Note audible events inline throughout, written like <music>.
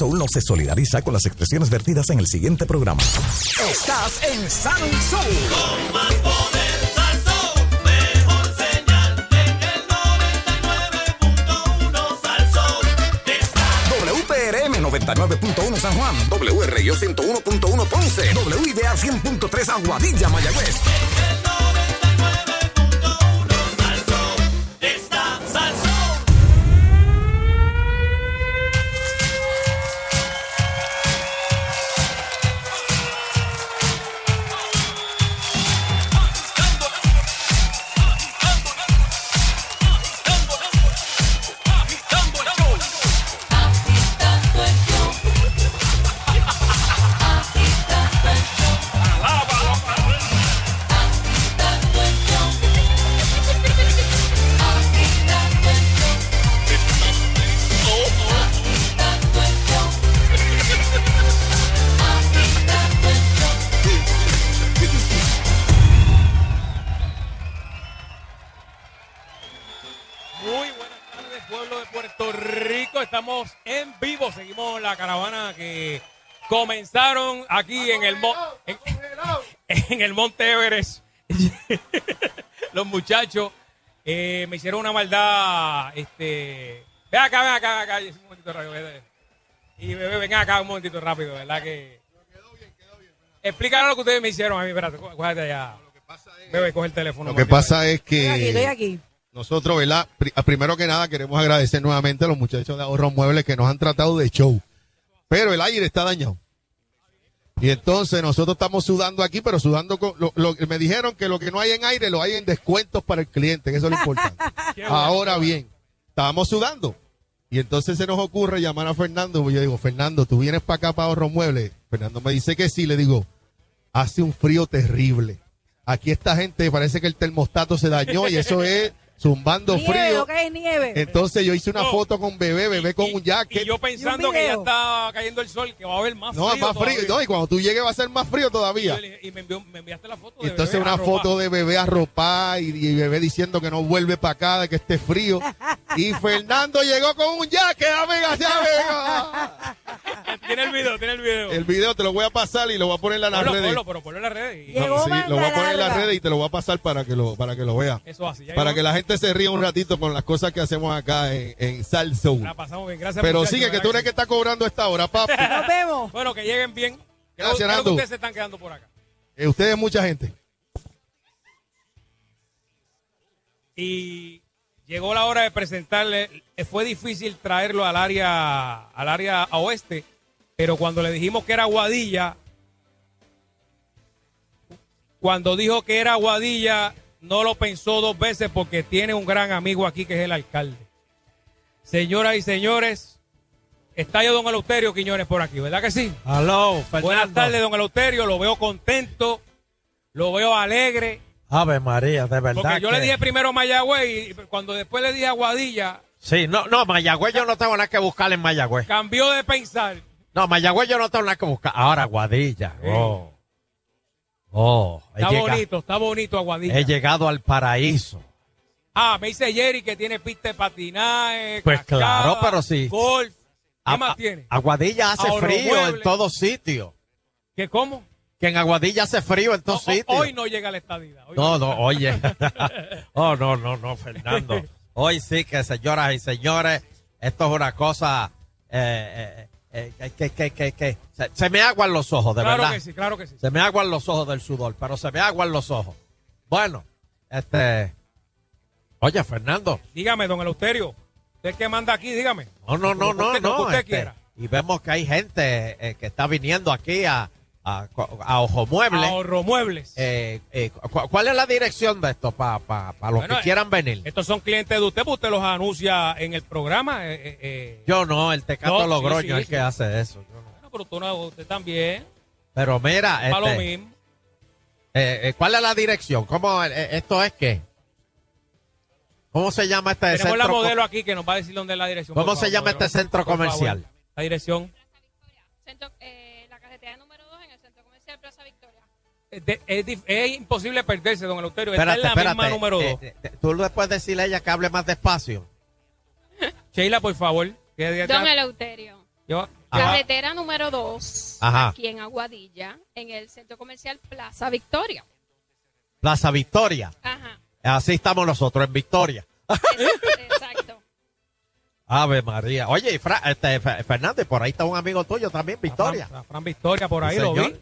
Soul no se solidariza con las expresiones vertidas en el siguiente programa. Estás en Sal Soul. Con más poder, Salsón, mejor señal en el 99.1 Salsón. WPRM 99.1 San Juan, WRIO 101.1 Ponce, WIDA 100.3 Aguadilla, Mayagüez. Aquí en el, en, <laughs> en el Monte Everest. <laughs> Los muchachos eh, me hicieron una maldad. Este, ven acá, ven acá, ven acá. Un momentito rápido. Y bebé, ven acá un momentito rápido, ¿verdad? Que. Explícanos lo que ustedes me hicieron a mí. Espérate, có- cógete allá. Bebé, coge el teléfono. Lo que pasa es Estoy aquí, estoy que aquí. nosotros, ¿verdad? Pri- Primero que nada queremos agradecer nuevamente a los muchachos de Ahorro Muebles que nos han tratado de show. Pero el aire está dañado. Y entonces nosotros estamos sudando aquí, pero sudando con... Lo, lo- me dijeron que lo que no hay en aire lo hay en descuentos para el cliente, que eso es lo importante. <laughs> Ahora bien, estábamos sudando. Y entonces se nos ocurre llamar a Fernando. Y yo digo, Fernando, ¿tú vienes para acá para Ahorro Muebles? Fernando me dice que sí. Le digo, hace un frío terrible. Aquí esta gente parece que el termostato se dañó y eso es zumbando Nieve, frío. lo que es nieve. Entonces yo hice una No. foto con bebé, bebé con Y- un jacket. Y yo pensando Y que ya está cayendo el sol, que va a haber más no, frío. más frío. todavía. No, y cuando tú llegues va a ser más frío todavía. dije- y me, envió- me enviaste la foto de entonces bebé una foto de bebé arropada y, y bebé diciendo que no vuelve para acá, de que esté frío. Y <laughs> Fernando llegó con un jacket, amiga, amiga. <laughs> Tiene el video, tiene el video. El video te lo voy a pasar y lo voy a poner en las Ponlo, redes. ponlo, pero ponlo en las redes. y- No, sí, lo voy a poner en las redes y te lo voy a pasar para que lo, para que lo veas. Eso así. ya Para llegó. que la gente se ría un ratito con las cosas que hacemos acá en, en Sal Soul. La pasamos bien. Gracias, Pero sigue, que ¿verdad tú eres que está cobrando esta hora, papi. <laughs> Nos vemos. Bueno, que lleguen bien. Creo- Gracias, creo que ustedes se están quedando por acá. Eh, ustedes, mucha gente. Y llegó la hora de presentarle. Eh, Fue difícil traerlo al área, al área oeste, pero cuando le dijimos que era Guadilla, cuando dijo que era Guadilla, no lo pensó dos veces porque tiene un gran amigo aquí que es el alcalde. Señoras y señores, está yo don Eleuterio Quiñones por aquí, ¿verdad que sí? Aló, Fernando. Buenas tardes, don Eleuterio, lo veo contento, lo veo alegre. Ave María, de verdad. Porque yo le dije primero Mayagüey y cuando después le dije Aguadilla, Sí, no, no, Mayagüez yo no tengo nada que buscar en Mayagüez. cambió de pensar. No, Mayagüez yo no tengo nada que buscar. Ahora, Guadilla. Oh. Oh. Está llega- bonito, está bonito Aguadilla. he llegado al paraíso. Ah, me dice Jerry que tiene pista de patinaje. Pues cascada, claro, pero sí. Golf. ¿Qué A- más tiene? Aguadilla hace frío en todos sitios. ¿Qué cómo? Que en Aguadilla hace frío en todos o- sitios. hoy no llega la estadía. Hoy No, no, oye. <laughs> <laughs> oh, no, no, no, Fernando. <laughs> Hoy sí que, señoras y señores, esto es una cosa eh, eh, eh, que, que, que, que se, se me aguan los ojos, de Claro verdad. que sí, claro que sí. Se me aguan los ojos del sudor, pero se me aguan los ojos. Bueno, este. Oye, Fernando. Dígame, don Eleuterio. Usted que manda aquí, dígame. No, no, no, no, usted- no. usted este, quiera. y vemos que hay gente eh, que está viniendo aquí a, a, a Ojo Mueble. Ahorro muebles. Eh, eh, cu- ¿Cuál es la dirección de esto para los Bueno, que quieran venir? Estos son clientes de usted, pues usted los anuncia en el programa. eh, eh, eh. Yo no, el Tecato No, Logroño sí, es el sí. que hace eso. yo no. Bueno, pero tú no, usted también. Pero mira, Para lo este, mismo. eh, eh, ¿cuál es la dirección? ¿Cómo, eh, ¿Esto es qué? ¿Cómo se llama este Tenemos la centro? co- modelo aquí que nos va a decir dónde es la dirección. ¿Cómo se favor, llama modelo. este centro comercial? La dirección. Centro, eh, la carretera número 2 en el centro comercial Plaza Victoria. Es, de- es es imposible perderse, don Eleuterio. Esta Espérate, es la espérate. misma número 2. eh, eh, ¿Tú le puedes decirle a ella que hable más despacio? <laughs> Sheila, por favor. que- que- Don Eleuterio. yo- Ajá. Carretera número 2, Ajá. aquí en Aguadilla, en el centro comercial Plaza Victoria. Plaza Victoria. Ajá. Así estamos nosotros en Victoria. Exacto. <laughs> Ave María. Oye, y Fra- este, Fe- Fernández, por ahí está un amigo tuyo también, Victoria. Fran, Fran Victoria por ahí lo vi.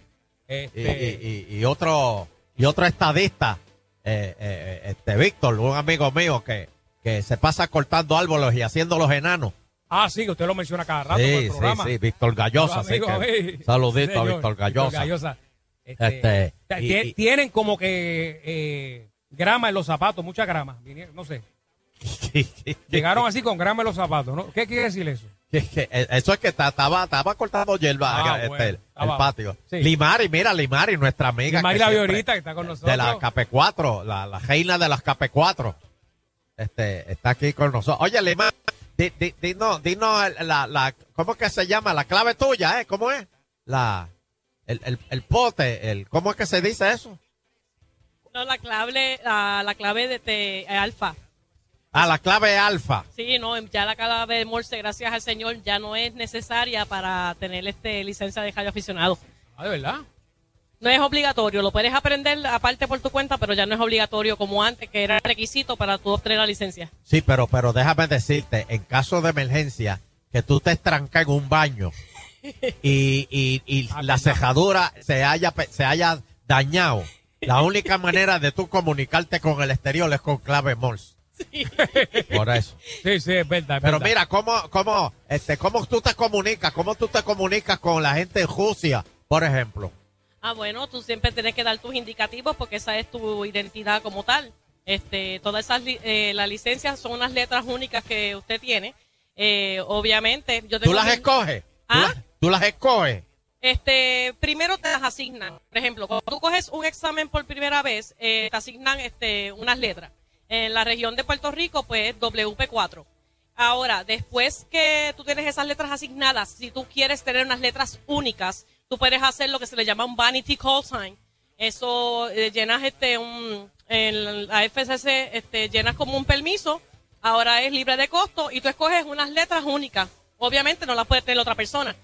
Y, Este, y- y- y otro y otro estadista, eh, eh, este Víctor, un amigo mío que, que se pasa cortando árboles y haciendo los enanos. ah, sí, que usted lo menciona cada rato el Sí, sí, sí, Víctor Gallosa. Amigos, que sí. saludito a Víctor Gallosa. Gallosa. Este, Este, y- y- tienen como que eh, grama en los zapatos, mucha grama. No sé. <laughs> Llegaron así con grama en los zapatos, ¿no? ¿Qué quiere decir eso? <laughs> Eh, Eso es que ta- estaba, estaba cortando hierba Ah, este, bueno, el, patio. sí. Limari, mira, Limari, nuestra amiga. Limari que la siempre- Viorita, que está con nosotros. De la KP4, la, la reina de las KP4. Este, está aquí con nosotros. Oye, Limari, di- di- dinos, dinos la, la, ¿cómo es que se llama? La clave tuya, ¿eh? ¿Cómo es? La, el, el, el pote, el, ¿cómo es que se dice eso? No, la clave, la, la clave de, de alfa. Ah, la clave alfa. Sí, no, ya la clave de Morse, gracias al Señor, ya no es necesaria para tener este licencia de radio aficionado. Ah, de verdad. No es obligatorio, lo puedes aprender aparte por tu cuenta, pero ya no es obligatorio como antes, que era requisito para tú obtener la licencia. Sí, pero, pero déjame decirte, en caso de emergencia, que tú te trancas en un baño y, y, y <laughs> Ah, la cejadura se haya, se haya dañado, la única manera de tú comunicarte con el exterior es con clave Morse. Por eso. Sí, sí, es verdad. es Pero verdad. mira, ¿cómo, cómo, este, cómo tú te comunicas? ¿Cómo tú te comunicas con la gente en Rusia, por ejemplo? Ah, bueno, tú siempre tienes que dar tus indicativos porque esa es tu identidad como tal. Este, todas esas li- eh, las licencias son unas letras únicas que usted tiene. Eh, obviamente, yo ¿Tú tengo las mi- escoges? ¿Tú, ¿Ah? las, tú las escoges? Este, primero te las asignan. Por ejemplo, cuando tú coges un examen por primera vez, eh, te asignan este, unas letras. En la región de Puerto Rico, pues WP4. Ahora, después que tú tienes esas letras asignadas, si tú quieres tener unas letras únicas, tú puedes hacer lo que se le llama un vanity call sign. Eso eh, llenas este un en la FCC este llenas como un permiso, ahora es libre de costo y tú escoges unas letras únicas. Obviamente no las puede tener otra persona.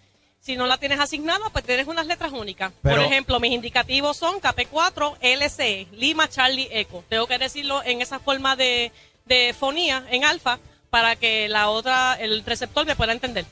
Si no la tienes asignada, pues tienes unas letras únicas. Pero- Por ejemplo, mis indicativos son KP4 LCE, Lima Charlie Echo. Tengo que decirlo en esa forma de, de fonía, en alfa, para que la otra, el receptor me pueda entender.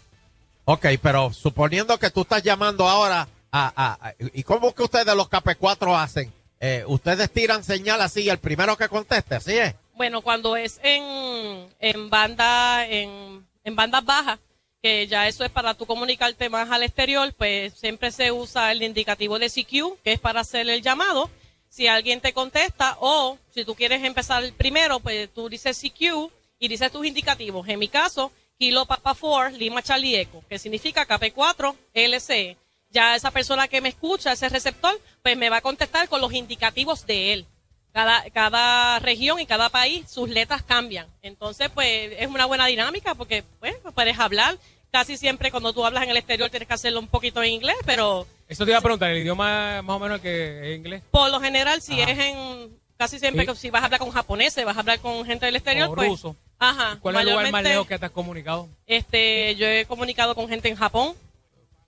Ok, pero suponiendo que tú estás llamando ahora a... a- a- ¿Y cómo que ustedes los KP4 hacen? Eh, ustedes tiran señal así el primero que conteste, ¿así es? Bueno, cuando es en, en banda, en, en bandas bajas, que ya eso es para tú comunicarte más al exterior, pues siempre se usa el indicativo de CQ, que es para hacer el llamado. Si alguien te contesta o si tú quieres empezar primero, pues tú dices CQ y dices tus indicativos. En mi caso, Kilo Papa 4, Lima Charlie Echo, que significa KP4 LCE. Ya esa persona que me escucha, ese receptor, pues me va a contestar con los indicativos de él. Cada, cada región y cada país, sus letras cambian. Entonces, pues es una buena dinámica porque pues, puedes hablar. Casi siempre cuando tú hablas en el exterior tienes que hacerlo un poquito en inglés, pero Eso te iba a preguntar, el idioma más o menos que es inglés. por lo general, si Ajá. es en. Casi siempre, que si vas a hablar con japoneses, vas a hablar con gente del exterior, O pues. ruso. Ajá. ¿Cuál es el lugar más lejos que te has comunicado? Este, yo he comunicado con gente en Japón,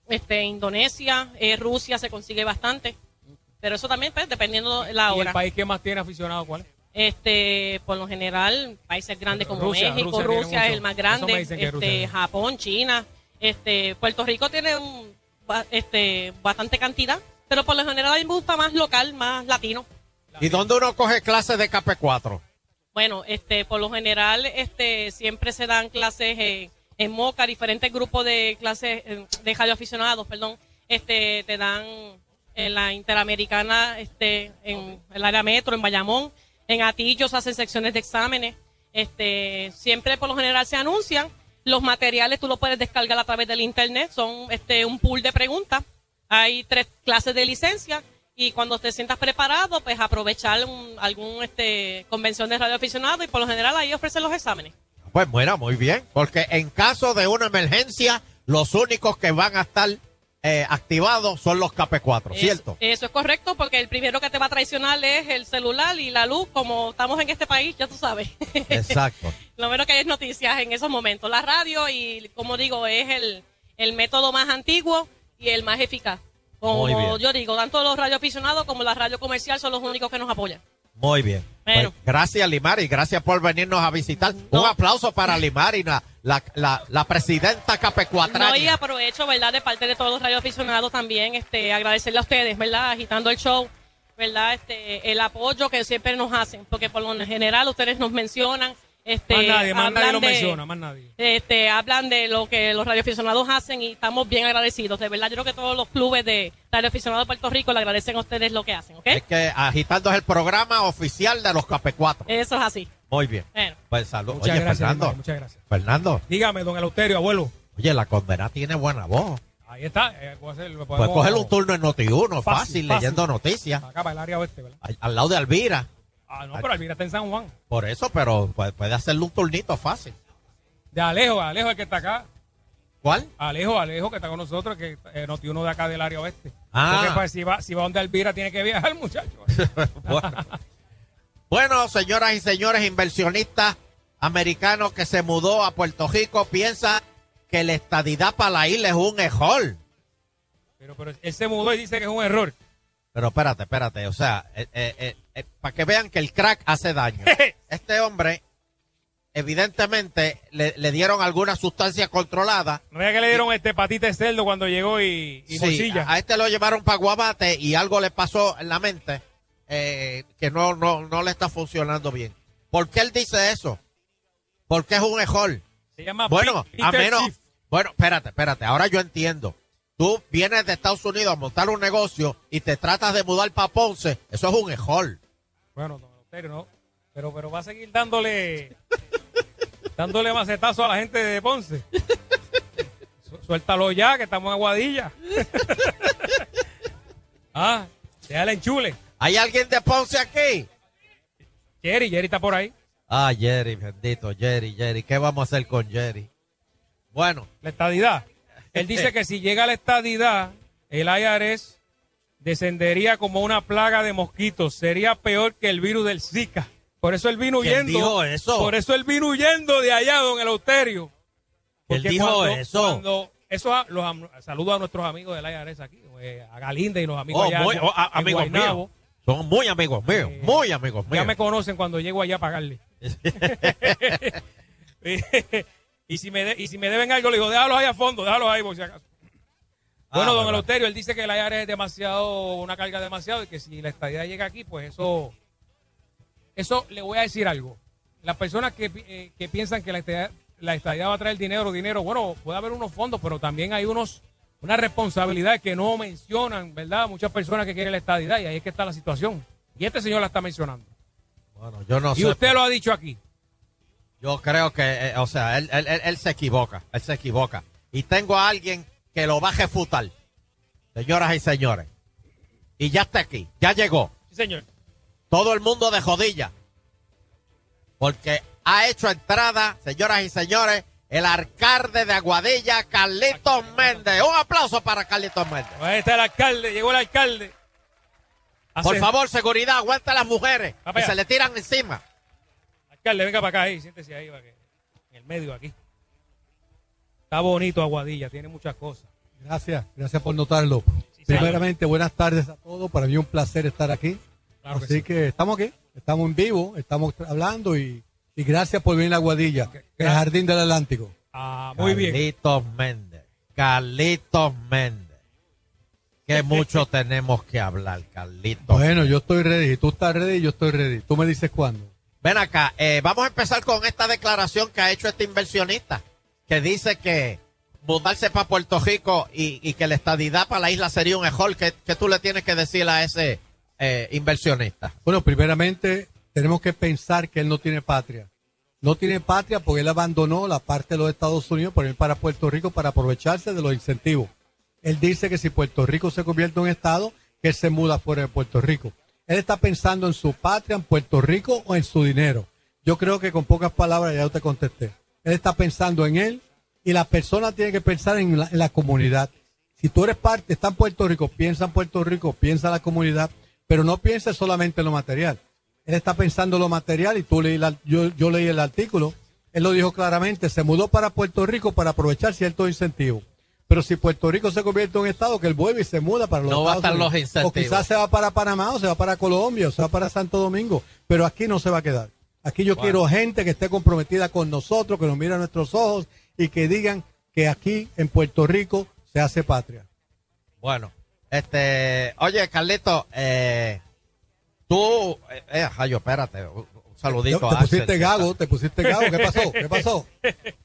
este, Indonesia, eh, Rusia se consigue bastante. Pero eso también, pues, dependiendo de la ¿Y el hora. país que más tiene aficionado cuál es? Este, por lo general, países grandes como Rusia, México, Rusia es el más grande, este, Rusia. Japón, China, este, Puerto Rico tiene un, este, bastante cantidad, pero por lo general a mí me gusta más local, más latino. ¿Y dónde uno coge clases de KP4? Bueno, este, por lo general, este, siempre se dan clases en, en Moca, diferentes grupos de clases eh, de radioaficionados, perdón, este, te dan en la Interamericana, este, en el área metro, en Bayamón, en Atillos hacen secciones de exámenes, este, siempre por lo general se anuncian, los materiales tú los puedes descargar a través del internet, son, este, un pool de preguntas, hay tres clases de licencia. Y cuando te sientas preparado, pues aprovechar un- algún este convención de radioaficionado y por lo general ahí ofrecen los exámenes. Pues bueno, muy bien, porque en caso de una emergencia, los únicos que van a estar eh, activados son los KP4, ¿cierto? Es- eso es correcto porque el primero que te va a traicionar es el celular y la luz, como estamos en este país, ya tú sabes. <laughs> Exacto. Lo menos que hay es noticias en esos momentos. La radio y, como digo, es el, el método más antiguo y el más eficaz. Como yo digo, tanto los radioaficionados como la radio comercial son los únicos que nos apoyan. Muy bien. Bueno. Pues, gracias, Limari. Gracias por venirnos a visitar. No. Un aplauso para Limari, la, la, la, la presidenta Capecuatraña. No, y aprovecho, ¿verdad? De parte de todos los radioaficionados también, este, agradecerle a ustedes, ¿verdad? Agitando el show, ¿verdad? Este, el apoyo que siempre nos hacen, porque por lo general ustedes nos mencionan, este, Más nadie, más nadie lo de- menciona, más nadie. este, hablan de lo que los radioaficionados hacen y estamos bien agradecidos. De verdad, yo creo que todos los clubes de radioaficionados de Puerto Rico le agradecen a ustedes lo que hacen, ¿ok? Es que Agitando es el programa oficial de los Capecuatro. Eso es así. Muy bien. Bueno, Pues salud. Muchas Oye, gracias, Fernando. hermano, muchas gracias. Fernando. Dígame, don Eleuterio, abuelo. Oye, la condena tiene buena voz. Ahí está. eh, puede ser- Puedes podemos- coger un turno en Noti1, fácil, Fácil, fácil. leyendo noticias. Acá para el área oeste, ¿verdad? Al, al lado de Alvira. Ah, no, pero Alvira está en San Juan. Por eso, pero puede, puede hacerle un turnito fácil. De Alejo, Alejo el que está acá. ¿Cuál? Alejo, Alejo que está con nosotros, que eh, noti uno de acá del área oeste. Ah. Porque pues, si va, si va donde Alvira tiene que viajar, <laughs> muchacho. <laughs> bueno. Bueno, señoras y señores inversionistas americanos que se mudó a Puerto Rico, piensa que la estadidad para la isla es un error. Pero, pero él se mudó y dice que es un error. Pero espérate, espérate, o sea, para que vean que el crack hace daño. <laughs> Este hombre, evidentemente, le, le dieron alguna sustancia controlada. No veía que le dieron este patita de cerdo cuando llegó y, y Sí, a este lo llevaron para Guabate y algo le pasó en la mente eh, que no, no, no le está funcionando bien. ¿Por qué él dice eso? Porque es un error. Se llama Bueno, a menos. Bueno, espérate, espérate. Ahora yo entiendo. Tú vienes de Estados Unidos a montar un negocio y te tratas de mudar para Ponce. Eso es un error. Bueno, don Eleuterio, no. Pero, pero va a seguir dándole <laughs> dándole macetazo a la gente de Ponce. Su- Suéltalo ya, que estamos en Aguadilla. <laughs> ah, déjale enchule. ¿Hay alguien de Ponce aquí? Jerry, Jerry está por ahí. Ah, Jerry, bendito, Jerry, Jerry. ¿Qué vamos a hacer con Jerry? Bueno, La estadidad. Él dice que si llega la estadidad, el IRS descendería como una plaga de mosquitos. Sería peor que el virus del Zika. Por eso él vino ¿Quién huyendo. dijo eso? Por eso él vino huyendo de allá, don Eleuterio. Él Porque dijo cuando- eso. Cuando, eso los saludo a nuestros amigos del IRS aquí, eh, a Galinda y los amigos oh, allá muy- oh, a- amigos Guaynabo. míos. Son muy amigos míos, Eh, muy amigos Ya míos. me conocen cuando llego allá a pagarle. <laughs> <laughs> y, si me de- y si me deben algo, le digo, déjalos ahí a fondo, déjalos ahí por si acaso. Ah, Bueno, don bueno. Eleuterio, él dice que la IARE es demasiado, una carga demasiado y que si la estadía llega aquí, pues eso, eso le voy a decir algo. Las personas que, eh, que piensan que la estadía, la estadía va a traer dinero, dinero, bueno, puede haber unos fondos, pero también hay unos, unas responsabilidades que no mencionan, ¿verdad? Muchas personas que quieren la estadidad y ahí es que está la situación. Y este señor la está mencionando. Bueno, yo no Y sé. usted lo ha dicho aquí. Yo creo que, eh, o sea, él, él- él- él se equivoca, él se equivoca. Y tengo a alguien que lo va a señoras y señores. Y ya está aquí, ya llegó. Sí, señor. Todo el mundo de jodilla. Porque ha hecho entrada, señoras y señores, el alcalde de Aguadilla, Carlitos Méndez. Un aplauso para Carlitos Méndez. Ahí está el alcalde, llegó el alcalde. Por favor, seguridad, aguanta a las mujeres, que se le tiran encima. Alcalde, venga para acá ahí, siéntese ahí, para que, en el medio aquí. Está bonito Aguadilla, tiene muchas cosas. Gracias, gracias por notarlo. Sí. Primeramente, buenas tardes a todos. Para mí es un placer estar aquí. Claro que Así sí. que estamos aquí, estamos en vivo, estamos hablando y, y gracias por venir a Aguadilla, el Jardín del Atlántico. Ah, muy bien. Carlitos Méndez. Carlitos Méndez. Que <laughs> mucho tenemos que hablar, Carlitos. Bueno, yo estoy ready. Tú estás ready, yo estoy ready. Tú me dices cuándo. Ven acá, eh, vamos a empezar con esta declaración que ha hecho este inversionista, que dice que mudarse para Puerto Rico y, que la estadidad para la isla sería un error. ¿Qué, qué tú le tienes que decir a ese eh, inversionista? Bueno, primeramente tenemos que pensar que él no tiene patria. No tiene patria porque él abandonó la parte de los Estados Unidos por ir para Puerto Rico para aprovecharse de los incentivos. Él dice que si Puerto Rico se convierte en un estado, que él se muda fuera de Puerto Rico. Él está pensando en su patria, en Puerto Rico o en su dinero. Yo creo que con pocas palabras ya te contesté. Él está pensando en él y la persona tiene que pensar en la, en la comunidad. Si tú eres parte, está en Puerto Rico, piensa en Puerto Rico, piensa en la comunidad, pero no pienses solamente en lo material. Él está pensando en lo material y tú leí la- yo, yo leí el artículo. Él lo dijo claramente, se mudó para Puerto Rico para aprovechar ciertos incentivos. Pero si Puerto Rico se convierte en un estado, que él vuelve y se muda para los No va a Estados estar los incentivos. O quizás se va para Panamá, o se va para Colombia, o se va para Santo Domingo. Pero aquí no se va a quedar. Aquí yo quiero gente que esté comprometida con nosotros, que nos mire a nuestros ojos y que digan que aquí en Puerto Rico se hace patria. Bueno, este, oye, Carlito, eh, tú, eh, eh, Jayo, espérate, un, Te, saludito te a Axel, pusiste gago, te pusiste gago. ¿Qué pasó? ¿Qué <laughs> pasó?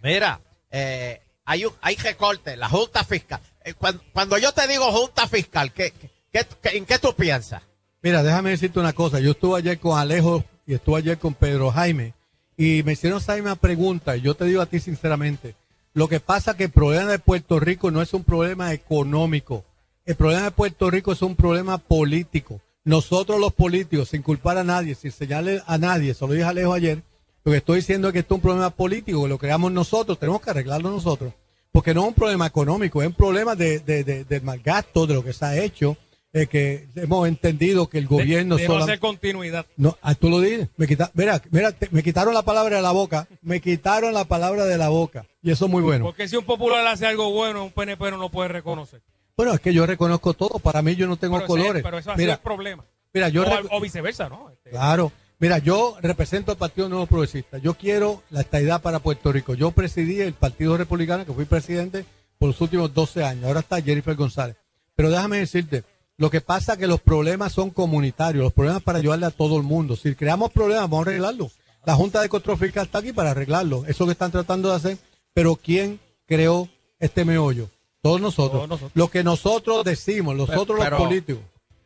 Mira, eh, hay un, hay recorte, la Junta Fiscal. Eh, cuando, cuando yo te digo Junta Fiscal, ¿qué, qué, qué- en qué tú piensas? Mira, déjame decirte una cosa. Yo estuve ayer con Alejo y estuve ayer con Pedro Jaime y me hicieron esa misma pregunta. Y yo te digo a ti sinceramente, lo que pasa que el problema de Puerto Rico no es un problema económico. El problema de Puerto Rico es un problema político. Nosotros los políticos, sin culpar a nadie, sin señalar a nadie, se lo dije a Alejo ayer, lo que estoy diciendo es que esto es un problema político, que lo creamos nosotros, tenemos que arreglarlo nosotros. Porque no es un problema económico, es un problema de, de, de, del malgasto, de lo que se ha hecho, que hemos entendido que el gobierno de, de no sola- hacer continuidad. no, ah, tú lo dices. Me quita, mira, mira, te- me quitaron la palabra de la boca. Me quitaron la palabra de la boca. Y eso es muy bueno. Porque si un popular hace algo bueno, un PNP no lo puede reconocer. Bueno, es que yo reconozco todo. Para mí yo no tengo pero, ese- colores. pero eso Mira, el problema. mira, yo o, rec- o viceversa, ¿no? Este, Claro. Mira, yo represento al Partido Nuevo Progresista. Yo quiero la estabilidad para Puerto Rico. Yo presidí el Partido Republicano, que fui presidente por los últimos 12 años. Ahora está Jennifer González. Pero déjame decirte, lo que pasa es que los problemas son comunitarios, los problemas para ayudarle a todo el mundo. Si creamos problemas, vamos a arreglarlos. La Junta de Control Fiscal está aquí para arreglarlo. Eso que están tratando de hacer. Pero ¿quién creó este meollo? Todos nosotros. Todos nosotros. Lo que nosotros decimos, nosotros Pero- los políticos.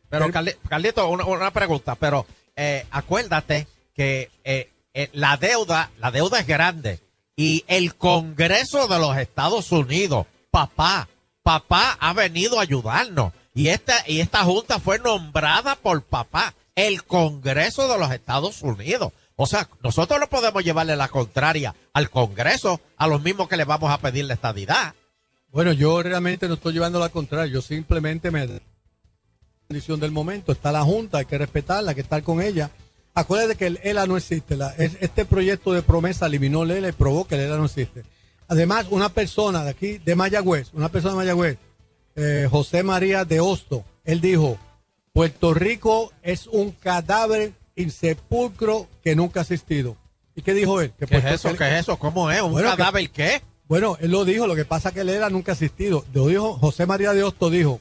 Pero, Pero- Carli- Carlito, una, una pregunta, pero eh, acuérdate que eh, eh, la deuda, la deuda es grande y el Congreso de los Estados Unidos, papá, papá ha venido a ayudarnos y esta y esta junta fue nombrada por papá, el Congreso de los Estados Unidos. O sea, nosotros no podemos llevarle la contraria al Congreso, a los mismos que le vamos a pedir la estadidad. Bueno, yo realmente no estoy llevando la contraria, yo simplemente me condición del momento, está la Junta, hay que respetarla, hay que estar con ella. Acuérdate que el ELA no existe, este proyecto de promesa eliminó el ELA y probó que el ELA no existe. Además, una persona de aquí, de Mayagüez, una persona de Mayagüez, eh, José María de Hosto, él dijo, Puerto Rico es un cadáver insepulcro que nunca ha existido. ¿Y qué dijo él? Que ¿Qué es eso? que- ¿Qué es eso? ¿Cómo es? ¿Un Bueno, que- cadáver qué? bueno, él lo dijo, lo que pasa es que él era nunca asistido. Lo dijo José María de Hosto dijo,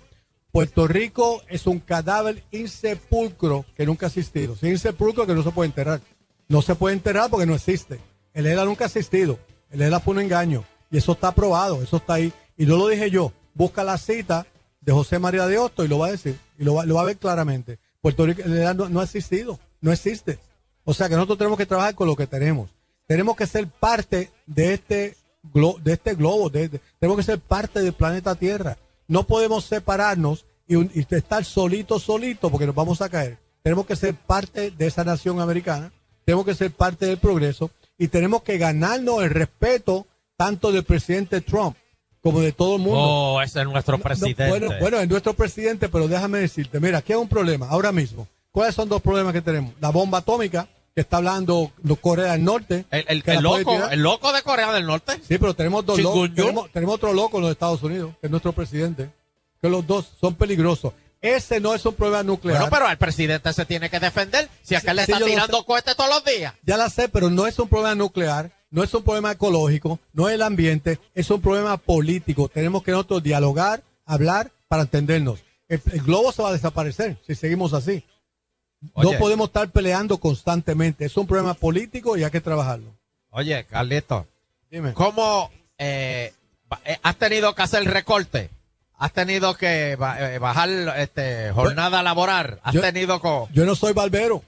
Puerto Rico es un cadáver insepulcro que nunca ha asistido. Sin insepulcro que no se puede enterrar. No se puede enterrar porque no existe. El ELA nunca ha asistido. El ELA fue un engaño. Y eso está probado, eso está ahí. Y no lo dije yo. Busca la cita de José María de Hosto y lo va a decir. Y lo va, lo va a ver claramente. Puerto Rico, no, ha existido. No existe. O sea que nosotros tenemos que trabajar con lo que tenemos. Tenemos que ser parte de este, glo- de este globo. de- tenemos que ser parte del planeta Tierra. No podemos separarnos y, y estar solitos, solitos, porque nos vamos a caer. Tenemos que ser parte de esa nación americana. Tenemos que ser parte del progreso y tenemos que ganarnos el respeto tanto del presidente Trump como de todo el mundo. Oh, ese es nuestro No, presidente. bueno, bueno, es nuestro presidente, pero déjame decirte, mira, aquí hay un problema ahora mismo. ¿Cuáles son dos problemas que tenemos? La bomba atómica, que está hablando Corea del Norte. el, loco, el loco de Corea del Norte. Sí, pero tenemos dos locos. Tenemos, tenemos otro loco en los Estados Unidos, que es nuestro presidente. Que los dos son peligrosos. Ese no es un problema nuclear. Bueno, pero el presidente se tiene que defender. Si acá Sí, le está tirando cohetes todos los días. Ya la sé, pero no es un problema nuclear, no es un problema ecológico, no es el ambiente, es un problema político. Tenemos que nosotros dialogar, hablar para entendernos. El, el globo se va a desaparecer si seguimos así. Oye. No podemos estar peleando constantemente. Es un problema político y hay que trabajarlo. Oye, Carlito, Dime. ¿cómo eh, eh, has tenido que hacer recorte? ¿Has tenido que eh, bajar este, jornada laboral? ¿Has yo- tenido co Yo no soy barbero.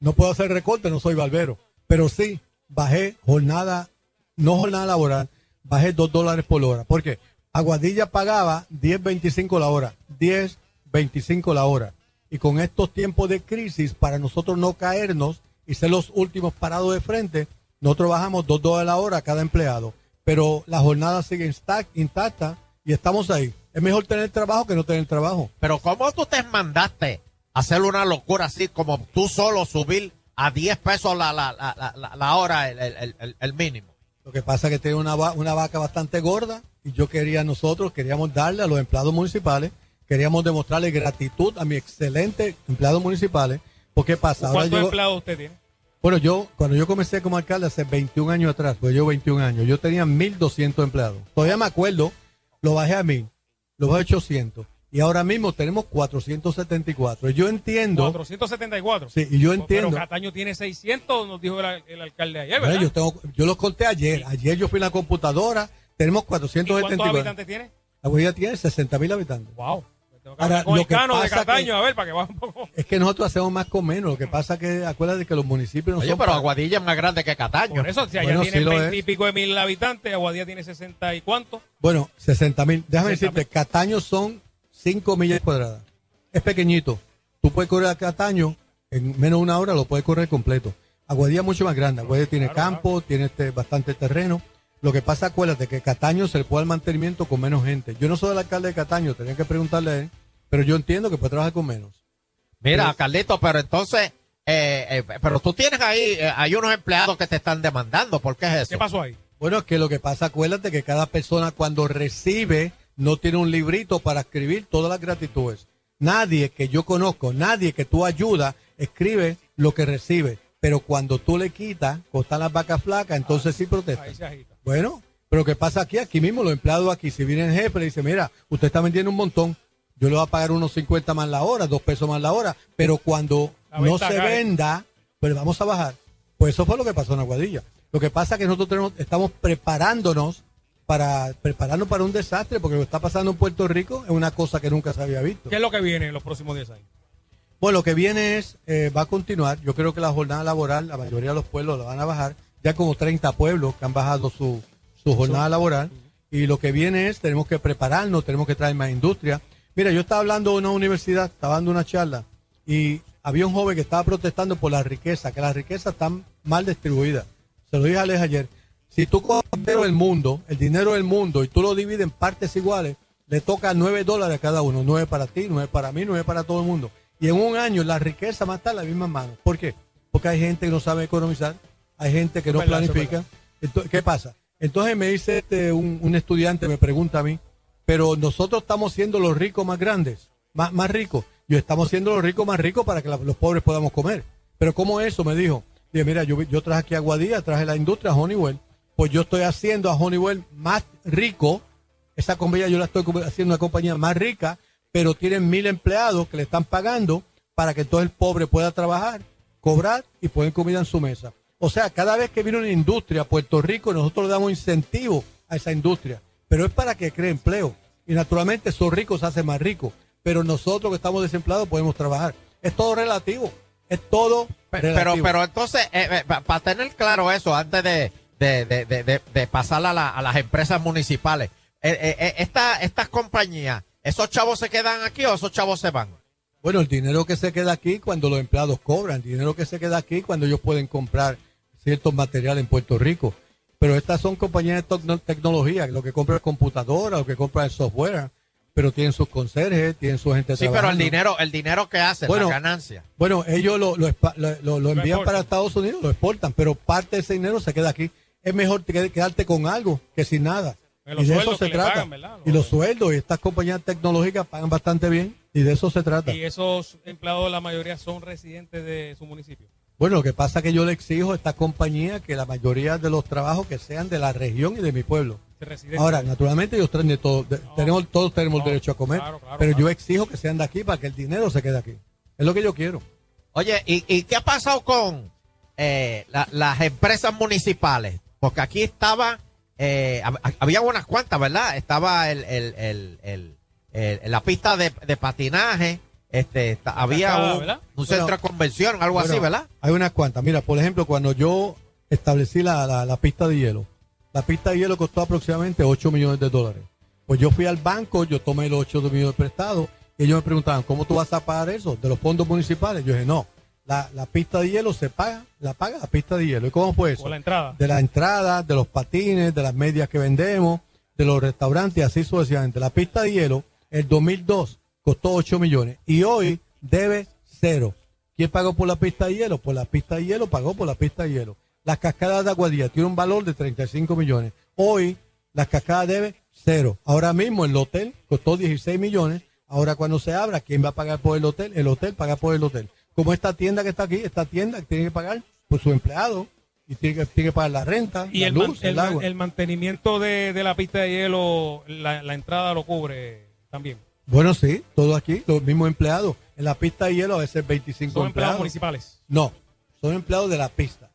No puedo hacer recorte, no soy barbero. Pero sí, bajé jornada, no jornada laboral, bajé dos dólares por hora. Porque Aguadilla pagaba 10.25 la hora, 10.25 la hora. Y con estos tiempos de crisis, para nosotros no caernos y ser los últimos parados de frente, nosotros bajamos dos dólares la hora cada empleado. Pero la jornada sigue intac- intacta y estamos ahí. Es mejor tener trabajo que no tener trabajo. Pero ¿cómo tú te mandaste a hacer una locura así como tú solo subir a 10 pesos la, la, la, la, la hora el, el, el- el mínimo? Lo que pasa es que tiene una, va- una vaca bastante gorda y yo quería, nosotros queríamos darle a los empleados municipales, queríamos demostrarle gratitud a mis excelentes empleados municipales. ¿Por qué pasa? ¿Cuántos empleados usted tiene? bueno, yo, cuando yo comencé como alcalde hace 21 años atrás, pues yo 21 años, yo tenía 1.200 empleados. Todavía me acuerdo, lo bajé a 1.000, lo bajé a 800. Y ahora mismo tenemos 474. Yo entiendo, 474. sí, y yo entiendo. Pero Cataño tiene 600, nos dijo el, el alcalde ayer, yo, tengo, yo los conté ayer. Ayer yo fui a la computadora, tenemos ¿Y cuántos 474. habitantes tiene? La Guajira tiene 60 mil habitantes. Wow. Ahora, lo el que cano de Cataño, que- a ver, para que baje un poco. Es que nosotros hacemos más con menos. Lo que pasa es que acuérdate que los municipios no Oye, son. pero para- Aguadilla es más grande que Cataño. Por eso, si allá Bueno, tiene sí lo 20 y pico de mil habitantes, Aguadilla tiene 60 y cuánto. Bueno, 60 mil. Déjame 60.000. decirte, Cataño son 5 millas cuadradas. Es pequeñito. Tú puedes correr a Cataño en menos de una hora, lo puedes correr completo. Aguadilla es mucho más grande. Aguadilla tiene Claro, campo, tiene este, bastante terreno. Lo que pasa, acuérdate que Cataño se le puede dar mantenimiento con menos gente. Yo no soy el alcalde de Cataño, tenía que preguntarle a él, pero yo entiendo que puede trabajar con menos. Mira, Carlito, pero entonces, eh, eh, pero tú tienes ahí, eh, hay unos empleados que te están demandando. ¿Por qué es eso? ¿Qué pasó ahí? Bueno, es que lo que pasa, acuérdate que cada persona cuando recibe no tiene un librito para escribir todas las gratitudes. Nadie que yo conozco, nadie que tú ayudas, escribe lo que recibe. Pero cuando tú le quitas, costan las vacas flacas, entonces sí protesta. Bueno, pero ¿qué pasa aquí? Aquí mismo los empleados aquí, si viene el jefe, le dice, mira, usted está vendiendo un montón, yo le voy a pagar unos 50 más la hora, dos pesos más la hora, pero cuando no se cae. venda, pues vamos a bajar. Pues eso fue lo que pasó en Aguadilla. Lo que pasa es que nosotros tenemos- estamos preparándonos para prepararnos para un desastre, porque lo que está pasando en Puerto Rico es una cosa que nunca se había visto. ¿Qué es lo que viene en los próximos 10 años? Bueno, lo que viene es, eh, va a continuar. Yo creo que la jornada laboral, la mayoría de los pueblos la van a bajar. Ya como 30 pueblos que han bajado su, su jornada laboral. Y lo que viene es, tenemos que prepararnos, tenemos que traer más industria. Mira, yo estaba hablando de una universidad, estaba dando una charla, y había un joven que estaba protestando por la riqueza, que las riquezas están mal distribuidas. Se lo dije a Alex ayer. Si tú coges el dinero del mundo, el dinero del mundo, y tú lo divides en partes iguales, le toca 9 dólares a cada uno. 9 para ti, 9 para mí, 9 para todo el mundo. Y en un año la riqueza va a estar en las mismas manos. ¿Por qué? Porque hay gente que no sabe economizar, hay gente que no planifica. Entonces, ¿Qué pasa? Entonces me dice este, un, un estudiante, me pregunta a mí, pero nosotros estamos siendo los ricos más grandes, más, más ricos. Yo estamos siendo los ricos más ricos para que la- los pobres podamos comer. Pero ¿cómo eso? Me dijo. Dije, mira, yo, yo traje aquí a Guadilla, traje la industria Honeywell. Pues yo estoy haciendo a Honeywell más rico. Esa compañía yo la estoy haciendo una compañía más rica, pero tienen mil empleados que le están pagando para que todo el pobre pueda trabajar, cobrar y poner comida en su mesa. O sea, cada vez que viene una industria a Puerto Rico, nosotros le damos incentivo a esa industria, pero es para que cree empleo. Y naturalmente esos ricos se hacen más ricos, pero nosotros que estamos desempleados podemos trabajar. Es todo relativo, es todo Pe- Pero, relativo. pero entonces, para tener claro eso, antes de, de, de, de, de- de pasar a, la- a las empresas municipales, eh, eh, eh, esta, estas compañías, ¿esos chavos se quedan aquí o esos chavos se van? Bueno, el dinero que se queda aquí cuando los empleados cobran, el dinero que se queda aquí cuando ellos pueden comprar ciertos materiales en Puerto Rico. Pero estas son compañías de tecno- tecnología, lo que compran es computadora, lo que compran es software, pero tienen sus conserjes, tienen su gente Sí, pero el dinero, el dinero que hacen, Bueno, la ganancia. Bueno, ellos lo, lo, lo- lo- envían para Estados Unidos, lo exportan, pero parte de ese dinero se queda aquí. Es mejor te- quedarte con algo que sin nada. Y de eso se trata. y los sueldos, y estas compañías tecnológicas pagan bastante bien, y de eso se trata. Y esos empleados, la mayoría son residentes de su municipio. Bueno, lo que pasa es que yo le exijo a esta compañía que la mayoría de los trabajos que sean de la región y de mi pueblo. Ahora, naturalmente ellos traen de todo, de- tenemos, todos tenemos no, derecho a comer, claro, claro, pero claro. yo exijo que sean de aquí para que el dinero se quede aquí. Es lo que yo quiero. Oye, ¿y, y qué ha pasado con eh, la- las empresas municipales? Porque aquí estaba, eh, hab- había unas cuantas, ¿verdad? Estaba el, el, el, el- el- la pista de, de patinaje, este, había un, centro de convención, algo así, ¿verdad? Hay unas cuantas. Mira, por ejemplo, cuando yo establecí la, la- la pista de hielo, la pista de hielo costó aproximadamente 8 millones de dólares. Pues yo fui al banco, yo tomé los 8 millones prestados y ellos me preguntaban, ¿cómo tú vas a pagar eso? ¿De los fondos municipales? Yo dije, no, la, la pista de hielo se paga, la paga la pista de hielo. ¿Y cómo fue eso? Por la entrada. de la entrada, de los patines, de las medias que vendemos, de los restaurantes así sucesivamente. La pista de hielo, el 2002, costó 8 millones y hoy debe cero. ¿Quién pagó por la pista de hielo? Por la pista de hielo pagó por la pista de hielo. Las cascadas de Aguadilla tiene un valor de 35 millones. Hoy las cascadas debe Cero. Ahora mismo el hotel costó 16 millones. Ahora cuando se abra, ¿quién va a pagar por el hotel? El hotel paga por el hotel. Como esta tienda que está aquí, esta tienda tiene que pagar por su empleado y tiene que, tiene que pagar la renta, Y la el, man- luz, el el, man- agua. el mantenimiento de, de la pista de hielo, la, la entrada lo cubre también. Bueno, sí, todo aquí, los mismos empleados. En la pista de hielo a veces 25 Son empleados empleados. municipales. No, son empleados de la pista.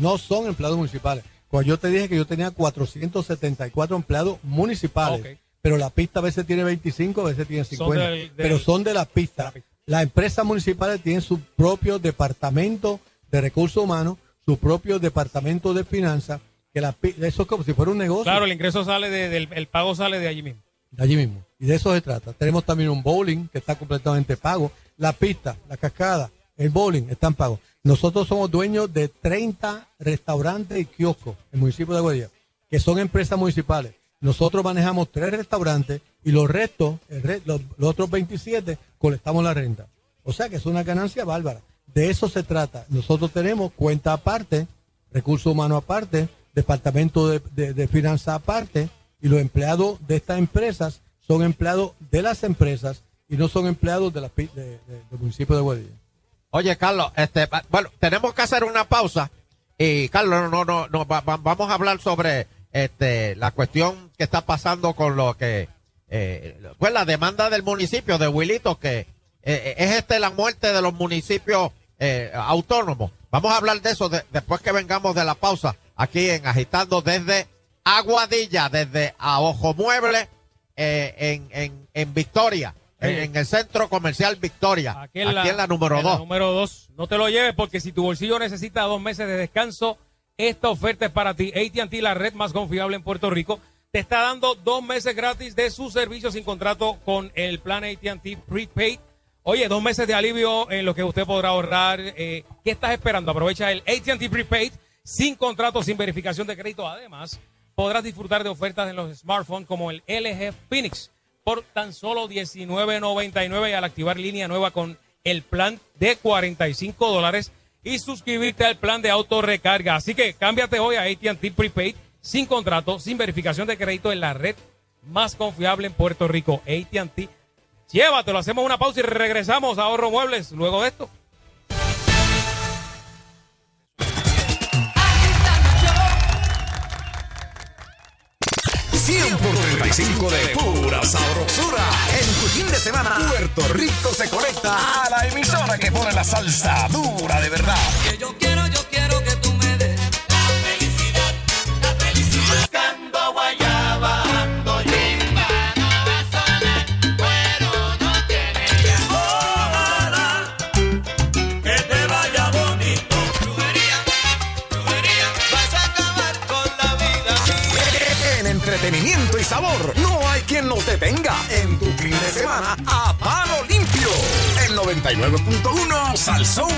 No son empleados municipales. Cuando yo te dije que yo tenía 474 empleados municipales, pero la pista a veces tiene 25, a veces tiene Son 50, del- del- pero son de la pista. Las empresas municipales tienen su propio departamento de recursos humanos, su propio departamento de finanzas, que la, eso es como si fuera un negocio. Claro, el ingreso sale de- del el pago sale de allí mismo. De allí mismo. Y de eso se trata. Tenemos también un bowling que está completamente pago. La pista, la cascada, el bowling están pagos. Nosotros somos dueños de 30 restaurantes y kioscos en el municipio de Aguadilla, que son empresas municipales. Nosotros manejamos tres restaurantes y los restos, los, otros 27, colectamos la renta. O sea que es una ganancia bárbara. De eso se trata. Nosotros tenemos cuenta aparte, recursos humanos aparte, departamento de, de- de finanzas aparte, y los empleados de estas empresas son empleados de las empresas y no son empleados del municipio de Guadilla. Oye, Carlos, este, bueno, tenemos que hacer una pausa. Y Carlos, no, no, no, va- vamos a hablar sobre este, la cuestión que está pasando con lo que, eh, pues la demanda del municipio de Huilito, que eh, es este la muerte de los municipios eh, autónomos. Vamos a hablar de eso de- después que vengamos de la pausa aquí en Agitando desde Aguadilla, desde a Ojo Mueble eh, en, en, en Victoria, en, Eh. en el centro comercial Victoria, Aquí aquí en la, número en la 2. número dos. No te lo lleves porque si tu bolsillo necesita dos meses de descanso, esta oferta es para ti. AT&T, la red más confiable en Puerto Rico, te está dando dos meses gratis de su servicio sin contrato con el plan AT&T Prepaid. Oye, dos meses de alivio en lo que usted podrá ahorrar. Eh, ¿Qué estás esperando? Aprovecha el AT&T Prepaid sin contrato, sin verificación de crédito. Además, podrás disfrutar de ofertas en los smartphones como el LG Phoenix por tan solo $19.99 y al activar línea nueva con el plan de 45 dólares y suscribirte al plan de auto recarga. Así que cámbiate hoy a AT&T Prepaid sin contrato, sin verificación de crédito en la red más confiable en Puerto Rico, AT&T. Llévatelo, hacemos una pausa y regresamos a Ahorro Muebles luego de esto. 100 por 35 de pura sabrosura. En tu fin de semana, Puerto Rico se conecta a la emisora que pone la salsa dura de verdad. No hay quien nos detenga. En tu fin de semana, 99.1 Salsón.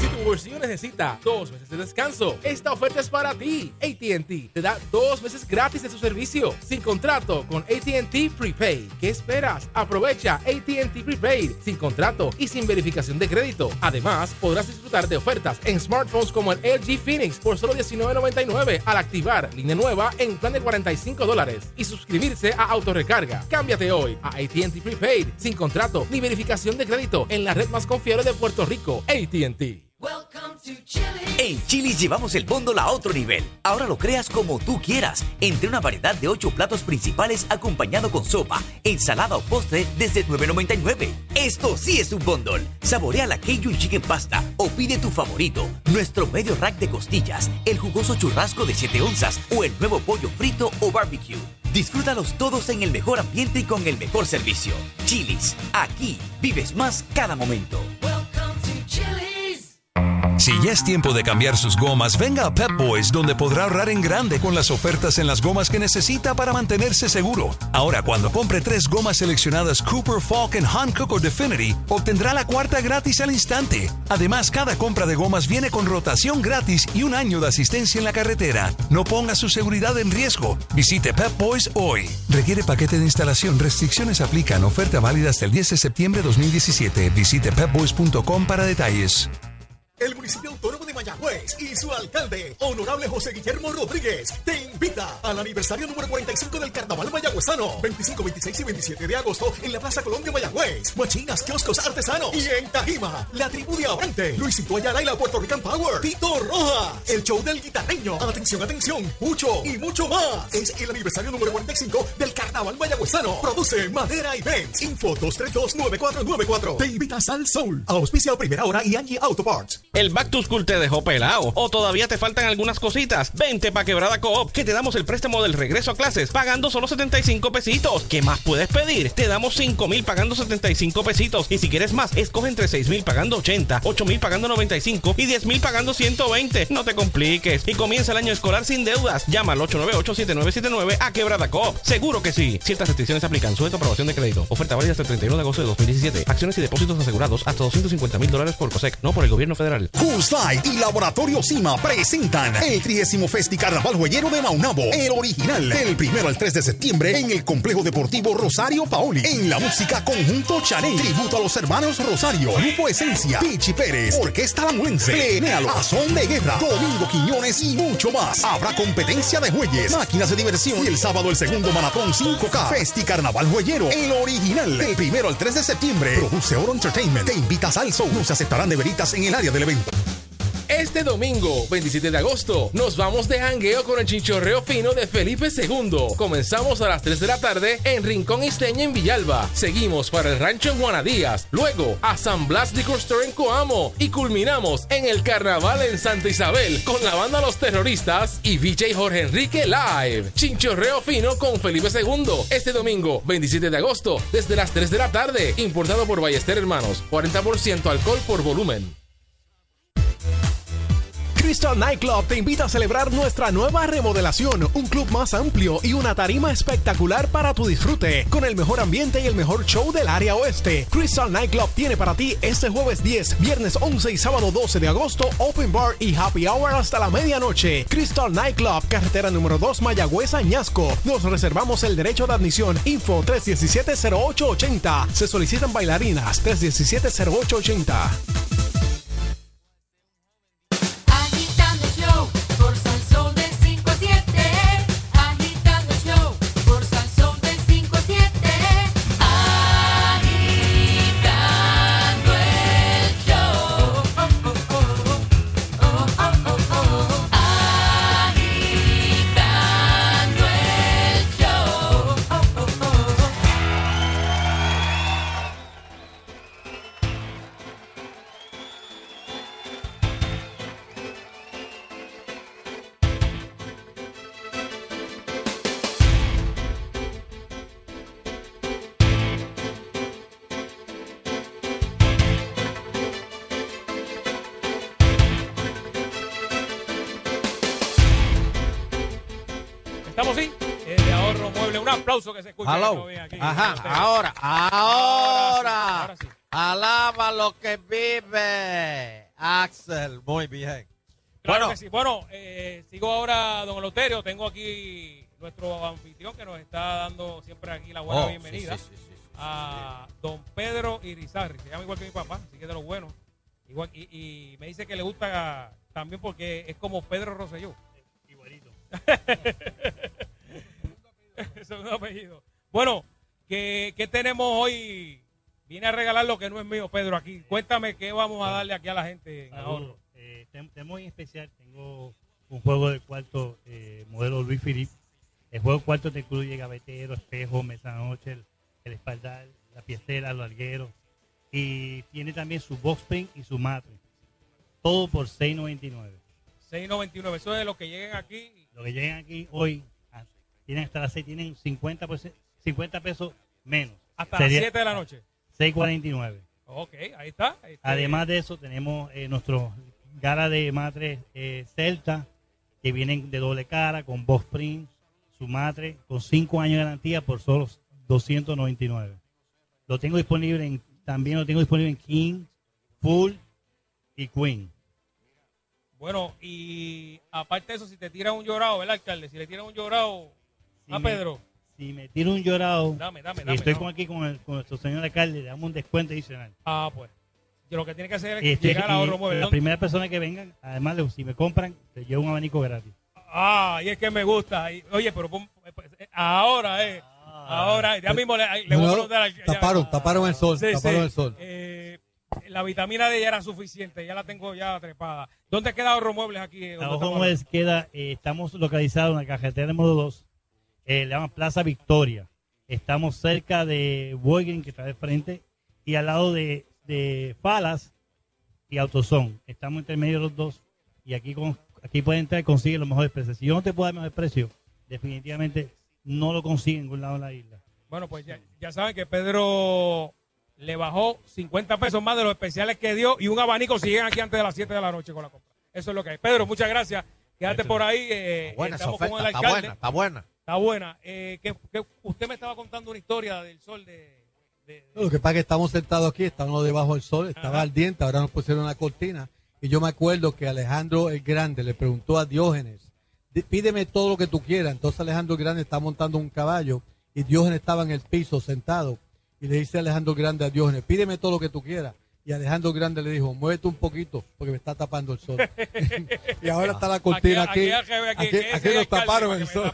Si tu bolsillo necesita dos meses de descanso, esta oferta es para ti. ATT te da dos meses gratis de su servicio, sin contrato, con ATT Prepaid. ¿Qué esperas? Aprovecha ATT Prepaid, sin contrato y sin verificación de crédito. Además, podrás disfrutar de ofertas en smartphones como el LG Phoenix por solo $19.99 al activar línea nueva en plan de 45 dólares y suscribirse a Autorecarga. Cámbiate hoy a ATT Prepaid, sin contrato ni verificación de crédito en la red más confiable de Puerto Rico, ATT. En Chili's llevamos el bóndolo a otro nivel. Ahora lo creas como tú quieras, entre una variedad de 8 platos principales acompañado con sopa, ensalada o postre desde $9.99. Esto sí es un bóndol. Saborea la Cajun Chicken Pasta o pide tu favorito, nuestro medio rack de costillas, el jugoso churrasco de 7 onzas o el nuevo pollo frito o barbecue. Disfrútalos todos en el mejor ambiente y con el mejor servicio. Chili's, aquí vives más cada momento. Si ya es tiempo de cambiar sus gomas, venga a Pep Boys, donde podrá ahorrar en grande con las ofertas en las gomas que necesita para mantenerse seguro. Ahora, cuando compre tres gomas seleccionadas Cooper, Falcon, Hankook o Definity, obtendrá la cuarta gratis al instante. Además, cada compra de gomas viene con rotación gratis y un año de asistencia en la carretera. No ponga su seguridad en riesgo. Visite Pep Boys hoy. Requiere paquete de instalación. Restricciones aplican. Oferta válida hasta el 10 de septiembre de 2017. Visite pepboys.com para detalles. El municipio autónomo de Mayagüez y su alcalde, honorable José Guillermo Rodríguez, te invita al aniversario número 45 del Carnaval Mayagüezano, 25, 26 y 27 de agosto en la Plaza Colombia Mayagüez, Machinas, kioscos artesanos y en Tajima, la tribu de Abrante, Luisito Ayala y la Puerto Rican Power, Tito Roja, el show del guitarreño, atención, atención, mucho y mucho más. Es el aniversario número 45 del Carnaval Mayagüezano. Produce Madera Events. Info 232-9494. Te invitas al Soul. Auspicia a primera hora y Angie Auto Parts. ¿El Back to School te dejó pelado? ¿O todavía te faltan algunas cositas? Vente pa' Quebrada Coop, que te damos el préstamo del regreso a clases pagando solo 75 pesitos. ¿Qué más puedes pedir? Te damos 5 mil pagando 75 pesitos. Y si quieres más, escoge entre 6 mil pagando 80, 8 mil pagando 95 y 10 mil pagando 120. No te compliques. Y comienza el año escolar sin deudas. Llama al 898-7979 a Quebrada Coop. Seguro que sí. Ciertas restricciones aplican. Sujeto a aprobación de crédito. Oferta válida hasta el 31 de agosto de 2017. Acciones y depósitos asegurados hasta 250 mil dólares por COSEC, no por el gobierno federal. Coors Light y Laboratorio Cima presentan el 30 Festi Carnaval Jueyero de Maunabo, el original, del primero al 3 de septiembre en el Complejo Deportivo Rosario Paoli. En la música Conjunto Chanel, tributo a los hermanos Rosario, Grupo Esencia, Pichi Pérez, Orquesta Lamuense, Plenéalo, Azón de Guerra, Domingo Quiñones y mucho más. Habrá competencia de jueyes, máquinas de diversión y el sábado el segundo maratón 5K. Festi Carnaval Jueyero, el original, del primero al 3 de septiembre. Produce Oro Entertainment, te invitas al show. No se aceptarán neveritas en el área del Este domingo, 27 de agosto, nos vamos de jangueo con el chinchorreo fino de Felipe II. Comenzamos a las 3 de la tarde en Rincón Isteña en Villalba. Seguimos para el rancho en Juanadías. Luego a San Blas Liquor Store en Coamo. Y culminamos en el carnaval en Santa Isabel con la banda Los Terroristas y VJ Jorge Enrique Live. Chinchorreo fino con Felipe II. Este domingo, 27 de agosto, desde las 3 de la tarde. Importado por Ballester Hermanos. 40% alcohol por volumen. Crystal Nightclub te invita a celebrar nuestra nueva remodelación, un club más amplio y una tarima espectacular para tu disfrute, con el mejor ambiente y el mejor show del área oeste. Crystal Nightclub tiene para ti este jueves 10, viernes 11 y sábado 12 de agosto, Open Bar y Happy Hour hasta la medianoche. Crystal Nightclub, carretera número 2, Mayagüez, Añasco. Nos reservamos el derecho de admisión. Info 317-0880. Se solicitan bailarinas 317-0880. Que se escucha. Hello. aquí. Ajá, Usted. ahora, ahora. Ahora sí, Alaba lo que vive. Axel, muy bien. Claro Bueno. que sí. Bueno, eh, sigo ahora, don Loterio. Tengo aquí nuestro anfitrión que nos está dando siempre aquí la buena Oh, bienvenida. sí, sí, sí, sí, sí. a don Pedro Irizarri. Se llama igual que mi papá, así que de lo bueno. Igual, y, y me dice que le gusta también porque es como Pedro Rosselló. Igualito. <laughs> Segundo apellido. Bueno, ¿qué, qué tenemos hoy? Vine a regalar lo que no es mío, Pedro, aquí. Cuéntame qué vamos a darle aquí a la gente en ahorro. Eh, tenemos en especial, tengo un juego de cuarto eh, modelo Luis Philippe. El juego de cuarto te incluye gavetero, espejo, mesa noche, el, el espaldar, la piecera, los largueros. Y tiene también su box spring y su matre. Todo por 6.99. 6.99, eso es lo que lleguen aquí. Lo que llegan aquí hoy, tienen hasta las 6, tienen 50, 50 pesos menos. Hasta Sería las 7 de la noche. 6.49. Ok, ahí está. Este, Además de eso, tenemos eh, nuestros gala de matres eh, Celta, que vienen de doble cara, con box print, su matre, con 5 años de garantía por solo 299. Lo tengo disponible en, también lo tengo disponible en King, Full y Queen. Bueno, y aparte de eso, si te tiran un llorado, ¿verdad, alcalde? Si le tiran un llorado Si a me- Pedro. Si me tiro un llorado Dame, dame, y dame, estoy dame. con aquí con, el- con nuestro señor alcalde, le damos un descuento adicional. Ah, pues. lo que tiene que hacer es Y estoy- llegar a y ahorro mueble. la ¿Dónde- primera persona que vengan, además, le- si me compran, te llevo un abanico gratis. Ah, y es que me gusta. Y, oye, pero pon- eh, ahora, eh. Ahora, ya mismo le, le voy a preguntar al- ya- taparon, taparon el sol, Sí, taparon sí. el sol. Eh, la vitamina D ya era suficiente, ya la tengo ya trepada. ¿Dónde queda ahorro muebles aquí? eh, La ¿Dónde Ojo estamos Muebles queda, eh, estamos localizados en la carretera número 2, eh, le llaman Plaza Victoria. Estamos cerca de Boygen, que está de frente, y al lado de, de Falas y Autozón. Estamos entre medio de los dos, y aquí con, aquí pueden entrar y consiguen los mejores precios. Si yo no te puedo dar mejor precio, definitivamente no lo consiguen en ningún lado de la isla. Bueno, pues ya, ya saben que Pedro le bajó 50 pesos más de los especiales que dio y un abanico si llegan aquí antes de las 7 de la noche con la compra. Eso es lo que hay. Pedro, muchas gracias. Quédate por ahí. eh, Buena estamos con el está alcalde. buena, está buena. Está buena. Eh, que, que usted me estaba contando una historia del sol de... Lo que pasa es que estamos sentados aquí, estábamos debajo del sol, estaba ardiente, ahora nos pusieron una cortina. Y yo me acuerdo que Alejandro el Grande le preguntó a Diógenes, "Di- pídeme todo lo que tú quieras. Entonces Alejandro el Grande está montando un caballo y Diógenes estaba en el piso sentado. Y le dice Alejandro el Grande a Diógenes, pídeme todo lo que tú quieras. Y Alejandro el Grande le dijo, muévete un poquito porque me está tapando el sol. <laughs> <laughs> y ahora está la cortina Aquí- aquí. aquí, aquí, aquí, nos taparon el sol.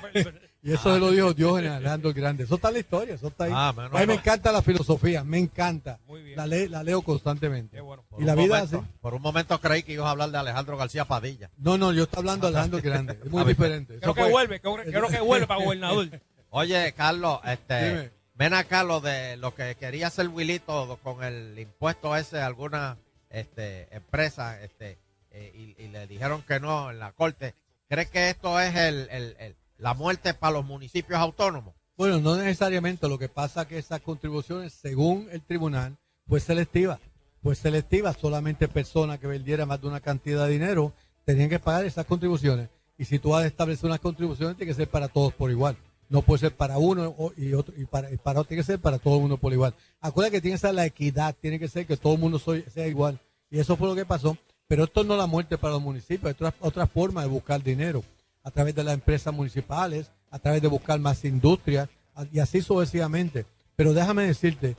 Y eso se lo dijo Diógenes a Alejandro el Grande. Eso está en la historia, eso está ahí. Ah, a mí me encanta la filosofía, me encanta. La, le- la leo constantemente. Por Y la vida momento- así. Por un momento creí que ibas a hablar de Alejandro García Padilla. No, no, yo estoy hablando de Alejandro el Grande. Es <laughs> muy diferente. Creo Eso que fue- vuelve, creo, creo que vuelve para gobernador. <laughs> Oye, Carlos, este, Dime. ven acá lo de lo que quería hacer Wilito con el impuesto ese a alguna este, empresa este, eh, y, y le dijeron que no en la corte. ¿Crees que esto es el, el- el- la muerte para los municipios autónomos? Bueno, no necesariamente. Lo que pasa es que esas contribuciones, según el tribunal, fue selectiva. Fue selectiva. Solamente personas que vendieran más de una cantidad de dinero tenían que pagar esas contribuciones. Y si tú vas a establecer unas contribuciones, tiene que ser para todos por igual. No puede ser para uno y otro, y para, y para otro tiene que ser para todo el mundo por igual. Acuérdate que tiene que ser la equidad, tiene que ser que todo el mundo soy- sea igual. Y eso fue lo que pasó. Pero esto no es la muerte para los municipios, es otra, otra forma de buscar dinero a través de las empresas municipales, a través de buscar más industria a- y así sucesivamente. Pero déjame decirte,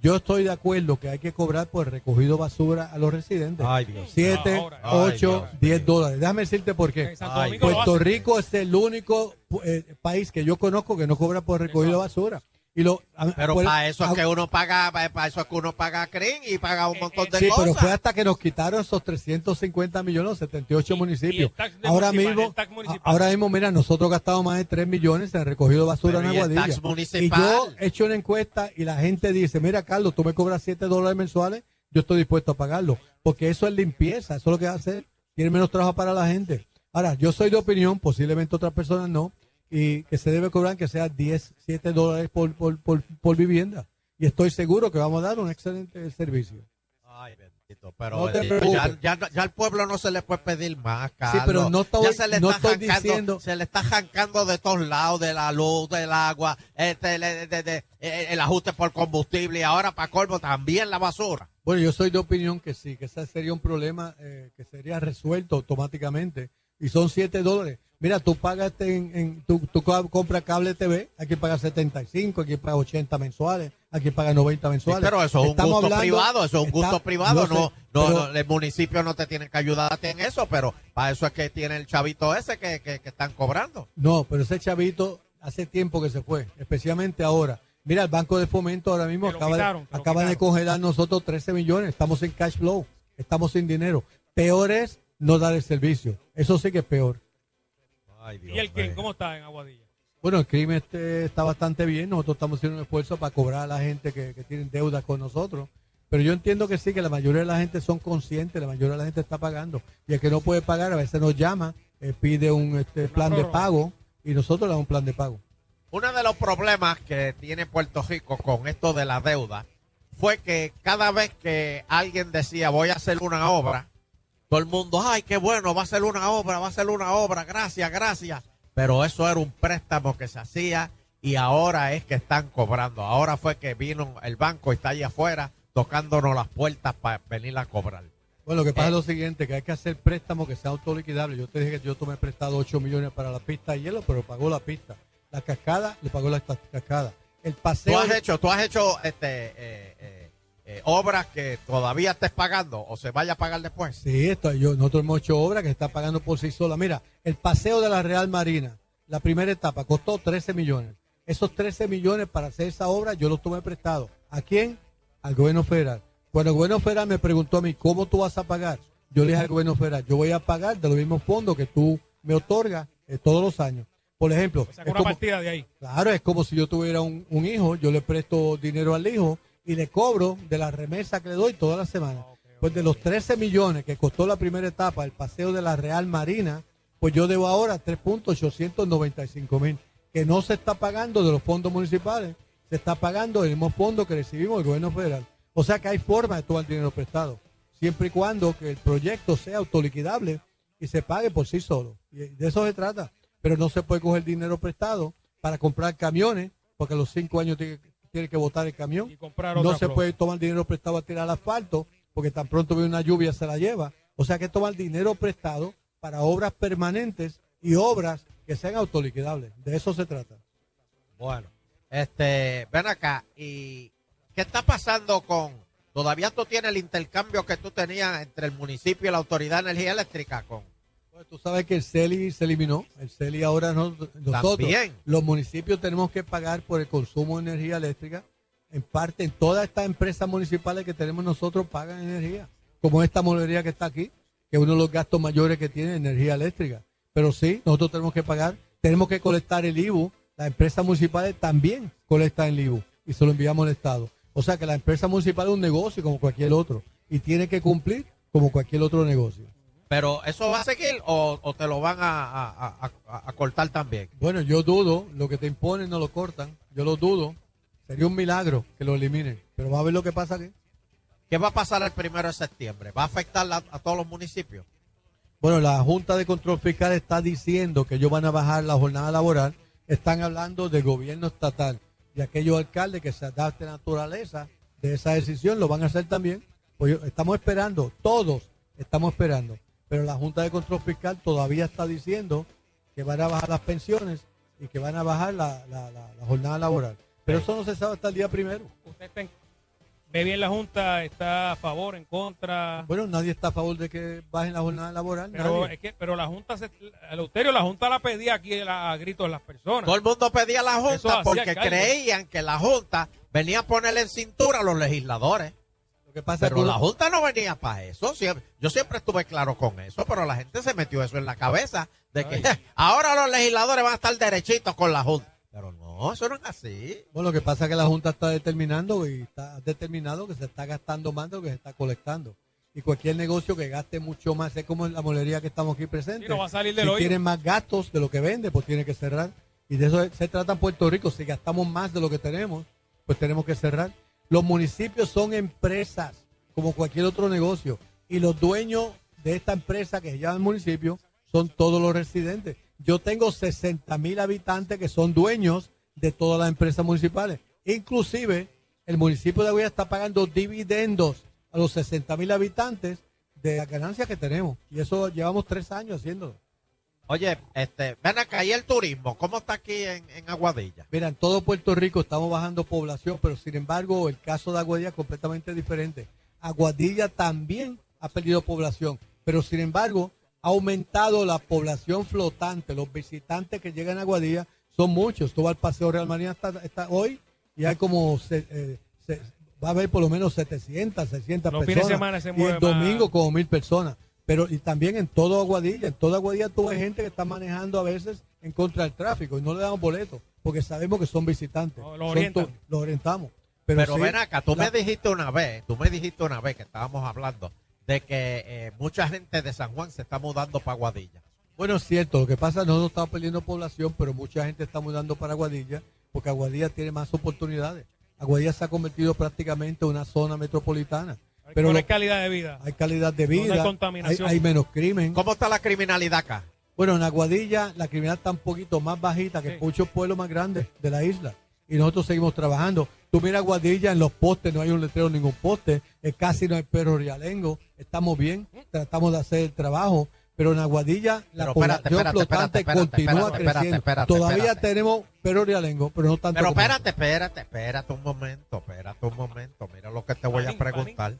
yo estoy de acuerdo que hay que cobrar por el recogido basura a los residentes. Ay, Dios. 7, Ahora. 8, Ay, 10 dólares. Déjame decirte por qué. Ay, Puerto. Rico es el único eh, país que yo conozco que no cobra por recogido basura. Y lo, a- Pero por- para eso es a- que uno paga, para eso es que uno paga CRIM y paga un montón de Sí, pero cosas. fue hasta que nos quitaron esos 350 millones, los 78 municipios. el tax de ahora municipal, mismo, ahora mismo, mira, nosotros gastamos más de 3 millones en recogido basura Pero en ¿y Aguadilla. Y municipal? yo he hecho una encuesta y la gente dice, mira, Carlos, tú me cobras 7 dólares mensuales, yo estoy dispuesto a pagarlo. Porque eso es limpieza, eso es lo que va a hacer. Tiene menos trabajo para la gente. Ahora, yo soy de opinión, posiblemente otras personas no, y que se debe cobrar que sea 10, 7 dólares por, por, por, por vivienda. Y estoy seguro que vamos a dar un excelente servicio. Ay, bendito, pero No bendito, ya, ya- ya al pueblo no se le puede pedir más, Carlos. pero no estoy- Ya se le no está estoy arrancando- diciendo- Se le está arrancando de todos lados, de la luz, del agua, este, de- de- eh, el ajuste por combustible y ahora para colmo también la basura. Bueno, yo soy de opinión que sí, que ese sería un problema eh, que sería resuelto automáticamente. Y son 7 dólares. Mira, tú pagas este en, en tú, tú co- compras cable TV, hay que pagar 75, hay que pagar 80 mensuales, hay que pagar 90 Sí, mensuales. pero eso es un Estamos gusto hablando- privado, eso es un gusto está- privado, sé, no, no, pero- no, el municipio no te tiene que ayudar a ti en eso, pero para eso es que tiene el chavito ese que, que, que están cobrando. No, pero ese chavito hace tiempo que se fue, especialmente ahora. Mira, el Banco de Fomento ahora mismo acaba, de- quitaron, acaba de congelar nosotros 13 millones, estamos en cash flow, estamos sin dinero. Peor es no dar el servicio, eso sí que es peor. ¿Y el quién? ¿Cómo está en Aguadilla? Bueno, el crimen este está bastante bien. Nosotros estamos haciendo un esfuerzo para cobrar a la gente que, que tienen deudas con nosotros. Pero yo entiendo que sí, que la mayoría de la gente son conscientes, la mayoría de la gente está pagando. Y el que no puede pagar a veces nos llama, eh, pide un este, plan de pago y nosotros le damos un plan de pago. Uno de los problemas que tiene Puerto Rico con esto de la deuda fue que cada vez que alguien decía voy a hacer una obra, todo el mundo, ay, qué bueno, va a ser una obra, va a ser una obra, gracias, gracias. Pero eso era un préstamo que se hacía y ahora es que están cobrando. Ahora fue que vino el banco y está allá afuera tocándonos las puertas para venir a cobrar. Bueno, lo que pasa Eh. es lo siguiente, que hay que hacer préstamos que sean autoliquidables. Yo te dije que yo tomé prestado 8 millones para la pista de hielo, pero pagó la pista. La cascada, le pagó la ca- cascada. El Tú paseo... has de- hecho, tú has hecho este, eh, eh, eh, obras que todavía estés pagando o se vaya a pagar después. Sí, esto, yo, nosotros hemos hecho obra que se está pagando por sí sola. Mira, el paseo de la Real Marina, la primera etapa, costó 13 millones. Esos 13 millones para hacer esa obra yo los tomé prestado. ¿A quién? Al gobierno federal. Cuando el gobierno federal me preguntó a mí, ¿cómo tú vas a pagar? Yo le dije al gobierno federal, yo voy a pagar de los mismos fondos que tú me otorgas eh, todos los años. Por ejemplo, Saca es una como- partida de ahí. Claro, es como si yo tuviera un, un hijo, yo le presto dinero al hijo y le cobro de la remesa que le doy toda la semana. Pues de los 13 millones que costó la primera etapa el paseo de la Real Marina, pues yo debo ahora 3.895 mil, que no se está pagando de los fondos municipales, se está pagando del mismo fondo que recibimos del gobierno federal. O sea que hay forma de tomar dinero prestado, siempre y cuando que el proyecto sea autoliquidable y se pague por sí solo. Y de eso se trata. Pero no se puede coger dinero prestado para comprar camiones, porque a los cinco años tiene, tiene que botar el camión. comprar no se puede tomar dinero prestado a tirar al asfalto, porque tan pronto viene una lluvia se la lleva. O sea que tomar dinero prestado para obras permanentes y obras que sean autoliquidables. De eso se trata. Bueno, este, ven acá, ¿y qué está pasando con, todavía tú tienes el intercambio que tú tenías entre el municipio y la Autoridad de Energía Eléctrica con, Pues tú sabes que el CELI se eliminó. El CELI ahora no, nosotros, También. los municipios tenemos que pagar por el consumo de energía eléctrica. En parte, en todas estas empresas municipales que tenemos nosotros pagan energía. Como esta molería que está aquí, que es uno de los gastos mayores que tiene energía eléctrica. Pero sí, nosotros tenemos que pagar, tenemos que colectar el IBU. Las empresas municipales también colectan el IBU y se lo enviamos al Estado. O sea que la empresa municipal es un negocio como cualquier otro y tiene que cumplir como cualquier otro negocio. Pero ¿eso va a seguir o, o te lo van a, a- a- a- a cortar también? Bueno, yo dudo, lo que te imponen no lo cortan, yo lo dudo. Sería un milagro que lo eliminen, pero va a ver lo que pasa aquí. ¿Qué va a pasar el primero de septiembre? ¿Va a afectar la- a todos los municipios? Bueno, la Junta de Control Fiscal está diciendo que ellos van a bajar la jornada laboral. Están hablando del gobierno estatal y aquellos alcaldes que se adapten a la naturaleza de esa decisión lo van a hacer también. Pues estamos esperando, todos estamos esperando. Pero la Junta de Control Fiscal todavía está diciendo que van a bajar las pensiones y que van a bajar la, la- la- la jornada laboral. Pero eso no se sabe hasta el día primero. Usted está en- ve bien la Junta, está a favor, en contra. Bueno, nadie está a favor de que bajen la jornada laboral. Pero, nadie. es que, pero la Junta, se, Eleuterio, la Junta la pedía aquí a, a gritos de las personas. Todo el mundo pedía la Junta porque creían que la Junta venía a ponerle en cintura a los legisladores. Pasa Pero la Junta no venía para eso. Siempre- yo siempre estuve claro con eso, pero la gente se metió eso en la cabeza. De que <laughs> ahora los legisladores van a estar derechitos con la Junta. Pero no, eso no es así. Bueno, lo que pasa es que la Junta está determinando y está determinado que se está gastando más de lo que se está colectando. Y cualquier negocio que gaste mucho más, es como en la molería que estamos aquí presentes. Sí, no va a salir del si hoyo. tiene más gastos de lo que vende, pues tiene que cerrar. Y de eso se trata en Puerto Rico. Si gastamos más de lo que tenemos, pues tenemos que cerrar. Los municipios son empresas, como cualquier otro negocio. Y los dueños de esta empresa que se llama el municipio son todos los residentes. Yo tengo 60 mil habitantes que son dueños de todas las empresas municipales. Inclusive, el municipio de Aguilla está pagando dividendos a los 60 mil habitantes de las ganancias que tenemos. Y eso llevamos tres años haciéndolo. Oye, este, ven acá, ¿y el turismo? ¿Cómo está aquí en, en Aguadilla? Mira, en todo Puerto Rico estamos bajando población, pero sin embargo el caso de Aguadilla es completamente diferente. Aguadilla también ha perdido población, pero sin embargo ha aumentado la población flotante. Los visitantes que llegan a Aguadilla son muchos. Tú vas al Paseo Real Marina hasta, hasta hoy y hay como, se- eh, se- va a haber por lo menos 700, 600 Los fines de personas. semana se y mueve el domingo más. como mil personas. Pero y también en todo Aguadilla, en toda Aguadilla tú ves gente que está manejando a veces en contra del tráfico y no le damos boletos porque sabemos que son visitantes. No, lo Son orientamos. Pero, Pero, sí, ven acá, tú la- me dijiste una vez, tú me dijiste una vez que estábamos hablando de que eh, mucha gente de San Juan se está mudando para Aguadilla. Bueno, es cierto, lo que pasa es que nosotros estamos perdiendo población, pero mucha gente está mudando para Aguadilla porque Aguadilla tiene más oportunidades. Aguadilla se ha convertido prácticamente en una zona metropolitana. Pero hay calidad de vida. hay calidad de No hay vida, contaminación. hay, hay menos crimen. ¿Cómo está la criminalidad acá? Bueno, en Aguadilla la criminalidad está un poquito más bajita que Sí. muchos pueblos más grandes de la isla. Y nosotros seguimos trabajando. Tú miras Aguadilla, en los postes no hay un letrero, ningún poste. eh, casi no hay perro rialengo. Estamos bien, tratamos de hacer el trabajo. Pero en Aguadilla la Pero población espérate, flotante espérate, espérate, continúa espérate, espérate, creciendo. espérate, Todavía espérate. tenemos perros realengo, pero no tanto. Pero espérate, espérate, espérate un momento, espérate un momento. Mira lo que te voy a preguntar.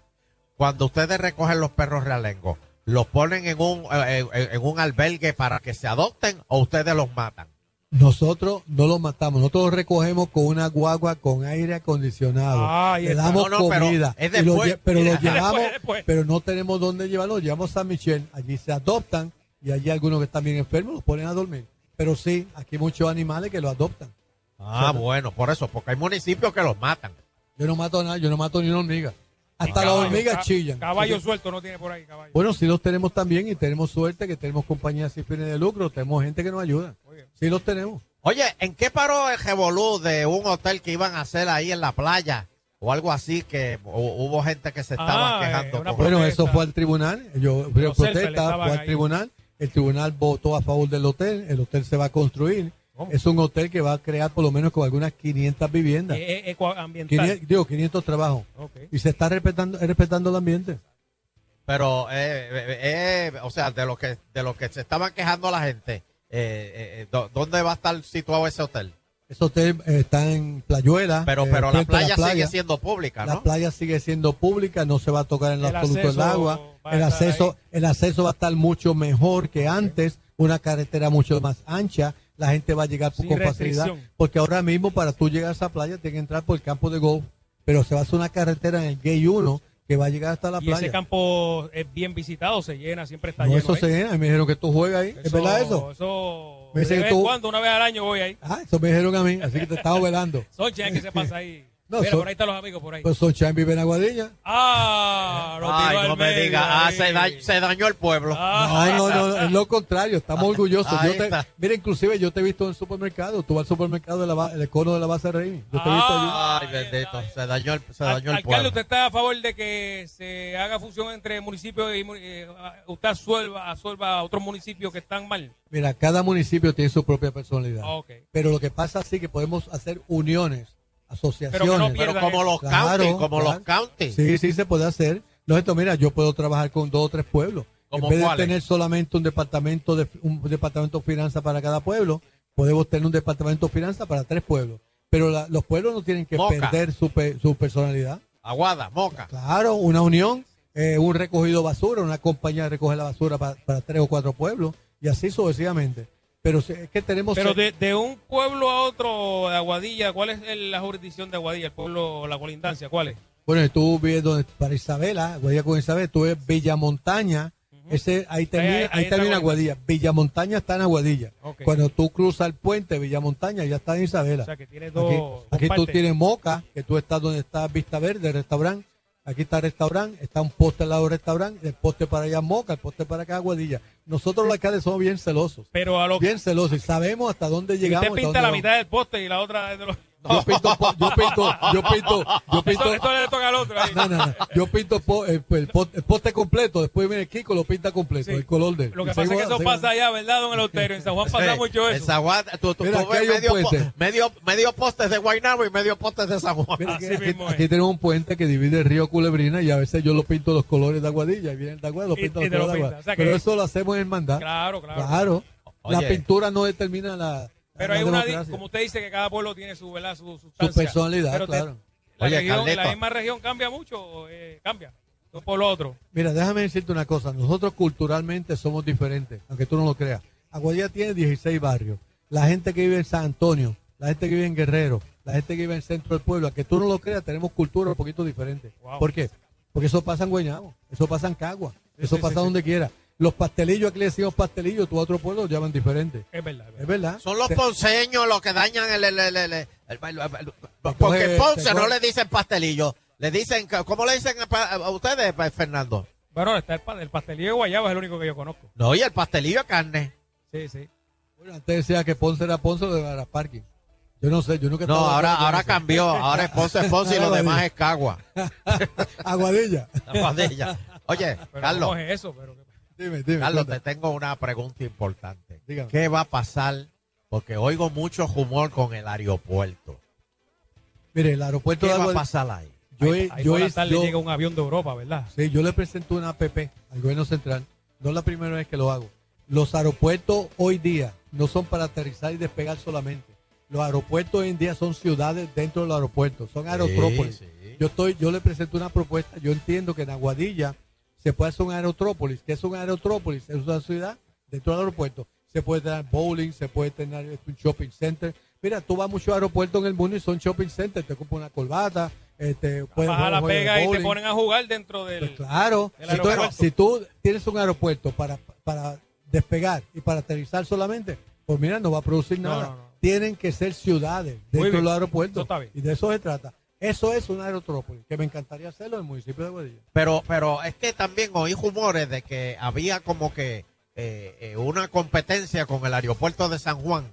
Cuando ustedes recogen los perros realengos, ¿los ponen en un, eh, eh, en un albergue para que se adopten o ustedes los matan? Nosotros no los matamos, nosotros los recogemos con una guagua con aire acondicionado. Ah, Le damos No, no, pero comida. los después. lle- pero los <laughs> llevamos, después. pero no tenemos dónde llevarlos. Los llevamos a San Michel, allí se adoptan y allí algunos que están bien enfermos los ponen a dormir. Pero sí, aquí hay muchos animales que los adoptan. Ah, bueno, por eso, porque hay municipios que los matan. Yo no mato nada, yo no mato ni una hormiga. Hasta las hormigas chillan. Caballo Porque- suelto no tiene por ahí, caballo. Bueno, sí los tenemos también y tenemos suerte que tenemos compañías sin fines de lucro, tenemos gente que nos ayuda. Sí los tenemos. Oye, ¿en qué paró el revolú de un hotel que iban a hacer ahí en la playa? O algo así, que hu- hubo gente que se estaba Ah, quejando. con- Bueno, eso fue al tribunal. Yo selfies protesta, fue al ahí. tribunal. El tribunal votó a favor del hotel. El hotel se va a construir. Es un hotel que va a crear por lo menos con algunas 500 viviendas. Eh, eh, ecoambiental. 500 digo, 500 trabajos. Y se está respetando, respetando el ambiente. Pero, eh, eh, eh, o sea, de lo que de lo que se estaban quejando la gente, eh, eh, eh, ¿dó- ¿dónde va a estar situado ese hotel? Ese hotel eh, está en Playuela. Pero, eh, pero la playa, sigue siendo pública, La ¿no? playa sigue siendo pública, no se va a tocar en El absoluto el agua. El acceso, el acceso va a estar mucho mejor que antes, una carretera mucho más ancha, la gente va a llegar Sin con facilidad. Porque ahora mismo para tú llegar a esa playa tienes que entrar por el campo de golf, pero se va a hacer una carretera en el Gay 1 que va a llegar hasta la Y playa. ese campo es bien visitado, se llena, siempre está no, lleno. eso ahí. se llena, me dijeron que tú juegas ahí, ¿es verdad eso? Eso, Me de dicen vez que en tú- cuando, una vez al año voy ahí. Ah, eso me dijeron a mí, así que te estaba <laughs> velando. Sonche, que se pasa ahí. No, Mira, son- por ahí están los amigos por ahí. Pues Sunshine vive en Aguadilla. Ah, lo Ay, no me medio diga, ah, se, da- se dañó el pueblo. Ah. No, no, no, es lo contrario, estamos orgullosos. Yo te- está. mira, inclusive yo te he visto en el supermercado, tú vas al supermercado de la, ba- el cono de la base Rey. Yo te he visto allí. Ay, bendito, se dañó el, se dañó el Alcalde, pueblo. ¿usted está a favor de que se haga fusión entre municipios y eh, usted absuelva, absuelva a otros municipios que están mal? Mira, cada municipio tiene su propia personalidad. Ah. Pero lo que pasa sí que podemos hacer uniones, asociaciones. Pero no Pero como los counties, como los counties. Sí, sí se puede hacer. No, esto, mira, yo puedo trabajar con dos o tres pueblos. En ¿Cómo vez de tener solamente un departamento de un departamento de finanzas para cada pueblo, podemos tener un departamento de finanzas para tres pueblos. Pero la- los pueblos no tienen que Moca. perder su, pe- su personalidad. Aguada, Moca. Claro, una unión, eh, un recogido basura, una compañía de recoger la basura pa- para tres o cuatro pueblos y así sucesivamente. Pero es que tenemos... Pero de, de un pueblo a otro de Aguadilla, ¿cuál es el- la jurisdicción de Aguadilla? El pueblo, la colindancia, ¿cuál es? Bueno, tú vives donde, para Isabela, Aguadilla con Isabel, tú ves Villamontaña, ese, ahí termina, Ahí- ahí, ahí termina Aguadilla. Villamontaña está en Aguadilla. Cuando tú cruzas el puente Villamontaña, ya está en Isabela. O sea, que tiene Aquí- dos- Aquí, dos tú tienes Moca, que tú estás donde está Vista Verde, el restaurante. Aquí está el restaurante, está un poste al lado del restaurante, el poste para allá Moca, el poste para acá Aguadilla. Nosotros los alcaldes somos bien celosos. Pero a lo Bien celosos y sabemos hasta dónde llegamos. usted pinta la mitad del poste y la otra es de los... Yo pinto, po- yo pinto, yo pinto, yo pinto. Esto, esto le toca al otro. ahí. No, no, no. Yo pinto po- el, el po- el poste completo, después viene Kiko, lo pinta completo, Sí. el color de. Lo que pasa es que eso pasa allá, ¿verdad, don Eleuterio? En San Juan pasa Sí, mucho En eso. San Juan, tú, tú- Mira, tú aquí ves hay un medio, po- puente. medio, medio postes de Guaynabo y medio postes de San Juan. Mira, Así aquí, aquí- aquí tenemos un puente que divide el río Culebrina y a veces yo lo pinto los colores de Aguadilla y viene el de Aguada, lo Y- pinto y los lo colores de. Aguada. O sea que- Pero eso lo hacemos en hermandad. Claro, claro. Claro. La Oye. pintura no determina la. Pero hay una, democracia. como usted dice, que cada pueblo tiene su, ¿verdad? su sustancia. Su personalidad, Pero te- claro. La, Oye, región, la misma región cambia mucho, eh, cambia de un pueblo a otro. Mira, déjame decirte una cosa. Nosotros culturalmente somos diferentes, aunque tú no lo creas. Aguadilla tiene 16 barrios. La gente que vive en San Antonio, la gente que vive en Guerrero, la gente que vive en el centro del pueblo, aunque tú no lo creas, tenemos cultura un poquito diferente. Wow. ¿Por qué? Porque eso pasa en Guaynabo, eso pasa en Cagua, Sí, eso sí, pasa sí, donde quiera. Los pastelillos, aquí le decimos pastelillos, tú a otro pueblo lo llaman diferente. Es verdad. es verdad. Son los ponceños los que dañan el... el- el- el- el- el- el- porque coge- Ponce no le dicen pastelillo, le dicen... ¿Cómo le dicen a, ustedes, Fernando? Bueno, está el, el pastelillo de Guayaba, es el único que yo conozco. No, y el pastelillo de carne. Sí, sí. Bueno, antes decía que Ponce era Ponce de Varas Parking. Yo no sé, yo nunca No, ahora, ahora cambió. Ahora es Ponce, es Ponce y lo <laughs> demás es Cagua. <laughs> Aguadilla. <laughs> La pandilla. Oye, Pero Carlos, ¿cómo es eso? Pero, Dime, dime. Carlos, cuenta. te tengo una pregunta importante. Dígame. ¿Qué va a pasar? Porque oigo mucho humor con el aeropuerto. Mire, el aeropuerto ¿Qué de va a pasar ahí? Yo, ahí, ahí yo, por he- la tarde yo- llega un avión de Europa, ¿verdad? sí, yo le presenté una APP al gobierno central No es la primera vez que lo hago. Los aeropuertos hoy día no son para aterrizar y despegar solamente. Los aeropuertos hoy en día son ciudades dentro del aeropuerto, son aerotrópolis. sí. Yo estoy, yo le presento una propuesta. Yo entiendo que en Aguadilla se puede hacer un aerotrópolis. ¿Qué es un aerotrópolis? Es una ciudad dentro del aeropuerto. Se puede tener bowling, se puede tener un shopping center. Mira, tú vas a muchos aeropuertos en el mundo y son shopping centers. Te compras una corbata, este, puedes Vas a la jugar pega y te ponen a jugar dentro del. Pues claro, del si tú, aeropuerto. si tú tienes un aeropuerto para, para despegar y para aterrizar solamente, pues mira, no va a producir No, nada. no, no. Tienen que ser ciudades dentro de los aeropuertos. Y de eso se trata. Eso es un aerotrópolis, que me encantaría hacerlo en el municipio de Guadilla. Pero, pero es que también oí rumores de que había como que eh, eh, una competencia con el aeropuerto de San Juan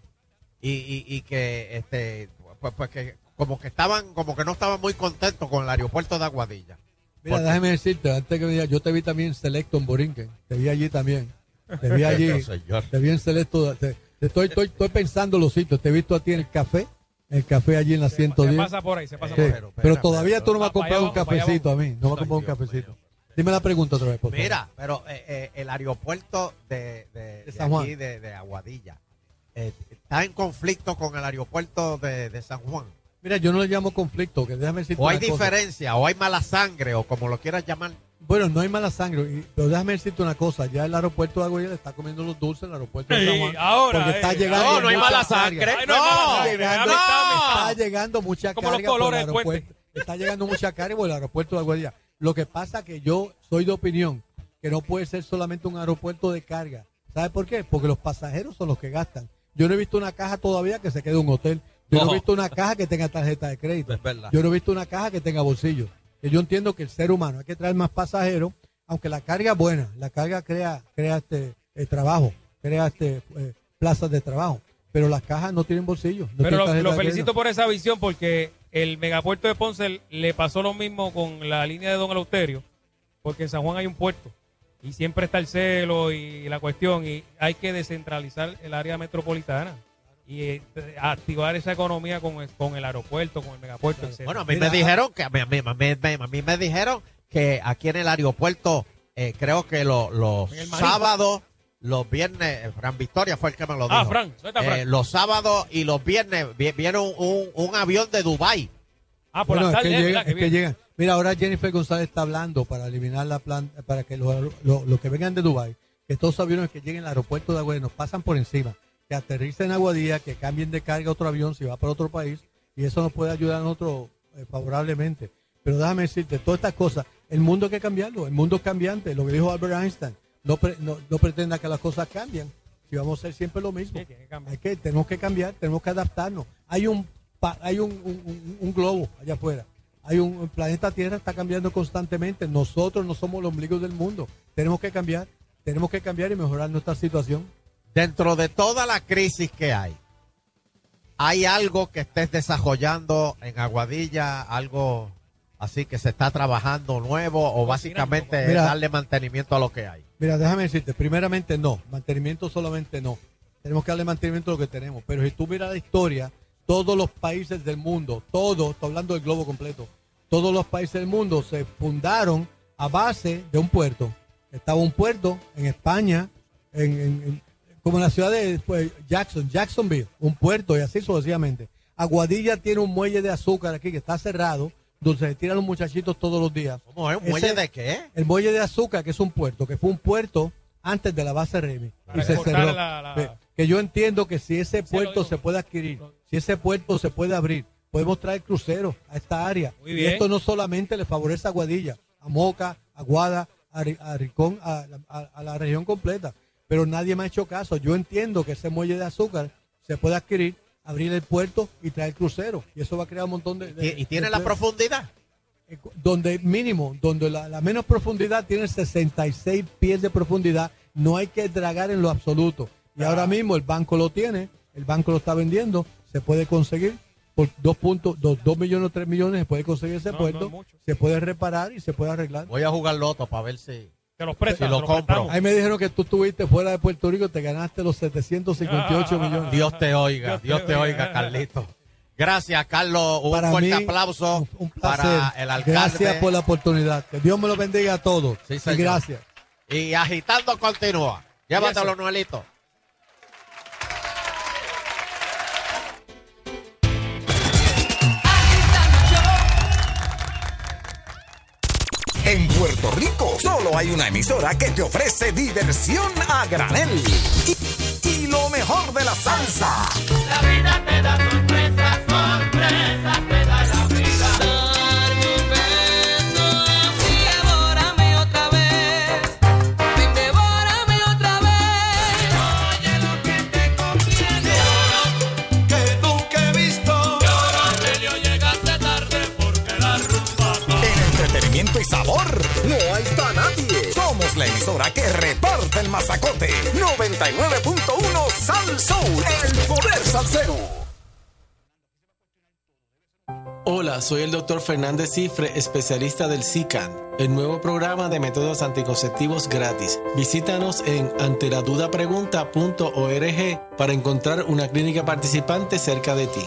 y, y, y que este pues, pues que como que estaban como que no estaban muy contentos con el aeropuerto de Aguadilla. Mira, Porque- déjame decirte, antes que me digas, yo te vi también en Selecto en Borinquen. Te vi allí también. Te vi <laughs> allí. No, te vi en Selecto. te- te estoy, estoy, estoy pensando los sitios. Te he visto a ti en el café. El café allí en la 110. Se pasa por ahí, se pasa Sí, por ahí. pero, todavía tú no me has comprado un cafecito a mí. No me has comprado un cafecito. Dime la pregunta otra vez, por favor. Mira, pero eh, eh, el aeropuerto de, de, de San Juan. aquí, de, de Aguadilla, eh, está en conflicto con el aeropuerto de, de San Juan. Mira, yo no le llamo conflicto, que déjame decirte O hay una cosa. diferencia, o hay mala sangre, o como lo quieras llamar. Bueno, no hay mala sangre, y- pero déjame decirte una cosa, ya el aeropuerto de Aguadilla le está comiendo los dulces el aeropuerto de San Sí, Juan. ahora, porque está eh, llegando no, no hay mala sangre. Ay, no mala Está llegando, está llegando mucha Como los carga por el del puente. aeropuerto. Está llegando mucha carga por el aeropuerto de Aguadilla. Lo que pasa que yo soy de opinión que no puede ser solamente un aeropuerto de carga. ¿Sabe por qué? Porque los pasajeros son los que gastan. Yo no he visto una caja todavía que se quede en un hotel. Yo no he visto una caja que tenga tarjeta de crédito. Es verdad. Yo no he visto una caja que tenga bolsillo. Que yo entiendo que el ser humano hay que traer más pasajeros, aunque la carga es buena, la carga crea, crea este eh, trabajo, crea este eh, plazas de trabajo, pero las cajas no tienen bolsillo. no Pero tienen lo, felicito por esa visión porque el megapuerto de Ponce le pasó lo mismo con la línea de Don Eleuterio, porque en San Juan hay un puerto y siempre está el celo y la cuestión y hay que descentralizar el área metropolitana y eh, activar esa economía con el, con el aeropuerto, con el megapuerto, etc. Bueno, a mí Mira, me dijeron que a mí, a mí- a mí- a mí me dijeron que aquí en el aeropuerto eh, creo que lo- los sábados, los viernes, eh, Fran Victoria fue el que me lo dijo. Ah, Fran, suelta, Fran. Eh, los sábados y los viernes vi- viene un, un- un avión de Dubai. ah, por Bueno, la es que, tarde, es que llegan. Mira, ahora Jennifer González está hablando para eliminar la planta, para que los los- los que vengan de Dubai, que todos los aviones que lleguen al aeropuerto de Aguadilla nos pasan por encima, que aterricen en Aguadilla, que cambien de carga otro avión si va para otro país, y eso nos puede ayudar a nosotros eh, favorablemente. Pero déjame decirte, todas estas cosas, el mundo hay que cambiarlo, el mundo es cambiante, lo que dijo Albert Einstein, no, pre- no, no pretenda que las cosas cambien, si vamos a hacer siempre lo mismo. Sí, que. Hay que, tenemos que cambiar, tenemos que adaptarnos. Hay un, hay un, un- un- un globo allá afuera. Hay un el planeta Tierra está cambiando constantemente. Nosotros no somos los ombligos del mundo. Tenemos que cambiar, tenemos que cambiar y mejorar nuestra situación. Dentro de toda la crisis que hay, ¿hay algo que estés desarrollando en Aguadilla? ¿Algo así que se está trabajando nuevo o básicamente Mira. darle mantenimiento a lo que hay? Mira, déjame decirte, primeramente no, mantenimiento solamente no. Tenemos que darle mantenimiento a lo que tenemos. Pero si tú miras la historia, todos los países del mundo, todos, estoy hablando del globo completo, todos los países del mundo se fundaron a base de un puerto. Estaba un puerto en España, en- en- como en la ciudad de pues, Jackson, Jacksonville, un puerto y así sucesivamente. Aguadilla tiene un muelle de azúcar aquí que está cerrado, donde se tiran los muchachitos todos los días. ¿Cómo es? ¿Un muelle de qué? el muelle de azúcar, que es un puerto, que fue un puerto antes de la base Remy. Para Y se cerró. la- Que yo entiendo que si ese puerto se puede adquirir, si ese puerto se puede abrir, podemos traer cruceros a esta área. Y esto no solamente le favorece a Aguadilla, a Moca, a Guada, a, a Ricón, a, a- a la región completa. Pero nadie me ha hecho caso. Yo entiendo que ese muelle de azúcar se puede adquirir, abrir el puerto y traer cruceros. Y eso va a crear un montón de... de- ¿Y, tiene de la profundidad? eh, donde mínimo, donde la, la menos profundidad tiene 66 pies de profundidad, no hay que dragar en lo absoluto. Y ahora mismo el banco lo tiene, el banco lo está vendiendo, se puede conseguir por 2 puntos, 2 millones o 3 millones, se puede conseguir ese No, no puerto, es se puede reparar y se puede arreglar. Voy a jugar loto para ver si... Te los Si lo te los compro. prestamos. Ahí me dijeron que tú estuviste fuera de Puerto Rico, te ganaste los 758 millones. Dios te oiga, Dios te Dios te oiga. oiga, Carlito. Gracias, Carlos. Un Para fuerte mí, aplauso Un, para el alcalde. Gracias por la oportunidad. Que Dios me lo bendiga a todos. Sí, y gracias. Y agitando continúa. Llévatelo? Noelito. En Puerto Rico solo hay una emisora que te ofrece diversión a granel. Y, y lo mejor de la salsa. Que reparte el mazacote. 99.1 Sal Soul, el poder salsero. Hola, soy el doctor Fernández Cifre, especialista del SICAN, el nuevo programa de métodos anticonceptivos gratis. Visítanos en anteladudapregunta.org para encontrar una clínica participante cerca de ti.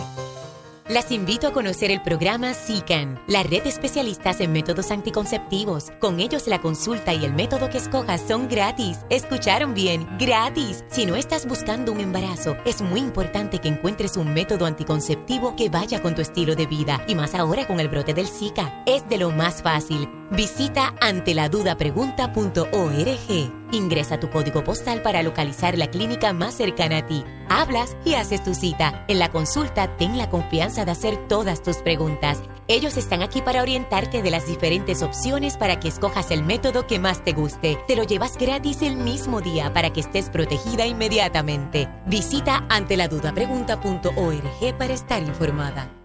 Las invito a conocer el programa SICAN, la red de especialistas en métodos anticonceptivos. Con ellos la consulta y el método que escojas son gratis. ¿Escucharon bien? Gratis. Si no estás buscando un embarazo, es muy importante que encuentres un método anticonceptivo que vaya con tu estilo de vida. Y más ahora con el brote del Zika. Es de lo más fácil. Visita anteladudapregunta.org. Ingresa tu código postal para localizar la clínica más cercana a ti. Hablas y haces tu cita. En la consulta, ten la confianza de hacer todas tus preguntas. Ellos están aquí para orientarte de las diferentes opciones para que escojas el método que más te guste. Te lo llevas gratis el mismo día para que estés protegida inmediatamente. Visita anteladudapregunta.org para estar informada.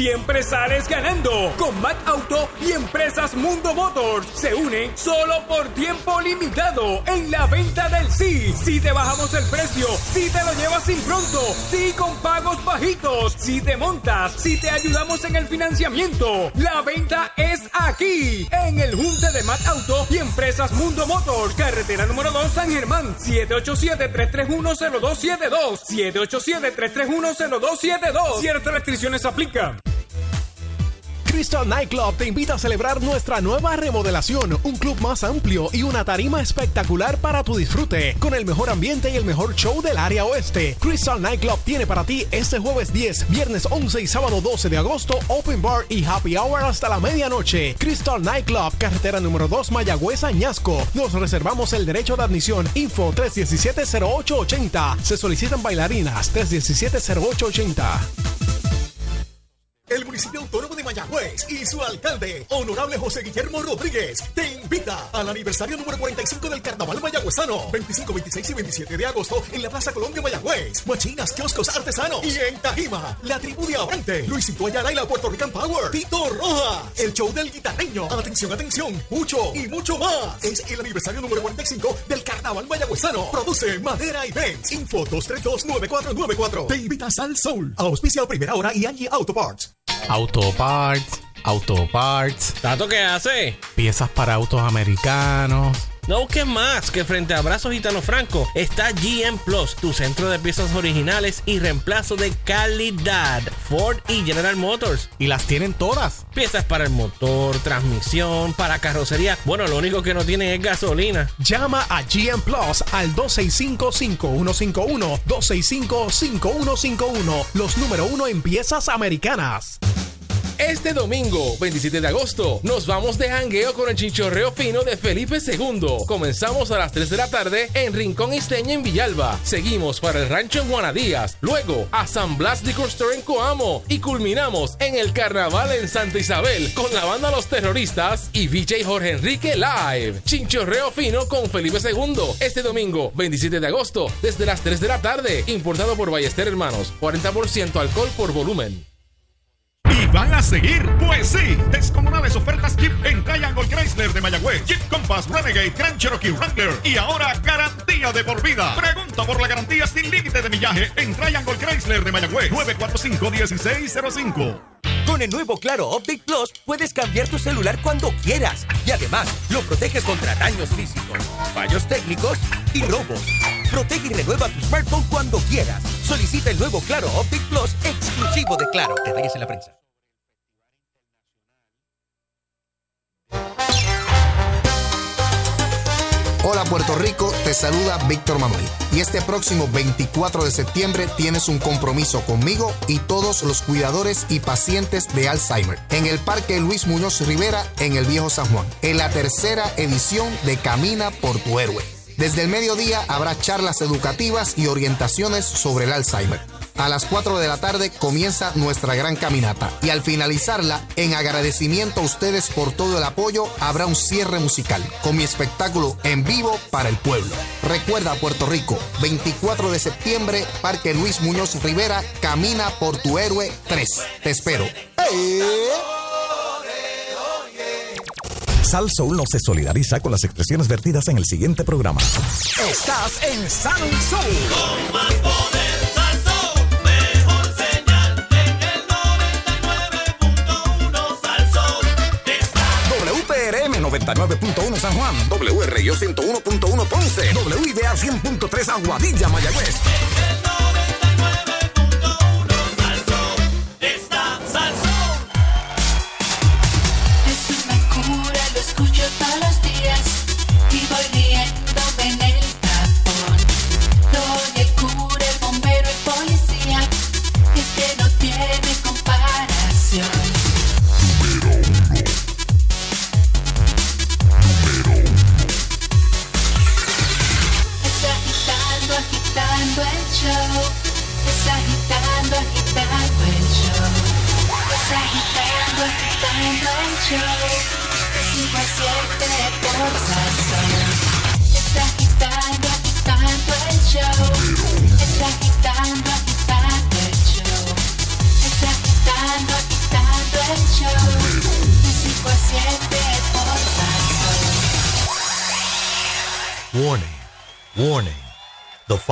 Siempre sales ganando con Mac Auto y Empresas Mundo Motors. Se unen solo por tiempo limitado en la venta del sí. Si te bajamos el precio, si te lo llevas sin pronto, si con pagos bajitos, si te montas, si te ayudamos en el financiamiento. La venta es aquí, en el Junte de Mac Auto y Empresas Mundo Motors. Carretera número 2 San Germán, 787-331-0272. 787-331-0272. Ciertas restricciones aplican. Crystal Nightclub te invita a celebrar nuestra nueva remodelación, un club más amplio y una tarima espectacular para tu disfrute, con el mejor ambiente y el mejor show del área oeste. Crystal Nightclub tiene para ti este jueves 10, viernes 11 y sábado 12 de agosto, open bar y happy hour hasta la medianoche. Crystal Nightclub, carretera número 2, Mayagüez, Añasco. Nos reservamos el derecho de admisión. Info 317-0880. Se solicitan bailarinas 317-0880. El municipio autónomo de Mayagüez y su alcalde, honorable José Guillermo Rodríguez, te invita al aniversario número 45 del Carnaval Mayagüezano, 25, 26 y 27 de agosto en la Plaza Colombia Mayagüez. Machinas, kioscos artesanos y en Tajima, la tribu de Abrante, Luisito Ayala y la Puerto Rican Power, Tito Rojas, el show del guitarreño, atención, atención, mucho y mucho más. Es el aniversario número 45 del Carnaval Mayagüezano. Produce Madera Events. Info 232-9494. Te invitas al Soul. Auspicia Primera Hora y Angie Auto Parts. Auto Parts, Auto Parts. ¿Tato qué hace? Piezas para autos americanos. No busques más que frente a Brazos Gitano Franco está GM Plus, tu centro de piezas originales y reemplazo de calidad. Ford y General Motors. Y las tienen todas. Piezas para el motor, transmisión, para carrocería. Bueno, lo único que no tienen es gasolina. Llama a GM Plus al 265-5151. 265-5151. Los número uno en piezas americanas. Este domingo, 27 de agosto, nos vamos de jangueo con el chinchorreo fino de Felipe II. Comenzamos a las 3 de la tarde en Rincón Isteña en Villalba. Seguimos para el rancho en Juanadías. Luego a San Blas Liquor Store en Coamo. Y culminamos en el carnaval en Santa Isabel con la banda Los Terroristas y VJ Jorge Enrique Live. Chinchorreo fino con Felipe II. Este domingo, 27 de agosto, desde las 3 de la tarde. Importado por Ballester Hermanos. 40% alcohol por volumen. Y van a seguir, pues sí, descomunales ofertas Jeep en Triangle Chrysler de Mayagüez, Jeep Compass, Renegade, Grand Cherokee, Wrangler y ahora garantía de por vida. Pregunta por la garantía sin límite de millaje en Triangle Chrysler de Mayagüez, 945-1605. Con el nuevo Claro Update Plus puedes cambiar tu celular cuando quieras y además lo proteges contra daños físicos, fallos técnicos y robos. Protege y renueva tu smartphone cuando quieras. Solicita el nuevo Claro Update Plus exclusivo de Claro. Detalles en la prensa. Hola Puerto Rico, te saluda Víctor Manuel. Y este próximo 24 de septiembre tienes un compromiso conmigo y todos los cuidadores y pacientes de Alzheimer en el Parque Luis Muñoz Rivera en el Viejo San Juan, en la tercera edición de Camina por tu Héroe. Desde el mediodía habrá charlas educativas y orientaciones sobre el Alzheimer. A las 4 de la tarde comienza nuestra gran caminata y al finalizarla, en agradecimiento a ustedes por todo el apoyo, habrá un cierre musical con mi espectáculo en vivo para el pueblo. Recuerda Puerto Rico, 24 de septiembre, Parque Luis Muñoz Rivera, Camina por tu héroe 3. Te espero. Sal Soul no se solidariza con las expresiones vertidas en el siguiente programa. Estás en Sal Soul. Con más poder, Salsón, mejor señal en el 99.1 Salsón. WPRM 99.1 San Juan, WRIO 101.1 Ponce, WIDA 100.3 Aguadilla, Mayagüez.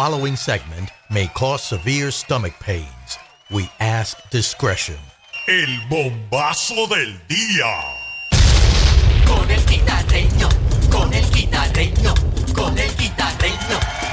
Following segment may cause severe stomach pains. We ask discretion. El bombazo del día. Con el guitarreño, con el guitarreño, con el guitarreño,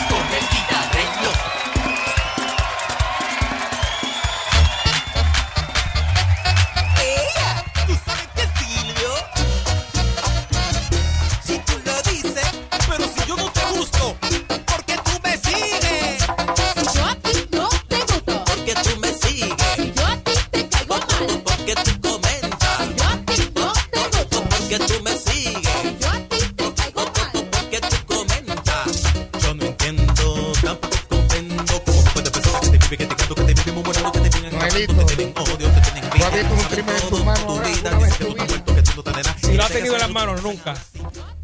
tenido en las manos, nunca.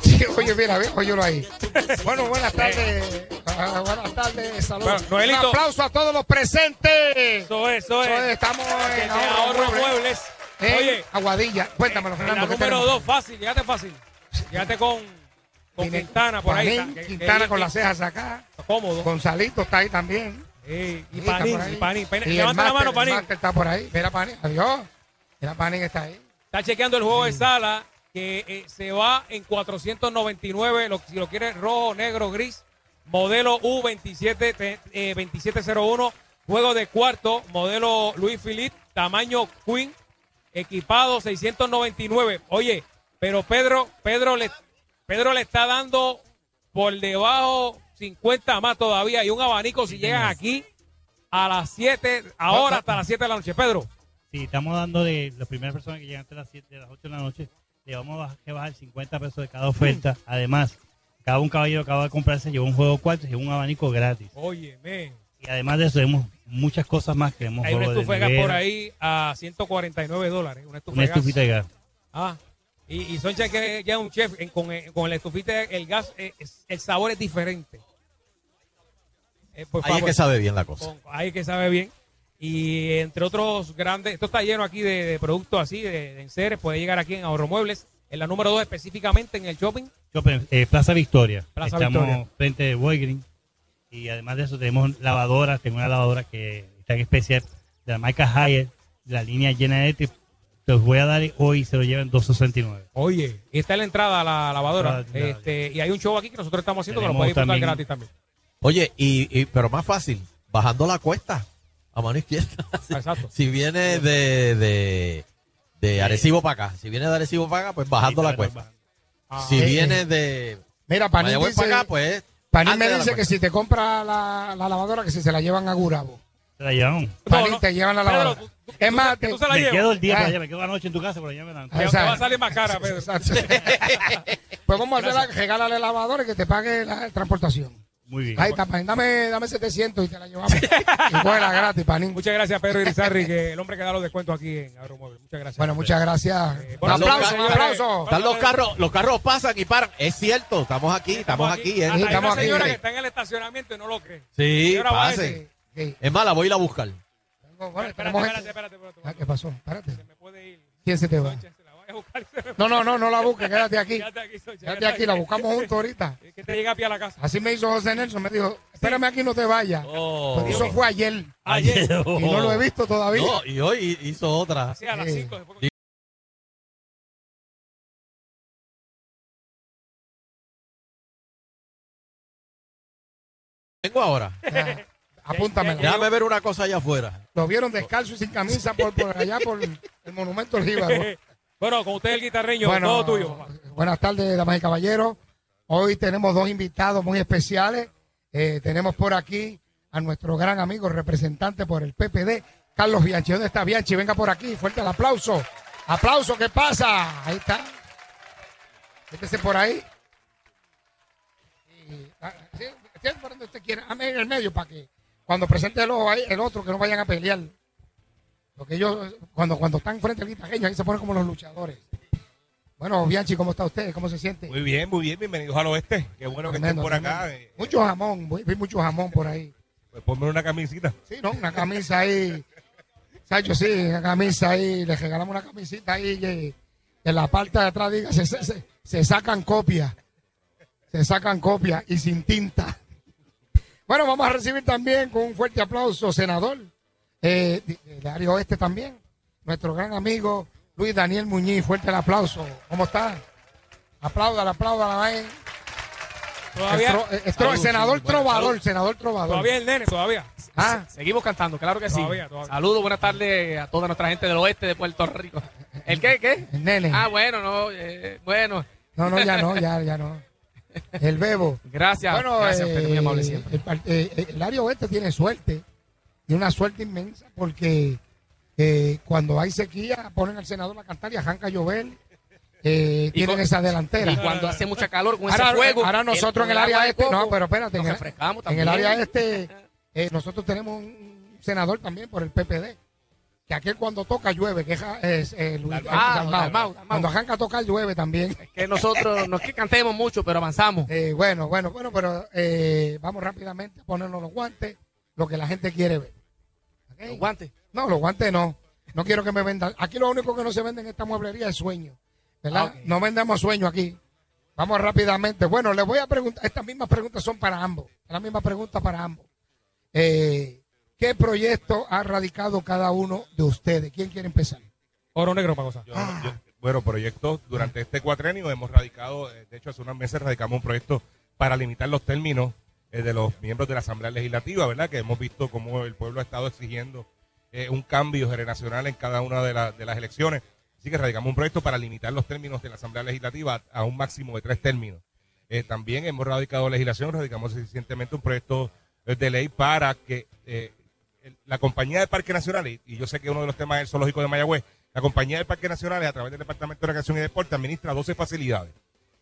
Sí, oye, mira, ve, óyelo ahí. <laughs> Bueno, buenas tardes. ah, buenas tardes, saludos. Bueno. Un aplauso a todos los presentes. Eso es, eso es. Estamos en te ahorro Muebles. muebles. Oye, Aguadilla. Cuéntamelo, en Fernando. la ¿qué número dos, fácil, llegate fácil. Llegate con, con Quintana por ahí. Panín, que- que- Quintana que- con las cejas acá. Cómodo. Gonzalito está ahí también. Sí, y Sí, está Panín, y Panín. Panín, Y el Levanta la máster, mano, el Panín. máster está por ahí. Mira, Panín. Adiós. Mira, Panín está ahí. Está chequeando el juego de sala que eh, se va en 499, lo, si lo quiere rojo, negro, gris, modelo U27 te- eh, 2701, juego de cuarto, modelo Luis Philippe, tamaño Queen, equipado 699. Oye, pero Pedro, Pedro le, Pedro le está dando por debajo 50 más todavía y un abanico si llegan aquí a las 7, ahora hasta las 7 de la noche. Pedro. Sí, estamos dando de las primeras personas que llegan de las 7 de las 8 de la noche, le vamos a bajar, que bajar 50 pesos de cada oferta. Además, cada un caballero acaba de comprarse, llevó un juego cuarto y un abanico gratis. Oye, men. Y además de eso, tenemos muchas cosas más. Tenemos Hay una juego de estufa de gas nevera, por ahí a 149 dólares. Una estufa Una de gas. estufita de gas. Ah, y, y Soncha que ya es un chef, en- con, eh, con la estufita, el gas, eh, es- el sabor es diferente. Eh, por Ahí es favor. que sabe bien la cosa. Con- ahí que sabe bien. Y entre otros grandes, esto está lleno aquí de, de productos así, de, de enseres, puede llegar aquí en Ahorro Muebles, en la número 2 específicamente en el shopping. Shopping, eh, Plaza Victoria. Plaza Estamos Victoria. frente de Walgreens. Y además de eso, tenemos lavadoras. Tengo una lavadora que está en especial de la marca Hyatt, de la línea Genetic. Te los voy a dar hoy se lo llevan 269. Oye, y está en la entrada a la lavadora. Ah. Este, y hay un show aquí que nosotros estamos haciendo que lo puede disfrutar también- gratis también. Oye, y, y- pero más fácil, bajando la cuesta a mano izquierda. <laughs> si, Exacto. si viene de, de, de Arecibo para acá, si viene de Arecibo para acá, pues bajando la cuesta. Ah. Si Eh, viene de, Mira, Panín dice, para acá, pues. Panín me la dice que si te compra la, la lavadora, que si se la llevan a Gurabo. Se la llevan. Panín, te llevan la Pedro, lavadora. es más, te- me quedo el día Ah, para allá, me quedo la noche en tu casa, pero ya me dan. Ah, Te- va a salir más cara, <laughs> Pedro. Exacto. <laughs> pues vamos a hacer la, regálale la lavadora y que te pague la transportación. Muy bien. Ahí está, Panín. Dame, dame 700 y te la llevamos. <laughs> y cógela gratis, Panín. Muchas gracias, Pedro Irizarri, que el hombre que da los descuentos aquí en Agromueble. Muchas gracias. Bueno, muchas gracias. un bueno, aplauso, un aplauso. Están los carros, los carros pasan y paran. Es cierto, estamos aquí, estamos aquí. ¿eh? Hasta hay estamos una señora que aquí. está en el estacionamiento y no lo cree. Sí, decir- Es más, la voy a ir a buscar. Bueno, Espérate, espérate, espérate, espérate. Ah, ¿Qué pasó? Espérate. Se me puede ir. ¿Quién se te va? No, no, no, no la busques, quédate aquí. Quédate aquí, Socha, Quédate aquí, la buscamos juntos ahorita. <laughs> Es que te llega a pie a la casa. Así me hizo José Nelson, me dijo, espérame aquí, no te vayas. Oh. Pero eso fue ayer. Ayer. <laughs> Y no lo he visto todavía. No, y hoy hizo otra. Sí, a las Sí. 5. después- Vengo ahora. <laughs> Ya, Apúntamela. Déjame ver una cosa allá afuera. Lo vieron descalzo y sin camisa por, por allá por el monumento del Jíbaro. Bueno, con usted el guitarreño, Bueno, todo tuyo, papá. Buenas tardes, damas y caballeros. Hoy tenemos dos invitados muy especiales. Eh, tenemos por aquí a nuestro gran amigo, representante por el PPD, Carlos Bianchi. ¿Dónde está Bianchi? Venga por aquí, fuerte el aplauso. Aplauso, ¿qué pasa? Ahí está. Métese por ahí. Y, ah, sí, por donde usted quiera. Dame en el medio para que cuando presente el, ojo ahí, el otro, que no vayan a pelear. Porque ellos, cuando, cuando están frente al guitarreño, ahí se ponen como los luchadores. Bueno, Bianchi, ¿cómo está usted? ¿Cómo se siente? Muy bien, muy bien. Bienvenidos al oeste. Qué bueno que estén Tremendo, por acá. tremendo. Eh, Mucho jamón, vi mucho jamón por ahí. Pues ponme una camisita. Sí, ¿no? Una camisa ahí. Sacho, sí, una camisa ahí. Le regalamos una camisita ahí que en la parte de atrás diga, se, se- se- se sacan copias. Se sacan copias y sin tinta. Bueno, vamos a recibir también con un fuerte aplauso, senador eh, de- del área oeste también, nuestro gran amigo Luis Daniel Muñiz. Fuerte el aplauso. ¿Cómo está? Apláudala, apláudala ahí. Todavía- El tro- el tro- Salud, senador sí, trovador, salud. senador trovador. Todavía el nene, todavía. Ah. Se- Seguimos cantando, claro que sí. Todavía. Saludos, buenas tardes a toda nuestra gente del oeste de Puerto Rico. ¿El qué? ¿Qué? El nene. Ah, bueno, no, eh, bueno. No, no, ya no, ya, ya no. El bebo. Gracias, Bueno, gracias, eh, Pedro, muy amable siempre. El, eh, el área oeste tiene suerte. Y una suerte inmensa porque eh, cuando hay sequía ponen al senador a cantar y arranca a llover. Eh, Y tienen con- esa delantera. Y cuando hace mucha calor con ahora, ese fuego. ahora nosotros en el área de este, no, pero espérate, en nos refrescamos en el área este, eh, nosotros tenemos un senador también por el PPD. Que aquel cuando toca llueve, que es, es, eh, Luis- Dalmau, Dalmau. Dalmau, Dalmau. Cuando arranca a tocar llueve también. Que nosotros, no es que cantemos mucho, pero avanzamos. Bueno, bueno, bueno, pero eh, vamos rápidamente a ponernos los guantes, lo que la gente quiere ver. Los guantes. No, los guantes no. No quiero que me vendan. Aquí lo único que no se vende en esta mueblería es sueño. ¿Verdad? Ah. No vendemos sueño aquí. Vamos rápidamente. Bueno, les voy a preguntar. Estas mismas preguntas son para ambos. La misma pregunta para ambos. Eh, ¿Qué proyecto ha radicado cada uno de ustedes? ¿Quién quiere empezar? Oro negro. Yo- yo- bueno, proyectos durante este cuatrenio hemos radicado, eh, de hecho hace unos meses radicamos un proyecto para limitar los términos eh, de los miembros de la Asamblea Legislativa, ¿verdad? Que hemos visto cómo el pueblo ha estado exigiendo eh, un cambio generacional en cada una de, la- de las elecciones. Así que radicamos un proyecto para limitar los términos de la Asamblea Legislativa a, un máximo de tres términos. Eh, también hemos radicado legislación, radicamos recientemente un proyecto eh, de ley para que la compañía de Parque Nacional, y, yo sé que uno de los temas es el zoológico de Mayagüez, la compañía de Parque Nacional a través del Departamento de Recreación y Deporte administra 12 facilidades.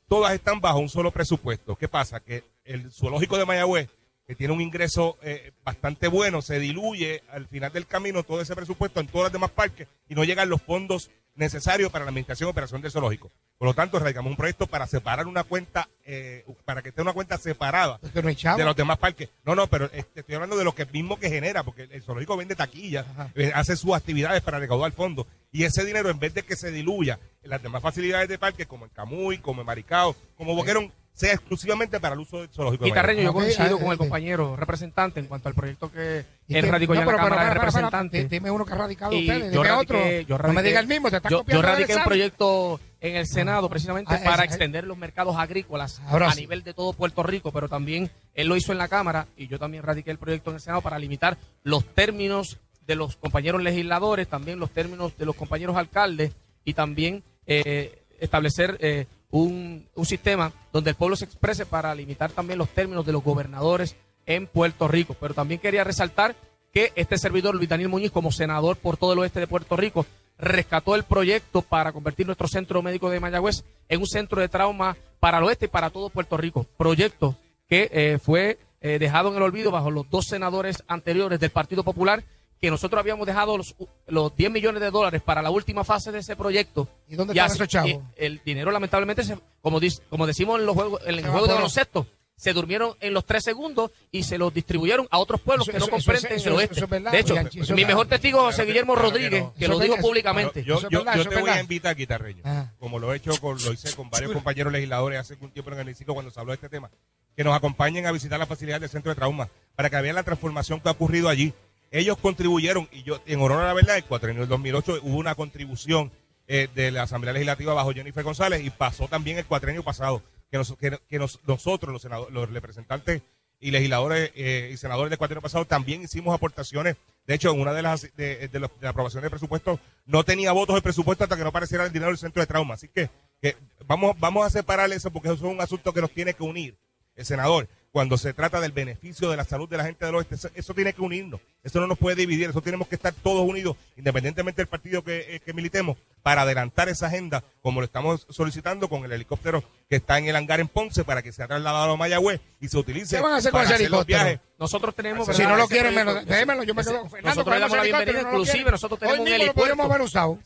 Todas están bajo un solo presupuesto. ¿Qué pasa? Que el zoológico de Mayagüez, que tiene un ingreso eh, bastante bueno, se diluye al final del camino todo ese presupuesto en todos los demás parques y no llegan los fondos necesarios para la administración y operación del zoológico. Por lo tanto, radicamos un proyecto para separar una cuenta, eh, para que esté una cuenta separada no de los demás parques. No, no, pero este, estoy hablando de lo que mismo que genera, porque el zoológico vende taquillas, eh, hace sus actividades para recaudar fondos. Y ese dinero, en vez de que se diluya en las demás facilidades de parques, como en Camuy, como en Maricao, como Boquerón, sea exclusivamente para el uso del zoológico. de Guitarreño, yo coincido ah, con el eh, compañero representante en cuanto al proyecto que ¿Y él radicó ya en la Cámara de Representantes. Dime uno que ha radicado Y Dime radiqué- otro. no me diga el mismo, te yo, radiqué un proyecto en el Senado precisamente Ah, para extender los mercados agrícolas a sí. nivel de todo Puerto Rico, pero también él lo hizo en la Cámara y yo también radiqué el proyecto en el Senado para limitar los términos de los compañeros legisladores, también los términos de los compañeros alcaldes y también eh, establecer eh, un, un sistema donde el pueblo se exprese para limitar también los términos de los gobernadores en Puerto Rico. Pero también quería resaltar que este servidor, Luis Daniel Muñiz, como senador por todo el oeste de Puerto Rico, rescató el proyecto para convertir nuestro centro médico de Mayagüez en un centro de trauma para el oeste y para todo Puerto Rico. Proyecto que eh, fue eh, dejado en el olvido bajo los dos senadores anteriores del Partido Popular, que nosotros habíamos dejado los, los 10 millones de dólares para la última fase de ese proyecto. ¿Y dónde Ya están esos chavos? eh, El dinero, lamentablemente, se- como, dis- como decimos en los juegos, en el Se juego de por- baloncesto, se durmieron en los tres segundos y se los distribuyeron a otros pueblos Eso- que no eso- comprenden eso- el oeste. eso es verdad, de hecho, mi verdad. mejor testigo, José Guillermo Claro que Rodríguez, no. que, lo dijo públicamente. Yo, yo- verdad, yo eso te voy a invitar, Guitarreño, Ajá. como lo he hecho con, lo hice con varios compañeros legisladores hace un tiempo en el hemiciclo cuando se habló de este tema, que nos acompañen a visitar la facilidad del centro de trauma para que vean la transformación que ha ocurrido allí. Ellos contribuyeron, y yo, en honor a la verdad, el cuatrienio del 2008 hubo una contribución eh, de la Asamblea Legislativa bajo Jennifer González y pasó también el cuatrienio pasado, que, nos- que- nos- nosotros, los, senado- los representantes y legisladores eh, y senadores del cuatrienio pasado, también hicimos aportaciones. De hecho, en una de las de, de los- de la aprobación del presupuesto no tenía votos el presupuesto hasta que no apareciera el dinero del centro de trauma. Así que, que vamos, vamos a separar eso porque eso es un asunto que nos tiene que unir. El senador, cuando se trata del beneficio de la salud de la gente del oeste, eso, eso tiene que unirnos. Eso no nos puede dividir. Eso tenemos que estar todos unidos, independientemente del partido que, eh, que militemos, para adelantar esa agenda, como lo estamos solicitando con el helicóptero que está en el hangar en Ponce, para que sea trasladado a Mayagüez y se utilice. ¿Qué van a hacer con ese helicóptero? viajes. Nosotros tenemos. Si no lo quieren, démelo, yo me quedo. Nosotros le damos la helicóptero, bienvenida, no inclusive nosotros tenemos Hoy un mismo lo podríamos haber usado.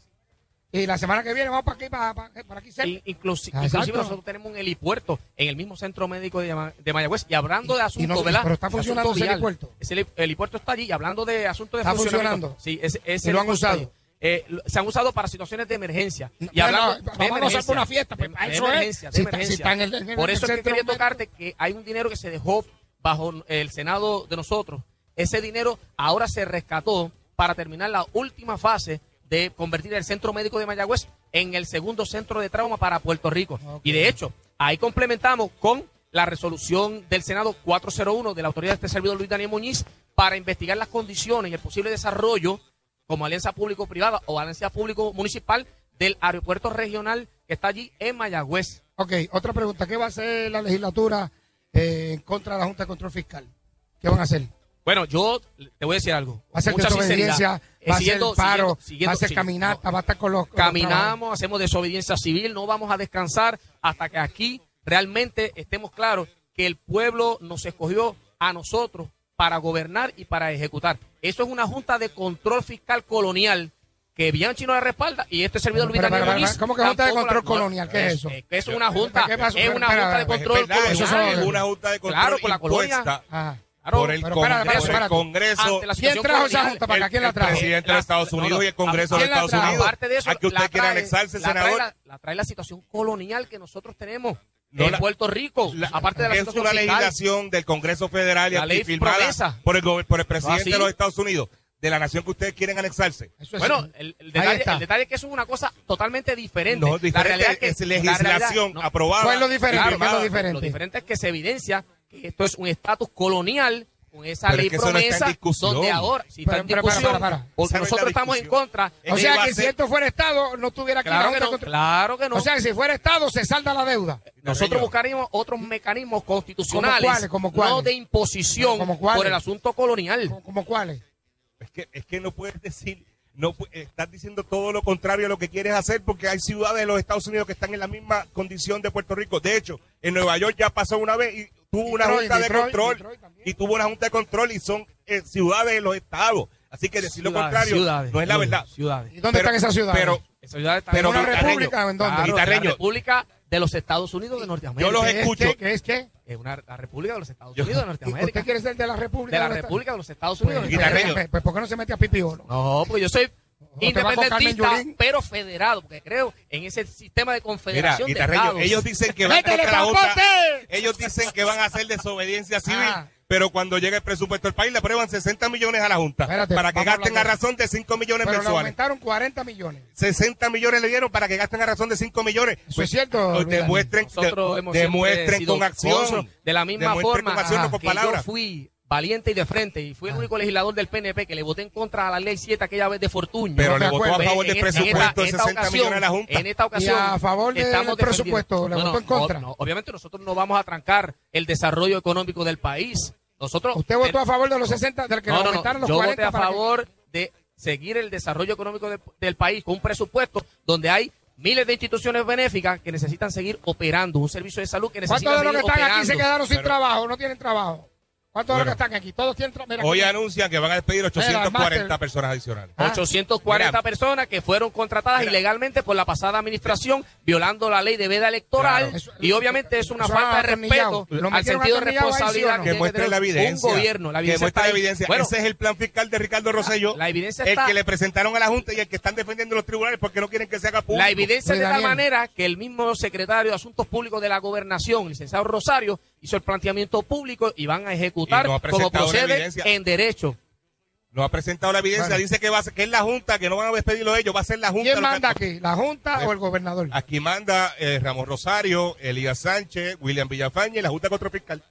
Y la semana que viene vamos para aquí, para, para, para aquí cerca. In- inclusi- inclusive nosotros tenemos un helipuerto en el mismo centro médico de, de Mayagüez. Y hablando de asuntos, no- ¿verdad? pero está De funcionando ese vial. helipuerto. Ese heli- helipuerto está allí. Y hablando de asuntos de Está funcionamiento, funcionando. Sí, ese, ese Y lo han usado. Eh, se han usado para situaciones de emergencia. Y Bueno, hablando vamos de a usar por una fiesta, pues, de- para de eso es. emergencia, de Si está- si emergencia. está en el- en el Por eso es que quería tocarte que hay un dinero que se dejó bajo el Senado de nosotros. Ese dinero ahora se rescató para terminar la última fase de convertir el Centro Médico de Mayagüez en el segundo centro de trauma para Puerto Rico. Y de hecho, ahí complementamos con la resolución del Senado 401 de la autoridad de este servidor Luis Daniel Muñiz para investigar las condiciones y el posible desarrollo como alianza público-privada o alianza público-municipal del aeropuerto regional que está allí en Mayagüez. Ok, otra pregunta. ¿Qué va a hacer la legislatura eh, contra la Junta de Control Fiscal? ¿Qué van a hacer? Bueno, yo te voy a decir algo. ¿Va a ser Mucha desobediencia? Eh, ¿Va a paro? siguiendo- siguiendo- ¿Va a sí, caminata? ¿Va a estar con los... con los Caminamos, hacemos desobediencia civil, no vamos a descansar hasta que aquí realmente estemos claros que el pueblo nos escogió a nosotros para gobernar y para ejecutar. Eso es una junta de control fiscal colonial que Bianchi no la respalda y este servidor Luis Daniel Muñiz ¿cómo que junta de control la- colonial? ¿Qué es eso? que es una junta, es una junta de control colonial. una- es una junta de control Claro, por la colonia. Ajá. Claro, por el, pero con- espérate, por el. Congreso. ¿Quién trajo esa junta para acá? el, ¿Quién la el trajo? presidente de Estados Unidos no, y el Congreso de ¿quién la Estados? Unidos. Aparte de eso, a que usted la quiera trae- anexarse, la trae la, la trae la situación colonial que nosotros tenemos No, en la- Puerto Rico, La- aparte de la es situación una fiscal. legislación del Congreso Federal y La aquí ley firmada promesa. por el, por el presidente de los Estados Unidos, de la nación que ustedes quieren anexarse. Eso es- Bueno, el, el detalle, el detalle es que eso es una cosa totalmente diferente. No, diferente, la realidad es que es la legislación realidad- no, aprobada. ¿Cuál es lo diferente? y ¿Qué es lo diferente? Lo diferente es que se evidencia esto es un estatus colonial con esa Pero es ley que no está en promesa discusión. donde ahora si Pero, está en pero, para, discusión para, para. porque no es nosotros estamos en discusión. contra Es O que sea que si esto fuera Estado, no tuviera claro que no claro que no O sea que si fuera Estado, se salda la deuda. nosotros buscaríamos otros mecanismos constitucionales ¿Cómo cuáles? ¿Cómo cuáles? no de imposición ¿Cómo cuáles? por el asunto colonial ¿Cómo, cómo cuáles? Es que, es que no puedes decir, no estás diciendo todo lo contrario a lo que quieres hacer porque hay ciudades de los Estados Unidos que están en la misma condición de Puerto Rico. De hecho, en Nueva York ya pasó una vez y tuvo una Detroit, junta de Detroit, control Detroit y tuvo una junta de control y son eh, ciudades de los estados. Así que decir lo Ciudades, contrario ciudades, no es la verdad. ciudades ¿Y dónde Pero- están esas ciudades? Pero Esa ciudad está Pero ¿En una república en dónde? Claro, la República de los Estados Unidos de Norteamérica. Yo los ¿Qué es escucho. qué? ¿Qué es qué? Es una, la República de los Estados Yo- Unidos de ¿Y Norteamérica. ¿Usted quiere ser de la República? de la los Estados- República de los Estados Pues, Unidos. de Guitarreño. Norteamérica. pues, pues, ¿por qué no se mete a Pipiolo? No, porque yo soy independentista, pero federado, porque creo en ese sistema de Mira, confederación de Guitarreño, estados. ellos dicen que van ¡Métele, contra la Junta. papote! Ellos dicen que van a hacer desobediencia civil, Ah. pero cuando llega el presupuesto del país le aprueban 60 millones a la Junta Espérate, para que a gasten a de- razón de 5 millones Pero le mensuales. aumentaron 40 millones. 60 millones le dieron para que gasten a razón de 5 millones. Eso Pues, es cierto, pues, demuestren, Nosotros de- hemos siempre demuestren sido con acción. De la misma forma con acción, no Ajá. con que yo fui valiente y de frente. Y fui el único legislador del PNP que le voté en contra a la ley 7 aquella vez de Fortuño. Pero No le votó a favor del presupuesto de en esta 60 ocasión- millones a la Junta. En esta ocasión. Y a favor del presupuesto, ¿le votó en contra? no, obviamente nosotros no vamos a trancar el desarrollo económico del país. Nosotros. ¿Usted votó a favor de los 60, del que No, no, no. aumentaron los Yo 40 voté a para que- favor de seguir el desarrollo económico de- del país con un presupuesto donde hay miles de instituciones benéficas que necesitan seguir operando, un servicio de salud que necesita ¿Cuántos de los que están aquí se operando. quedaron sin Pero- trabajo? ¿No tienen trabajo? ¿Cuántos de los Bueno. que están aquí? Todos tienen trabajo. Hoy anuncian que van a despedir 840 personas adicionales. Ah. 840 Mira. personas que fueron contratadas ilegalmente por la pasada administración, violando la ley de veda electoral. Claro. Eso- y obviamente es una falta de respeto al sentido de atornillado ahí, ¿sí o responsabilidad no? que muestre la evidencia. un gobierno. La que muestre la evidencia. Bueno, Ese es el plan fiscal de Ricardo Rosselló. la evidencia el está- que le presentaron a la Junta y el que están defendiendo los tribunales porque no quieren que se haga público. La evidencia de tal manera que el mismo secretario de Asuntos Públicos de la Gobernación, licenciado Rosario, hizo el planteamiento público y van a ejecutar no como procede en derecho. No ha presentado la evidencia. Bueno. Dice que va a ser, que es la Junta, que no van a despedirlo ellos, va a ser la Junta. ¿Quién lo que- manda aquí? ¿La Junta o el gobernador? Aquí manda eh, Ramón Rosario, Elías Sánchez, William Villafaña y la Junta Control Fiscal.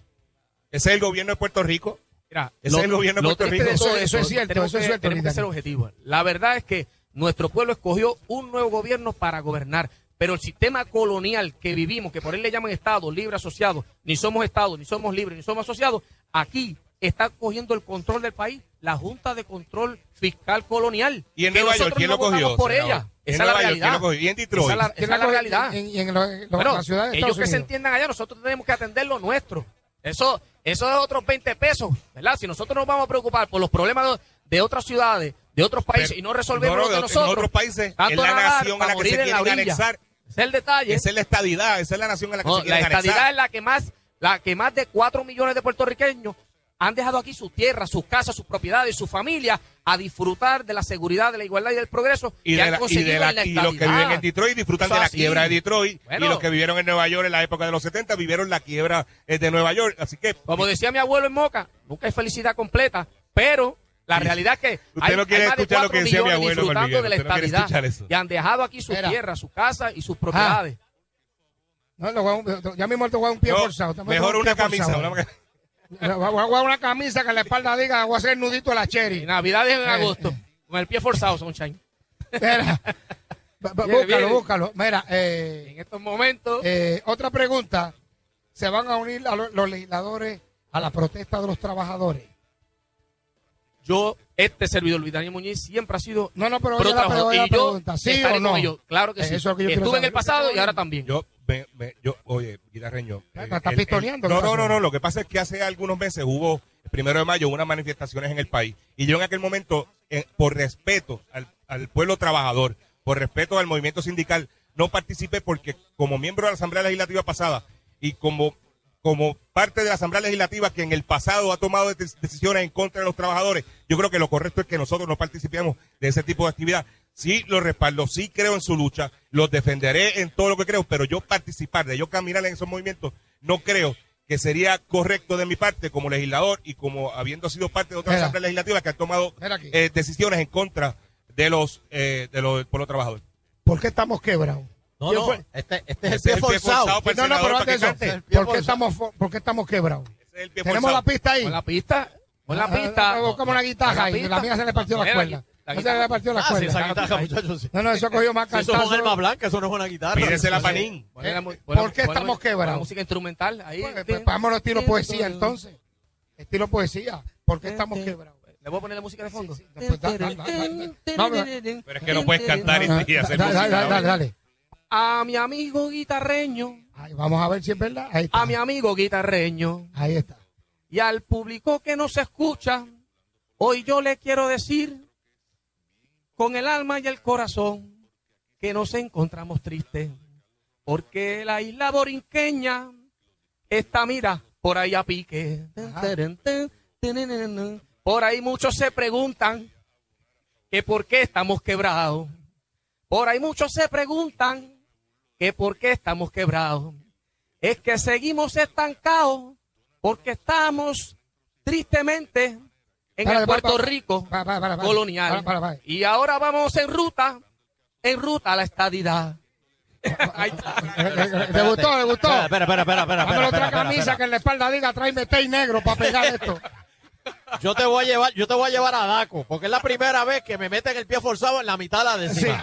Ese es el gobierno de Puerto Rico. Mira, Ese es el gobierno de Puerto Rico. de todo Eso- eso es cierto, tenemos eso es cierto, Tenemos que ser objetivos. La verdad es que nuestro pueblo escogió un nuevo gobierno para gobernar. Pero el sistema colonial que vivimos, que por él le llaman Estado libre asociado, ni somos Estado, ni somos libres, ni somos asociados, aquí está cogiendo el control del país la Junta de Control Fiscal Colonial. Y en Nueva York, ¿quién no lo cogió, por ella. En Esa es la York, realidad. ¿quién lo cogió? Y en Detroit. Esa es la, ¿Quién esa es la coge realidad. En, en lo- lo- Bueno, la ciudad de ellos que se entiendan allá, nosotros tenemos que atender lo nuestro. Eso, eso es otros 20 pesos, ¿verdad? Si nosotros nos vamos a preocupar por los problemas de, de otras ciudades, de otros países, Pero- y no resolvemos no, no, los de de- nosotros. En otros países, tanto es la nación a la que morir se en la quieren orilla. anexar. Es el detalle. Esa es la estadidad, esa es la nación a la que No, se la quieren estadidad anexar. es la que más, la que más de 4 millones de puertorriqueños han dejado aquí sus tierras, sus casas, sus propiedades, sus familias a disfrutar de la seguridad, de la igualdad y del progreso y, que de han la- y, conseguido de la- en la y los que viven en Detroit disfrutan Eso de la así. quiebra de Detroit Bueno. y los que vivieron en Nueva York en la época de los 70 vivieron la quiebra eh, de Nueva York así que Como decía mi abuelo en Moca, nunca hay felicidad completa, pero la realidad es que Usted hay, no quiere hay más de escuchar lo 4 que decía mi millones abuelo, disfrutando Miguel, de la usted no y han dejado aquí su Mira. tierra, su casa y sus Ah. propiedades. No, le voy a ya mismo te voy a un pie No, forzado. te a mejor un una pie camisa forzado. una- Le <laughs> Voy a a dar una camisa que en la espalda diga, voy a hacer el nudito de la cherry. Navidad es en Eh, agosto, con el pie forzado, Sunshine. Mira, <laughs> búscalo, búscalo. Mira, eh, En estos momentos, eh, otra pregunta. ¿Se van a unir a lo- los legisladores a la protesta de los trabajadores? Yo, este servidor, Luis Daniel Muñiz, siempre ha sido No, no, pero oye la, la Y yo pregunta. ¿Sí o no? ellos, claro que sí. Eso es lo que yo quiero Estuve en el pasado y ahora también. yo, me- me- yo oye guitarreño eh, está- el- pistoneando, no no no lo que pasa es que hace algunos meses hubo el primero de mayo unas manifestaciones en el país y yo en aquel momento eh, por respeto al, al pueblo trabajador por respeto al movimiento sindical no participé porque como miembro de la asamblea legislativa pasada y como como parte de la Asamblea Legislativa que en el pasado ha tomado de- decisiones en contra de los trabajadores, yo creo que lo correcto es que nosotros no participemos de ese tipo de actividad. Sí los respaldo, sí creo en su lucha, los defenderé en todo lo que creo, pero yo participar, de yo caminar en esos movimientos, no creo que sería correcto de mi parte como legislador y como habiendo sido parte de otra Mira. Asamblea Legislativa que han tomado eh, decisiones en contra de los eh, de los del pueblo trabajador. ¿Por qué estamos quebrados? No, ¿Quién no, fue? este, este es el Ese pie es el pie forzado. forzado para el No, no, pero antes pie ¿por qué, estamos, ¿por qué estamos quebrados? Es el pie ¿Tenemos forzado. la pista ahí? Con la pista, con la Ah, pista. ah, Buscamos una guitarra ahí. La mía se le partió la cuerda. la No se le partió la Ah, sí, cuerda. esa guitarra, muchachos. sí. No, no, eso cogió más Si eso es un arma cantazo. blanca, eso no es una guitarra. Pídese la panín. Eh, ¿por qué estamos quebrados? música instrumental ahí. Pues, pues, vámonos estilo poesía entonces. Estilo poesía. ¿Por qué estamos quebrados? ¿Le voy a poner la música de fondo? Sí, sí, pues, da- da- da- da- no, no, Pero es que no puedes cantar y, hacer dale, música. dale, dale, dale. A mi amigo guitarreño, vamos a ver si es verdad. Ahí está. a mi amigo guitarreño Ahí está. y al público que nos escucha, hoy yo le quiero decir con el alma y el corazón que nos encontramos tristes porque la isla borinqueña está, mira, por ahí a pique. Por ahí muchos se preguntan que por qué estamos quebrados. Por ahí muchos se preguntan que por qué estamos quebrados. Es que seguimos estancados porque estamos tristemente en Para, el para, Puerto para, Rico para, para, para, para. colonial. Para, para, para. Y ahora vamos en ruta, en ruta a la estadidad. <laughs> Ahí está. ¿Le gustó? ¿Le gustó? Espera, espera, espera, espera, espera, Dame espera, otra camisa espera. que en la espalda diga tráeme té y negro para pegar esto. <laughs> yo te voy a llevar, yo te voy a llevar a Daco, porque es la primera vez que me meten el pie forzado en la mitad de la décima.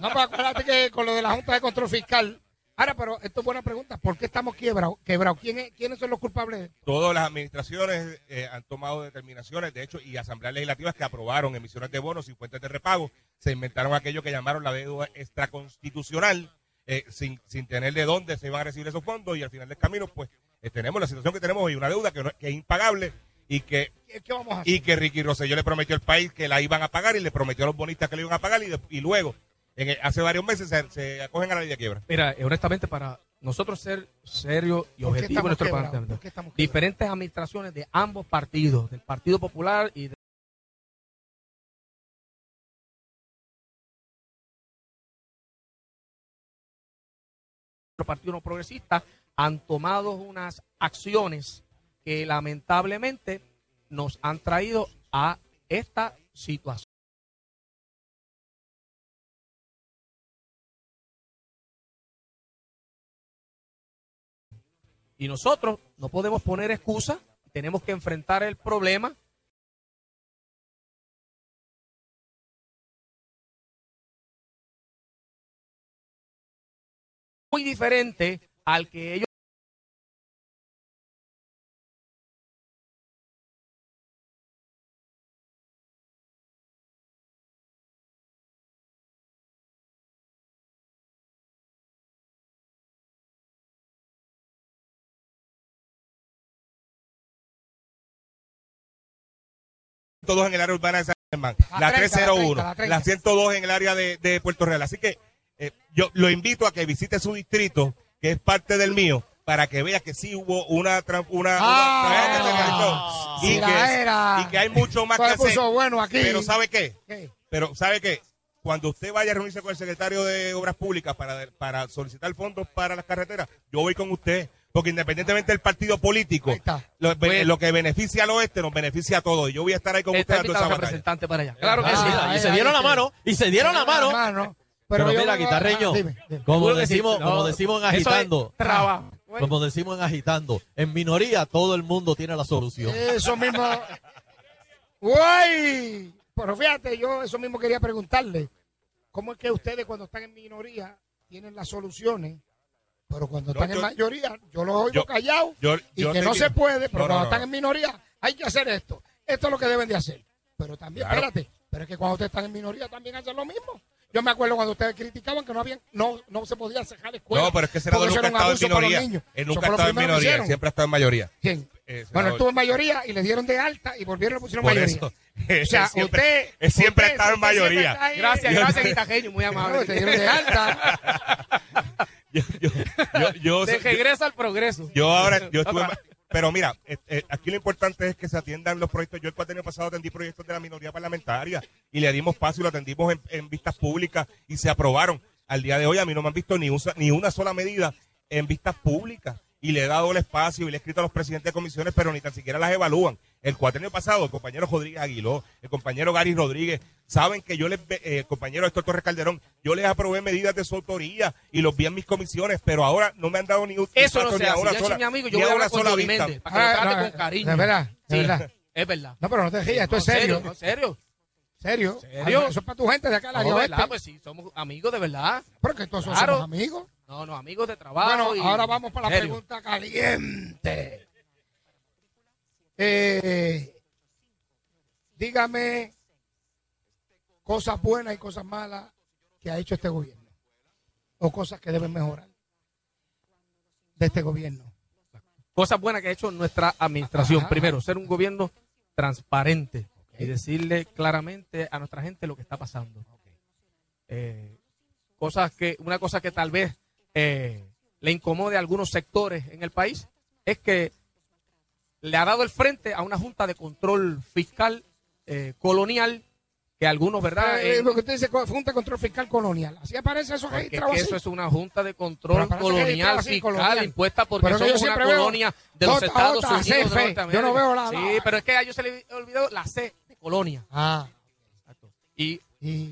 No, pero acuérdate que con lo de la Junta de Control Fiscal. Ahora, pero esto es buena pregunta. ¿Por qué estamos quebrados? quebrados? ¿Quién es- ¿Quiénes son los culpables? Todas las administraciones eh, han tomado determinaciones, de hecho, y asambleas legislativas que aprobaron emisiones de bonos y fuentes de repago. Se inventaron aquello que llamaron la deuda extraconstitucional, eh, sin, sin tener de dónde se iban a recibir esos fondos, y al final del camino, pues, eh, tenemos la situación que tenemos hoy, una deuda que, no- que es impagable y que ¿Qué, qué vamos a hacer? y que Ricky Rosselló le prometió al país que la iban a pagar y le prometió a los bonistas que le iban a pagar y, de- y luego, en el- hace varios meses, se, se acogen a la ley de quiebra. Mira, eh, honestamente, para nosotros ser serios y ¿Por qué objetivos en nuestro planteamiento, diferentes administraciones de ambos partidos, del Partido Popular y del Partido No Progresista, han tomado unas acciones que lamentablemente nos han traído a esta situación. Y nosotros no podemos poner excusas, tenemos que enfrentar el problema. Muy diferente al que ellos dos en el área urbana de San Germán, La la 30, 301, la 30, la 102 en el área de, de Puerto Real. Así que eh, yo lo invito a que visite su distrito, que es parte del mío, para que vea que sí hubo una una, Ah, una que se y, que, era. y que hay mucho más que hacer. bueno aquí. Pero ¿sabe qué? ¿Qué? Pero ¿sabe qué? Cuando usted vaya a reunirse con el secretario de Obras Públicas para, para solicitar fondos para las carreteras, yo voy con usted. Porque independientemente del partido político, lo, Bueno. lo que beneficia al oeste nos beneficia a todos. Y yo voy a estar ahí con Está usted dando invitado esa representante para allá. Claro que Ah, sí. y se dieron la mano, y se dieron la mano. Pero, Pero, yo mira, guitarreño, dime, dime. como decimos, No, como decimos en agitando, trabajo. como decimos en agitando, en minoría todo el mundo tiene la solución. Eso mismo. ¡Uy! Pero fíjate, yo eso mismo quería preguntarle. ¿Cómo es que ustedes cuando están en minoría tienen las soluciones? Pero cuando están en yo- mayoría, yo los oigo callados yo- y yo que no quiero- se puede, pero No, cuando no, están no. en minoría hay que hacer esto. Esto es lo que deben de hacer. Pero también, Claro. espérate, pero es que cuando ustedes están en minoría también hacen lo mismo. Yo me acuerdo cuando ustedes criticaban que no habían, no, no se podía cejar escuelas. No, pero es que senador nunca ha estado en minoría. niños. Él nunca ha lo estado en minoría, siempre ha estado en mayoría. ¿Quién? Eh, Bueno, estuvo en mayoría y le dieron de alta y volvieron y le pusieron Por mayoría. eso. <laughs> O sea, <laughs> Siempre- usted. él siempre ha estado en mayoría. ahí. Gracias, gracias, <laughs> Guitajeño, muy amable. No, te dieron de alta. Yo, yo, De yo- regreso al progreso. yo ahora, yo estuve, pero mira, eh, eh, aquí lo importante es que se atiendan los proyectos. Yo el cuatrenio pasado atendí proyectos de la minoría parlamentaria y le dimos paso y lo atendimos en, en vistas públicas y se aprobaron. Al día de hoy a mí no me han visto ni, un sa- ni una sola medida en vistas públicas y le he dado el espacio y le he escrito a los presidentes de comisiones, pero ni tan siquiera las evalúan. El cuatrenio pasado, el compañero Rodríguez Aguiló, el compañero Gary Rodríguez, saben que yo les, ve- eh, el compañero Héctor Torres Calderón, yo les aprobé medidas de su autoría y los vi en mis comisiones, pero ahora no me han dado ni un Eso no ni se hace. una Yo soy sola- mi amigo, yo ni voy a a hablar con sola Johnny vista. Méndez para que lo Ah, trate no, con cariño. De verdad, de Sí, verdad. Es verdad. No, pero no te rías, esto es No, serio. no, serio. ¿Serio? ¿Serio? Eso es para tu gente de acá, la No, ¿verdad? oeste. Pues sí, somos amigos de verdad. Porque todos Claro. somos amigos. No, no, amigos de trabajo. Bueno, y- ahora vamos para la Serio. pregunta caliente. Eh, dígame cosas buenas y cosas malas que ha hecho este gobierno. O cosas que deben mejorar de este gobierno. Cosas buenas que ha hecho nuestra administración. Ajá. Primero, ser un gobierno transparente y decirle claramente a nuestra gente lo que está pasando. Eh, cosas que, una cosa que tal vez eh, le incomode a algunos sectores en el país es que le ha dado el frente a una junta de control fiscal eh, colonial que algunos, ¿verdad? Eh, Eh, lo que usted dice, Junta de Control Fiscal Colonial. Así aparece eso porque es eso es una junta de control colonial así, fiscal colonial. impuesta porque Pero somos una colonia de los J, Estados J, Unidos de. Yo no veo la- Sí, la- pero es que a ellos se les olvidó la C de colonia. Ah. Y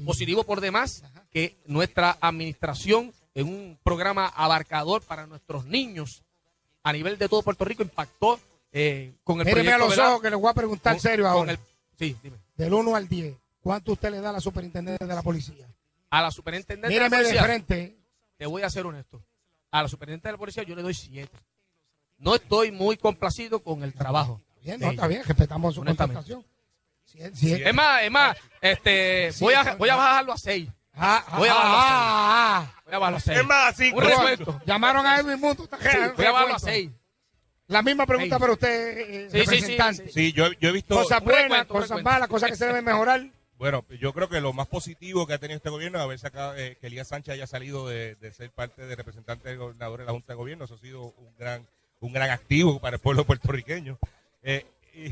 positivo por demás que nuestra administración en un programa abarcador para nuestros niños a nivel de todo Puerto Rico impactó eh, con el Míreme a proyecto, los ¿verdad? ojos que les voy a preguntar Con- serio ahora. el- sí, dime. Del 1 al 10, ¿cuánto usted le da a la superintendente de la policía? A la superintendente Míreme de de la policía, frente. te voy a ser honesto. A la superintendente de la policía yo le doy 7. No estoy muy complacido con el trabajo. Bien, de no, está bien, respetamos su contestación. Si es- si es- Es más, es más, este, Sí, voy, a, voy a bajarlo a 6. Ah, voy a bajarlo a 6. ah, ah, Voy a bajarlo a 6. Es más, cinco. Un resuelto. Llamaron a Edwin Mundo. Sí, voy a bajarlo a. 6. La misma pregunta para usted, eh, Sí, sí, sí, representante. Sí, yo, yo he visto. Cosas buenas, cosas malas, cosas que se deben mejorar. Bueno, yo creo que lo más positivo que ha tenido este gobierno es haber sacado eh, que Elías Sánchez haya salido de, de ser parte de representante del gobernador de la Junta de Gobierno. Eso ha sido un gran, un gran activo para el pueblo puertorriqueño. Eh, y,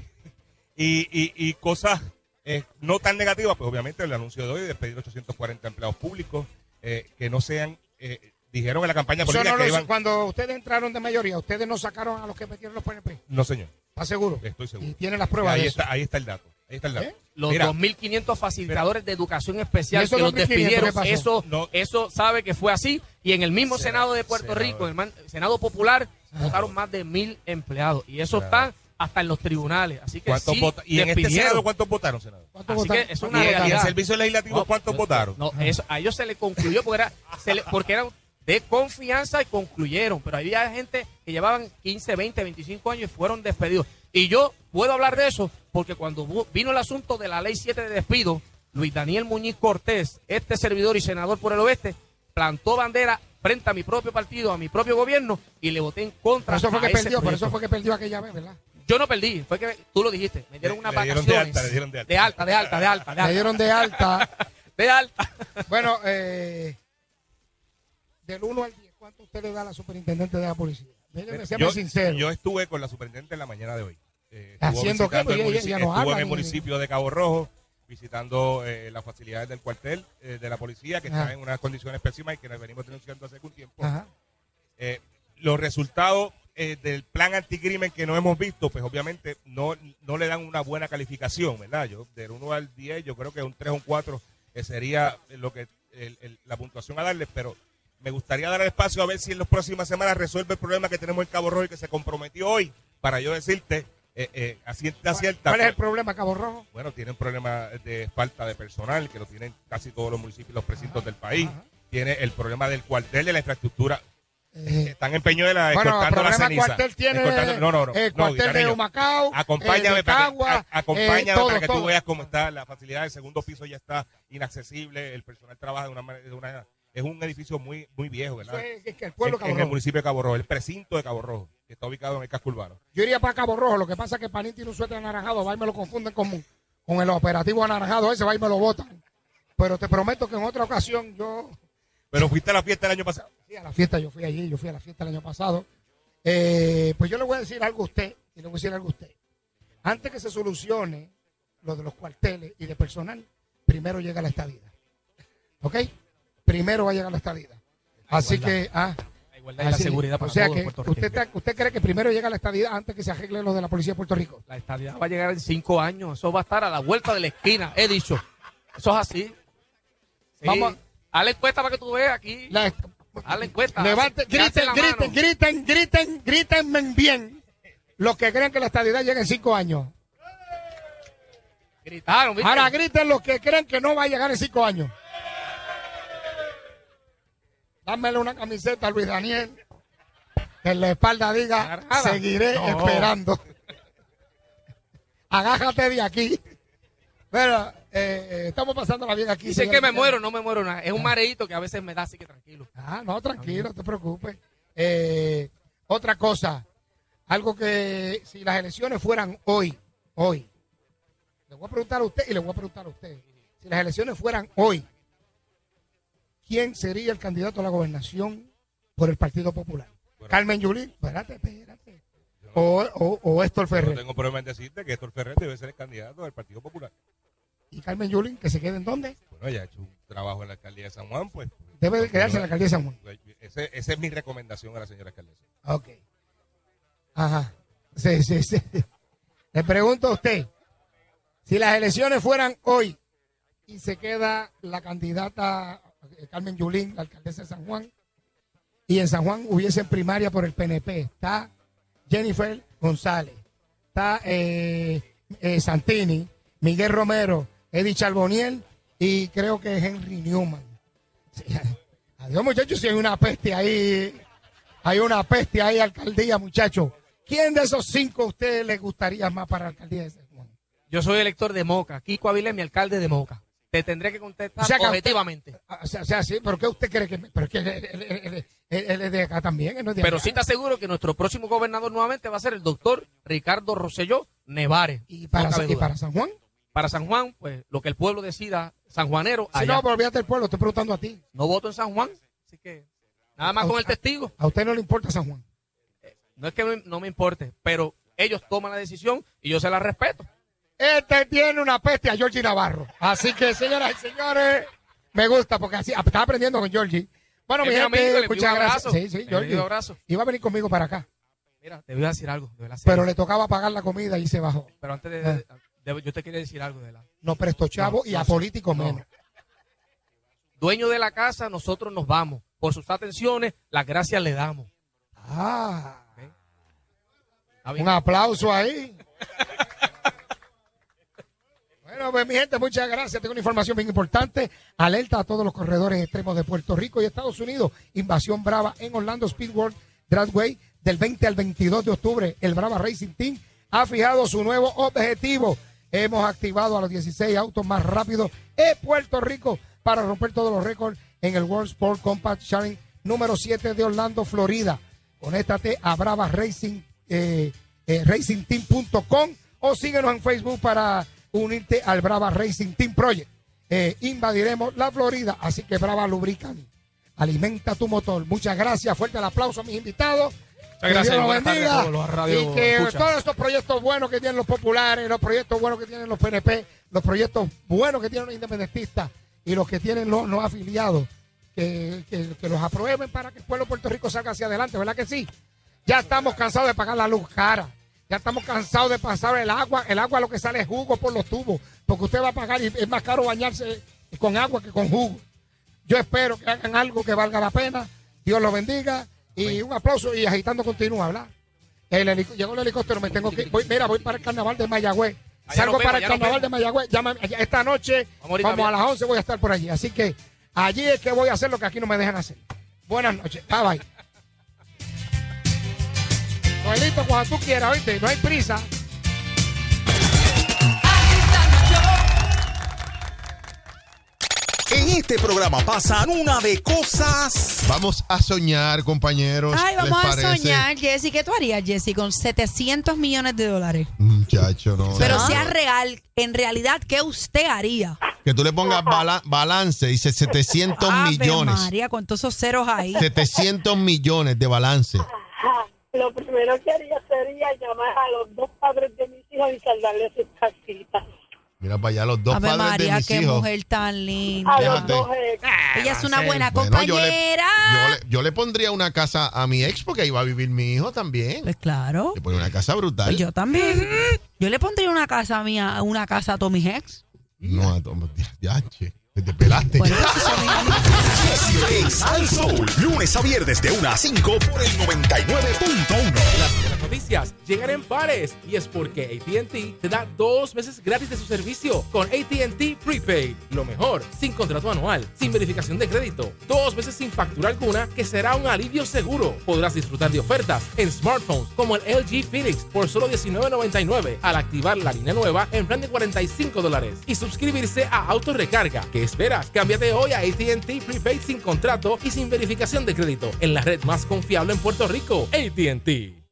y, y- y cosas eh, no tan negativas, pues obviamente el anuncio de hoy de despedir 840 empleados públicos eh, que no sean, eh, dijeron en la campaña Eso política no que iban. cuando ustedes entraron de mayoría, ustedes no sacaron a los que metieron los PNP. No, señor, ¿Está seguro? estoy seguro. Y tiene las pruebas ahí, de eso. está, ahí está el dato. Ahí está el dato. ¿Eh? Los Mira, 2.500 facilitadores de educación ¿Y especial que los 2.500 despidieron, eso, No. eso sabe que fue así. Y en el mismo Senado de Puerto senador. Rico, en el Senado Popular, votaron más de mil empleados. Y eso está hasta en los tribunales. Así que ¿cuántos sí, ¿Y en este. Senado cuántos votaron, senador? ¿Cuánto Así votaron? que es ¿Y, una en- y en realidad. servicio legislativo No, cuántos yo- votaron? No, eso, a ellos se le concluyó porque, era, se le- porque eran de confianza y concluyeron. Pero había gente que llevaban 15, 20, 25 años y fueron despedidos. Y yo puedo hablar de eso porque cuando vino el asunto de la ley 7 de despido, Luis Daniel Muñiz Cortés, este servidor y senador por el oeste, plantó bandera frente a mi propio partido, a mi propio gobierno y le voté en contra. Por eso fue que perdió, por eso fue que perdió aquella vez, ¿verdad? Yo no perdí, fue que tú lo dijiste. Me dieron unas dieron vacaciones. de alta, le dieron de alta. De alta, de alta, de alta. de alta. dieron de alta. <laughs> De alta. Bueno, eh, del 1 al 10, ¿cuánto usted le da a la superintendente de la policía? Déjeme ser yo, sincero. yo estuve con la superintendente en la mañana de hoy. Eh, ¿Haciendo visitando Pues no estuvo en el ni- municipio de Cabo Rojo visitando eh, las facilidades del cuartel eh, de la policía que Ajá. están en unas condiciones pésimas y que nos venimos denunciando hace algún tiempo. Ajá. Eh, los resultados eh, del plan anticrimen que no hemos visto, pues obviamente no, no le dan una buena calificación, ¿verdad? Yo, del 1 al 10, yo creo que un 3 o un 4 eh, sería lo que el- el- la puntuación a darle, pero me gustaría dar el espacio a ver si en las próximas semanas resuelve el problema que tenemos en Cabo Rojo y que se comprometió hoy para yo decirte eh, eh, a cierta cierta. ¿Cuál es el problema, Cabo Rojo? Bueno, tienen problemas de falta de personal, que lo tienen casi todos los municipios y los precintos del país. Tiene el problema del cuartel, de la infraestructura. Eh, Están en Peñuela bueno, el la ceniza. cuartel tiene Escoltando- no, no, no. el no, cuartel de. Humacao, Acompáñame, el de para, que, Cagua, a- acompáñame eh, todo, para que todo. tú veas cómo está la facilidad. El segundo piso ya está inaccesible. El personal trabaja de una manera. De una, es un edificio muy muy viejo, ¿verdad? Es- es que el pueblo en, Cabo en el municipio de Cabo Rojo, el precinto de Cabo Rojo, que está ubicado en el casco urbano. Yo iría para Cabo Rojo, lo que pasa es que Panín tiene un suéter anaranjado, va y me lo confunden con, con el operativo anaranjado ese, va y me lo botan. Pero te prometo que en otra ocasión yo, Pero fuiste a la fiesta el año pasado. Sí, a la fiesta, yo fui allí, yo fui a la fiesta el año pasado. Eh, pues yo le voy a decir algo a usted, y le voy a decir algo a usted. Antes que se solucione lo de los cuarteles y de personal, primero llega la estadía. ¿Ok? Primero va a llegar la estadía. Así que, ah, y la seguridad para o sea todos que usted, está- usted cree que primero llega la estadía antes que se arregle lo de la policía de Puerto Rico. La estabilidad va a llegar en cinco años. Eso va a estar a la vuelta de la esquina. He dicho. Eso es así. Sí. Vamos. La encuesta para que tú veas aquí. La- Haz la encuesta. Levante, Hace- hace griten, griten, griten, griten, griten bien los que creen que la estadidad llega en cinco años. Gritaron, ¿viste? Ahora griten los que creen que no va a llegar en cinco años. Dámele una camiseta a Luis Daniel. Que en la espalda diga, Agarrada. seguiré No. esperando. Agájate de aquí. Pero eh, eh, estamos pasándola bien aquí. Señor que me Cristiano. muero, no me muero nada. Es un mareíto que a veces me da, así que tranquilo. Ah, no, tranquilo, no te preocupes. Eh, otra cosa, algo que si las elecciones fueran hoy, hoy, le voy a preguntar a usted y le voy a preguntar a usted, si las elecciones fueran hoy, ¿quién sería el candidato a la gobernación por el Partido Popular? Carmen Yulín, espérate, espérate. O, o, o Héctor No Ferrer. tengo problema en decirte que Héctor Ferrer debe ser el candidato del Partido Popular. ¿Y Carmen Yulín, que se quede en dónde? Bueno, ella ha hecho un trabajo en la alcaldía de San Juan, pues. Debe de quedarse en la alcaldía de San Juan. Pues, ese- esa es mi recomendación a la señora alcaldesa. Ok. Ajá. Sí, sí, sí. Le pregunto a usted, si las elecciones fueran hoy y se queda la candidata eh, Carmen Yulín, la alcaldesa de San Juan, y en San Juan hubiese primaria por el PNP, está Jennifer González, está eh, eh, Santini, Miguel Romero, Eddie Charboniel y creo que Henry Newman. Sí, <laughs> Adiós, muchachos, si hay una peste ahí, hay una peste ahí, alcaldía, muchachos. ¿Quién de esos cinco a ustedes les gustaría más para la alcaldía de San Juan? Yo soy elector de Moca. Kiko Avilés, mi alcalde de Moca. Te tendré que contestar O sea que a usted- objetivamente. Ah, O sea, o sea, sí, pero ¿qué usted cree que.? me- Pero que él, él- él- él- él es de acá también, no de Pero allá. sí te aseguro que nuestro próximo gobernador nuevamente va a ser el doctor Ricardo Rosselló Nevares. ¿Y para, No cabe y duda. para San Juan? Para San Juan, pues lo que el pueblo decida, sanjuanero, Si allá. no, pues olvídate del pueblo, estoy preguntando a ti. No voto en San Juan, así que nada más A- con el testigo. A usted no le importa San Juan. No es que me- no me importe, pero ellos toman la decisión y yo se la respeto. Este tiene una peste a Georgie Navarro. Así que, señoras y señores, me gusta porque así estaba aprendiendo con Georgie. Bueno, mi gente, muchas un abrazo. Sí, sí, Georgie. un abrazo. Iba a venir conmigo para acá, Mira, te voy a decir algo pero le tocaba pagar la comida y se bajó. Pero antes de, Eh. Yo te quería decir algo de la. No prestó chavo No, y a sí. político No. menos. Dueño de la casa, nosotros nos vamos. Por sus atenciones, las gracias le damos. Ah, un aplauso ahí. Bueno, pues mi gente, muchas gracias. Tengo una información bien importante. Alerta a todos los corredores extremos de Puerto Rico y Estados Unidos. Invasión Brava en Orlando Speedworld Dragway del 20 al 22 de octubre. El Brava Racing Team ha fijado su nuevo objetivo. Hemos activado a los 16 autos más rápidos en Puerto Rico para romper todos los récords en el World Sport Compact Sharing número 7 de Orlando, Florida. Conéctate a Brava Racing, eh, eh, racingteam.com o síguenos en Facebook para unirte al Brava Racing Team Project. Eh, invadiremos la Florida, así que Brava Lubrican. Alimenta tu motor. Muchas gracias. Fuerte el aplauso a mis invitados. Gracias, Dios los tardes bendiga. los radio y que todos estos proyectos buenos que tienen los populares, los proyectos buenos que tienen los PNP, los proyectos buenos que tienen los independentistas y los que tienen los no afiliados, que, que- que los aprueben para que el pueblo de Puerto Rico salga hacia adelante, ¿verdad que sí? Ya estamos cansados de pagar la luz cara. Ya estamos cansados de pasar el agua. El agua lo que sale es jugo por los tubos. Porque usted va a pagar y es más caro bañarse con agua que con jugo. Yo espero que hagan algo que valga la pena. Dios los bendiga. Y un aplauso y agitando continúa, ¿verdad? El llegó el helicóptero, me tengo que. Voy, mira, voy para el carnaval de Mayagüez. Allá Salgo vemos, para el carnaval de. Mayagüez. Llama- esta noche, Vamos como a las 11 voy a estar por allí. Así que allí es que voy a hacer lo que aquí no me dejan hacer. Buenas noches. Bye bye. Noelito, cuando tú quieras, oíste, no hay prisa. En este programa pasan una de cosas. Vamos a soñar, compañeros. Ay, ¿les vamos a parece? soñar, Jessy. ¿Qué tú harías, Jessy, con 700 millones de dólares? Muchacho, no. Pero no. sea real, en realidad, ¿qué usted haría? Que tú le pongas bala- balance, dice 700 Ave millones. María, con todos esos ceros ahí. 700 millones de balance. Lo primero que haría sería llamar a los dos padres de mis hijos y saldarles sus casitas. Mira para allá los dos Ave padres María, de mis qué hijos. mujer tan linda. A los Fíjate. dos ex. Ella es una buena Bueno, yo le- compañera. Yo le, yo le pondría una casa a mi ex porque ahí va a vivir mi hijo también. Pues claro. Le pone una casa brutal. Pues yo también. Yo le pondría una casa mía, una casa a todos mis ex. No, a to- ya, che, te pelaste. Jesse en Sal Soul, lunes a viernes de 1 a 5 por el 99.1. Noticias llegan en pares y es porque ATT te da dos meses gratis de su servicio con ATT Prepaid. Lo mejor, sin contrato anual, sin verificación de crédito, dos meses sin factura alguna, que será un alivio seguro. Podrás disfrutar de ofertas en smartphones como el LG Phoenix por solo $19.99 al activar la línea nueva en plan de 45 dólares y suscribirse a Autorecarga. ¿Qué esperas? Cámbiate hoy a ATT Prepaid sin contrato y sin verificación de crédito en la red más confiable en Puerto Rico, ATT.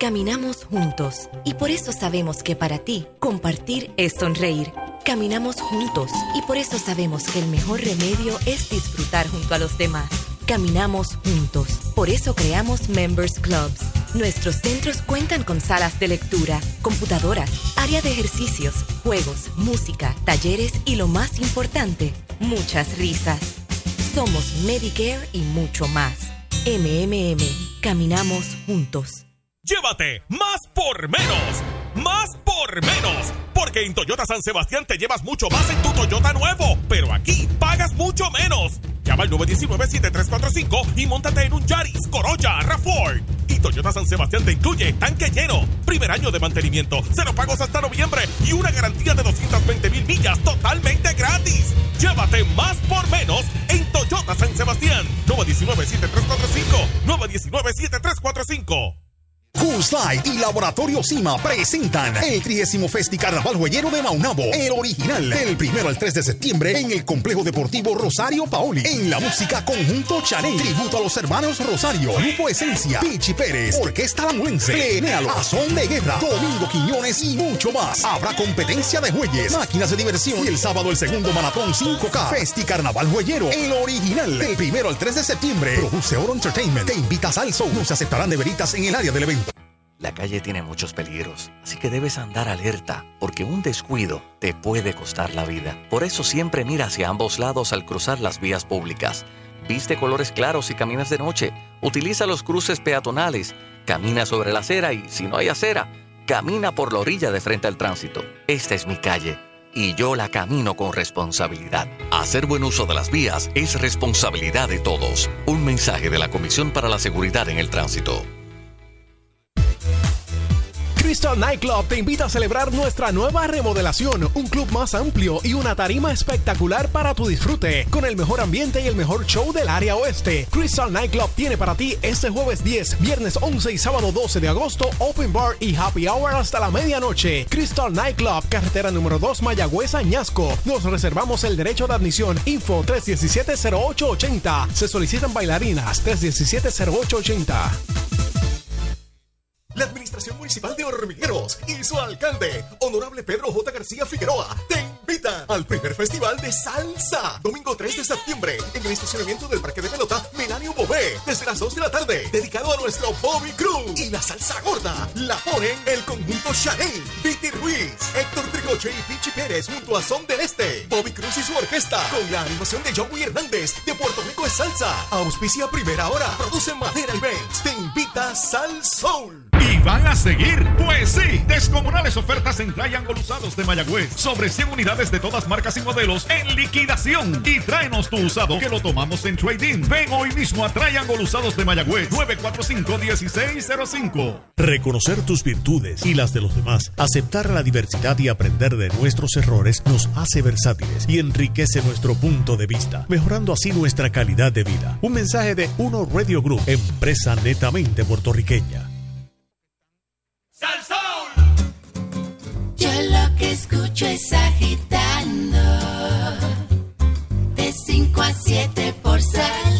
Caminamos juntos y por eso sabemos que para ti compartir es sonreír. Caminamos juntos y por eso sabemos que el mejor remedio es disfrutar junto a los demás. Caminamos juntos, por eso creamos Members Clubs. Nuestros centros cuentan con salas de lectura, computadoras, área de ejercicios, juegos, música, talleres y lo más importante, muchas risas. Somos Medicare y mucho más. MMM, caminamos juntos. Llévate más por menos. Más por menos. Porque en Toyota San Sebastián te llevas mucho más en tu Toyota nuevo. Pero aquí pagas mucho menos. Llama al 919-7345 y montate en un Yaris, Corolla, RAV4. Y Toyota San Sebastián te incluye tanque lleno, primer año de mantenimiento, cero pagos hasta noviembre y una garantía de 220 mil millas totalmente gratis. Llévate más por menos en Toyota San Sebastián. 919-7345. 919-7345. Coors Light y Laboratorio Cima presentan el 30 Festi Carnaval Jueyero de Maunabo, el original, del primero al 3 de septiembre en el Complejo Deportivo Rosario Paoli. En la música Conjunto Chanel, tributo a los hermanos Rosario, Grupo Esencia, Pichi Pérez, Orquesta Lamuense, Plenéalo, Azón de Guerra, Domingo Quiñones y mucho más. Habrá competencia de jueyes, máquinas de diversión y el sábado el segundo maratón 5K. Festi Carnaval Jueyero, el original, del primero al 3 de septiembre. Produce Oro Entertainment, te invitas al show. No se aceptarán neveritas en el área del evento. La calle tiene muchos peligros, así que debes andar alerta, porque un descuido te puede costar la vida. Por eso siempre mira hacia ambos lados al cruzar las vías públicas. Viste colores claros si caminas de noche. Utiliza los cruces peatonales. Camina sobre la acera y, si no hay acera, camina por la orilla de frente al tránsito. Esta es mi calle y yo la camino con responsabilidad. Hacer buen uso de las vías es responsabilidad de todos. Un mensaje de la Comisión para la Seguridad en el Tránsito. Crystal Nightclub te invita a celebrar nuestra nueva remodelación, un club más amplio y una tarima espectacular para tu disfrute, con el mejor ambiente y el mejor show del área oeste. Crystal Nightclub tiene para ti este jueves 10, viernes 11 y sábado 12 de agosto, open bar y happy hour hasta la medianoche. Crystal Nightclub, carretera número 2 Mayagüez Añasco. Nos reservamos el derecho de admisión. Info 317-0880. Se solicitan bailarinas 317-0880. La Administración Municipal de Hormigueros y su alcalde, Honorable Pedro J. García Figueroa, te invitan al primer festival de salsa, domingo 3 de septiembre, en el estacionamiento del Parque de Pelota Melanio Bobé, desde las 2 de la tarde, dedicado a nuestro Bobby Cruz. Y la salsa gorda la ponen el conjunto Chanel, Viti Ruiz, Héctor Tricoche y Pichi Pérez junto a Son del Este, Bobby Cruz y su orquesta, con la animación de Joey Hernández, de Puerto Rico es salsa, auspicia primera hora, produce Madera Events, te invita Sal Soul. Y van a seguir. Pues sí, descomunales ofertas en Triangle Usados de Mayagüez. Sobre 100 unidades de todas marcas y modelos en liquidación. Y tráenos tu usado que lo tomamos en trading. Ven hoy mismo a Triangle Usados de Mayagüez. 945-1605. Reconocer tus virtudes y las de los demás, aceptar la diversidad y aprender de nuestros errores nos hace versátiles y enriquece nuestro punto de vista, mejorando así nuestra calidad de vida. Un mensaje de Uno Radio Group, empresa netamente puertorriqueña. Yo lo que escucho es agitando. De 5 a 7 por salso.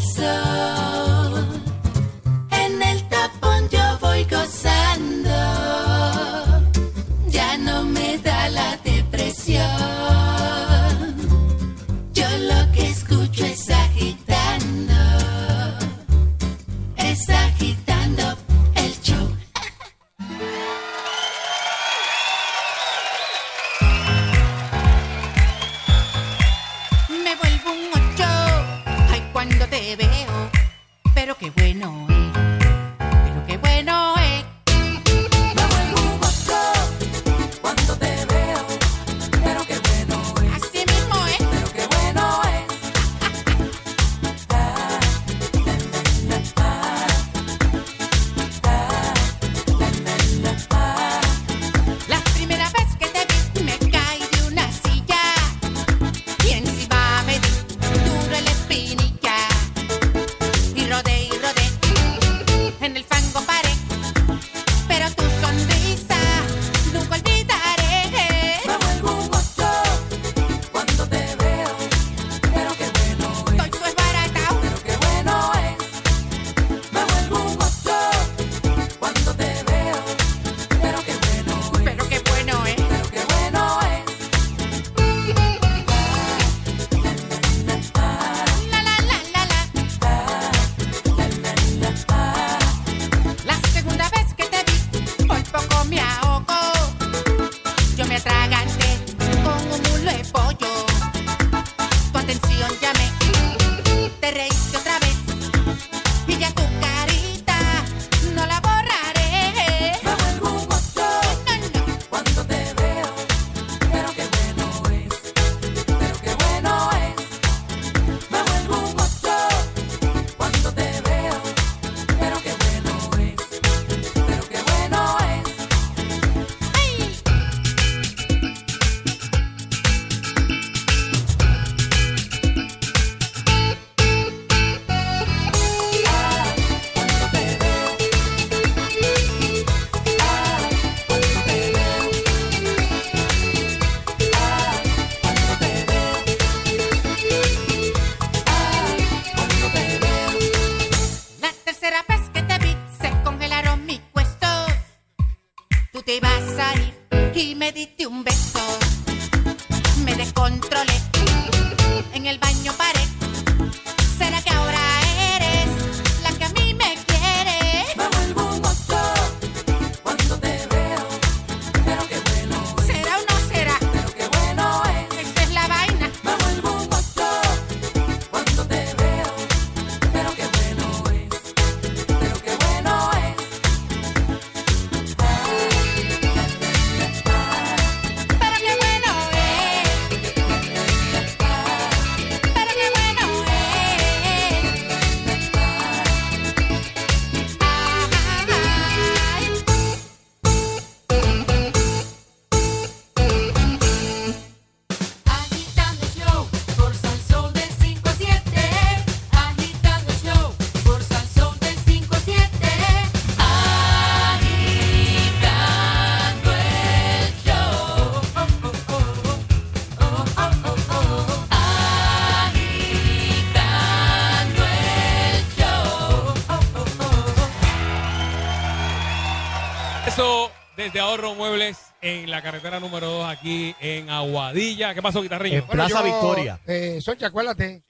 La carretera número 2 aquí en Aguadilla. ¿Qué pasó, guitarrillo? Bueno, yo, Eh, Sochi, acuérdate,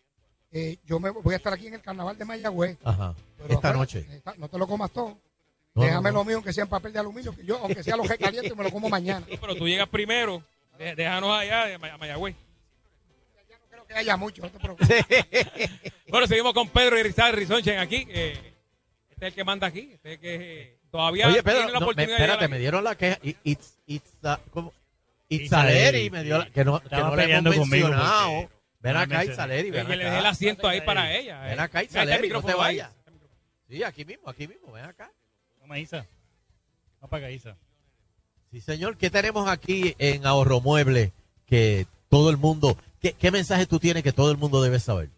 eh, yo me voy a estar aquí en el carnaval de Mayagüez. Ajá. Pero Esta noche. esta- no te lo comas todo. No, Déjame no, no. lo mío, aunque sea en papel de aluminio, que yo, aunque sea lo que caliente, me lo como mañana. Pero tú llegas primero. Dé- Déjanos allá a May- a Mayagüez. Creo que haya mucho, no te preocupes. <laughs> Bueno, seguimos con Pedro y Rizal Rizonchen aquí. eh, este es el que manda aquí. Este es el que eh, todavía Oye, Pedro, tiene la no, me- oportunidad espérate, de me dieron la queja. I- It's, it's, uh, ¿cómo? Itzaleri, Itzaleri me dio la, que no, que Estaba no le hemos peleando conmigo mencionado. porque Ven no me acá. Itzaleri, aquí. ven Que le acá. dejé el asiento ahí para ella. Ven eh. acá, Itzaleri, no te vayas. Sí, aquí mismo, aquí mismo, ven acá. Toma, Isa. Apaga, Isa. Sí, señor, ¿qué tenemos aquí en Ahorro Mueble que todo el mundo, qué, qué mensaje tú tienes que todo el mundo debe saber?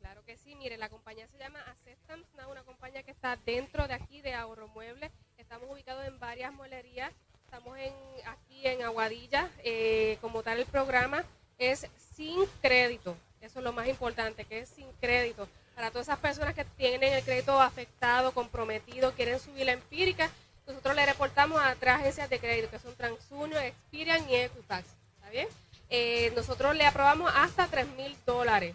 Claro que sí, mire, la compañía se llama Acceptance, Now, una compañía que está dentro de aquí de Ahorro Muebles. Estamos ubicados en varias muelerías. Estamos en, aquí en Aguadilla. Eh, como tal, el programa es sin crédito. Eso es lo más importante, que es sin crédito. Para todas esas personas que tienen el crédito afectado, comprometido, quieren subir la empírica, nosotros le reportamos a tres agencias de crédito, que son TransUnion, Experian y Equifax. ¿Está bien? Eh, nosotros le aprobamos hasta 3 mil dólares.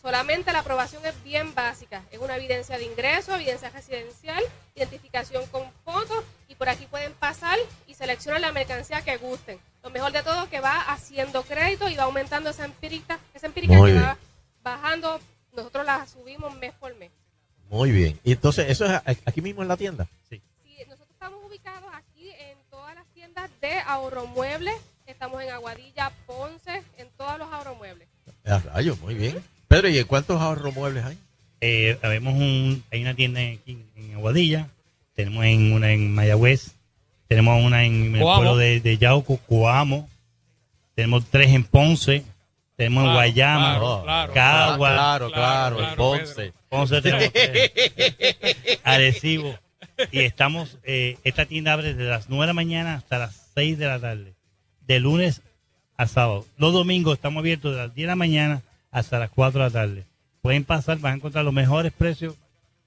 Solamente la aprobación es bien básica. Es una evidencia de ingreso, evidencia residencial, identificación con fotos y por aquí pueden pasar y seleccionar la mercancía que gusten. Lo mejor de todo es que va haciendo crédito y va aumentando esa empírica, esa empírica Muy que bien. va bajando. Nosotros la subimos mes por mes. Muy bien. Y entonces, ¿eso es aquí mismo en la tienda? Sí. Sí, nosotros estamos ubicados aquí en todas las tiendas de ahorro muebles. Estamos en Aguadilla, Ponce, en todos los ahorro muebles. A rayos, muy bien. Pedro, ¿y en cuántos ahorro muebles hay? Eh, habemos un, hay una tienda aquí en Aguadilla, tenemos en una en Mayagüez, tenemos una en el Coamo. pueblo de, de Yauco, Coamo, tenemos tres en Ponce, tenemos en Guayama, claro, claro. Cagua, Claro, claro, en claro, Ponce. Ponce <laughs> tenemos tres, Arecibo. Y estamos, eh, esta tienda abre desde las 9 de la mañana hasta las 6 de la tarde, de lunes a sábado. Los domingos estamos abiertos de las 10 de la mañana hasta las 4 de la tarde. Pueden pasar, van a encontrar los mejores precios.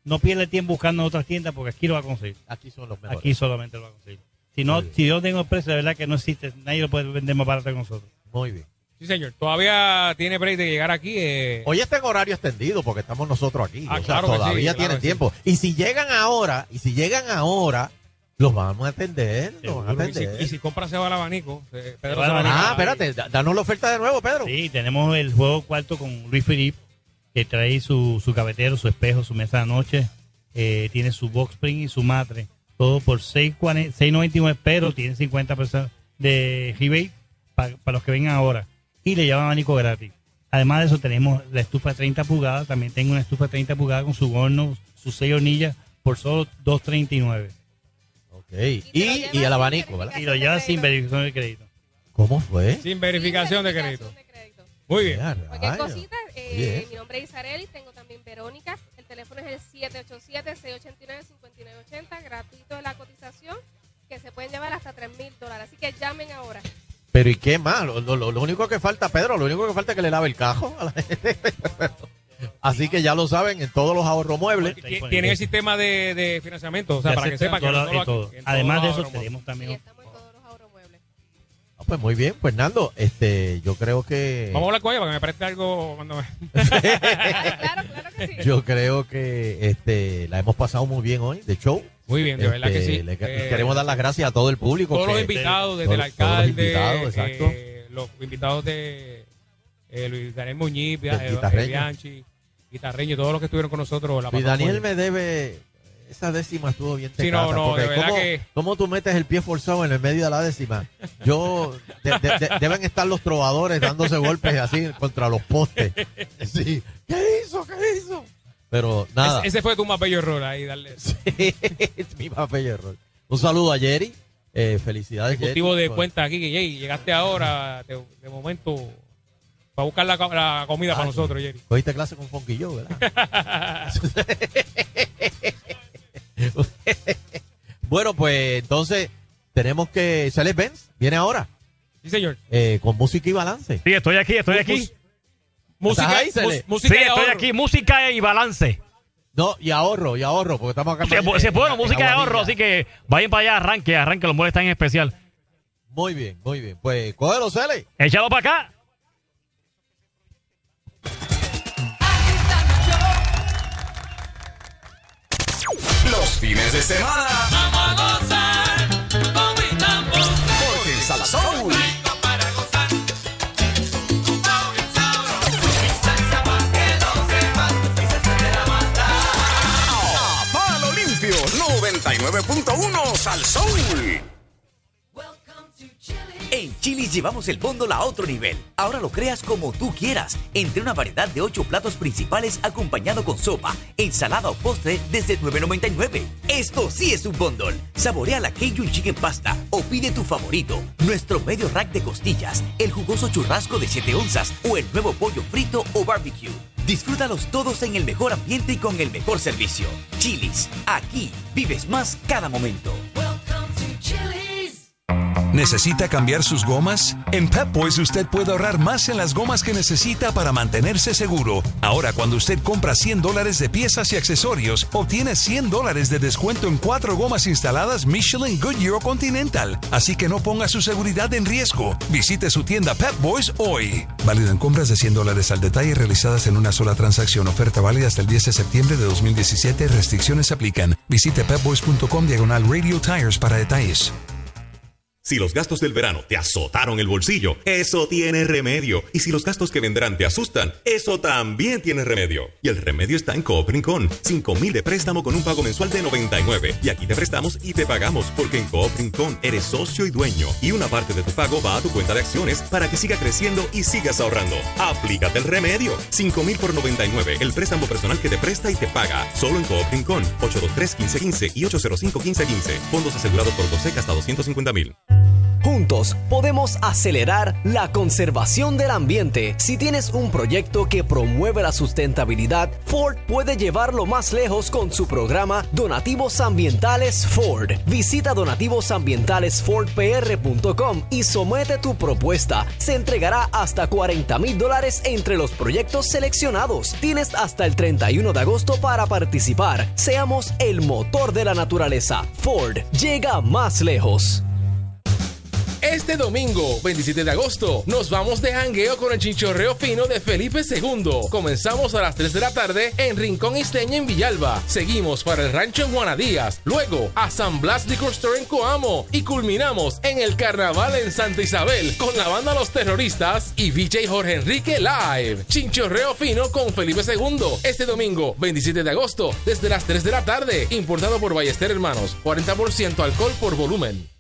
No pierda tiempo buscando en otras tiendas porque aquí lo va a conseguir. Aquí son los mejores. Aquí solamente lo va a conseguir. Si no, si yo tengo el precio, de verdad que no existe. Nadie lo puede vender más barato que nosotros. Muy bien. Sí, señor. Todavía tiene break de llegar aquí. eh, Hoy está en horario extendido porque estamos nosotros aquí. Ah, o sea, sí, todavía claro tienen sí. tiempo. Y si llegan ahora, y si llegan ahora, los vamos a atender. Los van a seguro. y, si, y si compra se va al abanico. eh, Pedro Se va se al va al abanico. Ah, espérate, da- danos la oferta de nuevo, Pedro. Sí, tenemos el juego cuarto con Luis Felipe, que trae su, su gavetero, su espejo, su mesa de noche. eh, tiene su box spring y su matre. Todo por 6.40 6.99, pero tiene 50% de rebate para los que vengan ahora. Y le llevan abanico gratis. Además de eso, tenemos la estufa de 30 pulgadas. También tengo una estufa de 30 pulgadas con su horno, sus 6 hornillas, por solo 2.39. Ok. Y, y el abanico, ¿verdad? Y lo lleva sin verificación de crédito. ¿Cómo fue? Sin verificación de crédito. Muy bien. Cualquier cosita, eh, mi nombre es Isareli, tengo también Verónica. El teléfono es el 787-689-5980, gratuito de la cotización, que se pueden llevar hasta 3 mil dólares. Así que llamen ahora. Pero ¿y qué más? Lo, lo- lo único que falta, Pedro, lo único que falta es que le lave el cajo a la <laughs> gente. Así que ya lo saben, en todos los ahorros muebles. Ti- Tienen el sistema de, de financiamiento. O sea, Se para que sepan que todo- no aquí, Además de eso, tenemos también Pues muy bien, pues Nando, este, yo creo que... Vamos a hablar con ella para que me preste algo cuando me... <laughs> Yo creo que este, la hemos pasado muy bien hoy, de show. Muy bien, de verdad que Este, sí. le- Eh, queremos dar las gracias a todo el público. Todos los invitados, desde el todos los alcalde, invitados, exacto. eh, los invitados de eh, Luis Daniel Muñiz, eh, guitarreño. Guitarreño, todos los que estuvieron con nosotros. La pasamos Daniel me debe. Esa décima estuvo bien Sí, no, no, porque de verdad ¿cómo, que- cómo tú metes el pie forzado en el medio de la décima? Yo. de- de- de- deben estar los trovadores dándose golpes así contra los postes. Sí. ¿Qué hizo? ¿Qué hizo? Pero nada. Ese, ese fue tu más bello error ahí, darle. <laughs> es mi más bello error. Un saludo a Jerry. Eh, felicidades, Ejecutivo Jerry, de cuenta aquí, que Jay, llegaste ahora, de momento, para buscar la, co- la comida para nosotros, Jerry. Cogiste clase con Funky Joe, ¿verdad? <laughs> bueno, pues entonces tenemos que. Celes Benz viene ahora. Sí, señor. Eh, con música y balance. Sí, estoy aquí, estoy aquí. Música, ¿Estás ahí, Cele? sí, estoy aquí, música y balance. No, y ahorro, y ahorro, porque estamos acá. Se, en- se en- en música de ahorro, así que vayan para allá, arranque, arranque, los muebles están en especial. Muy bien, muy bien. Pues cógelo, Cele. Échalo para acá. Los fines de semana. Vamos a gozar con mi tambor. Porque el Salsoul. A Palo Limpio 99.1 Salsoul. En Chili's llevamos el bóndolo a otro nivel. Ahora lo creas como tú quieras, entre una variedad de 8 platos principales acompañado con sopa, ensalada o postre desde $9.99. Esto sí es un bóndol. Saborea la Cajun Chicken Pasta o pide tu favorito, nuestro medio rack de costillas, el jugoso churrasco de 7 onzas o el nuevo pollo frito o barbecue. Disfrútalos todos en el mejor ambiente y con el mejor servicio. Chili's, aquí vives más cada momento. ¿Necesita cambiar sus gomas? En Pep Boys usted puede ahorrar más en las gomas que necesita para mantenerse seguro. Ahora, cuando usted compra 100 dólares de piezas y accesorios, obtiene 100 dólares de descuento en cuatro gomas instaladas Michelin, Goodyear Continental. Así que no ponga su seguridad en riesgo. Visite su tienda Pep Boys hoy. Válido en compras de 100 dólares al detalle realizadas en una sola transacción. Oferta válida hasta el 10 de septiembre de 2017. Restricciones aplican. Visite pepboys.com diagonal radio tires para detalles. Si los gastos del verano te azotaron el bolsillo, eso tiene remedio. Y si los gastos que vendrán te asustan, eso también tiene remedio. Y el remedio está en Coop Rincón. 5 mil de préstamo con un pago mensual de 99. Y aquí te prestamos y te pagamos, porque en Coop Rincón eres socio y dueño. Y una parte de tu pago va a tu cuenta de acciones para que siga creciendo y sigas ahorrando. Aplícate el remedio. 5 mil por 99. El préstamo personal que te presta y te paga. Solo en Coop Rincón. 823-1515 y 805-1515. Fondos asegurados por Doseca hasta 250 mil. Podemos acelerar la conservación del ambiente. Si tienes un proyecto que promueve la sustentabilidad, Ford puede llevarlo más lejos con su programa Donativos Ambientales Ford. Visita donativosambientalesfordpr.com y somete tu propuesta. Se entregará hasta 40 mil dólares entre los proyectos seleccionados. Tienes hasta el 31 de agosto para participar. Seamos el motor de la naturaleza. Ford llega más lejos. Este domingo, 27 de agosto, nos vamos de jangueo con el chinchorreo fino de Felipe II. Comenzamos a las 3 de la tarde en Rincón Isteña en Villalba. Seguimos para el rancho en Juana Díaz. Luego a San Blas Liquor Store en Coamo. Y culminamos en el carnaval en Santa Isabel con la banda Los Terroristas y VJ Jorge Enrique Live. Chinchorreo fino con Felipe II. Este domingo, 27 de agosto, desde las 3 de la tarde. Importado por Ballester Hermanos. 40% alcohol por volumen.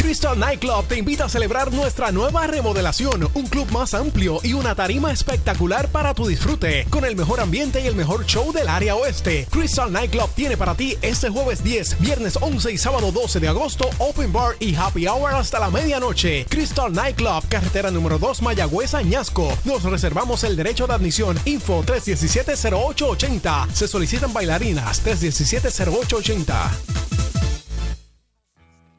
Crystal Nightclub te invita a celebrar nuestra nueva remodelación, un club más amplio y una tarima espectacular para tu disfrute, con el mejor ambiente y el mejor show del área oeste. Crystal Nightclub tiene para ti este jueves 10, viernes 11 y sábado 12 de agosto, open bar y happy hour hasta la medianoche. Crystal Nightclub, carretera número 2, Mayagüez, Añasco. Nos reservamos el derecho de admisión. Info 317-0880. Se solicitan bailarinas 317-0880.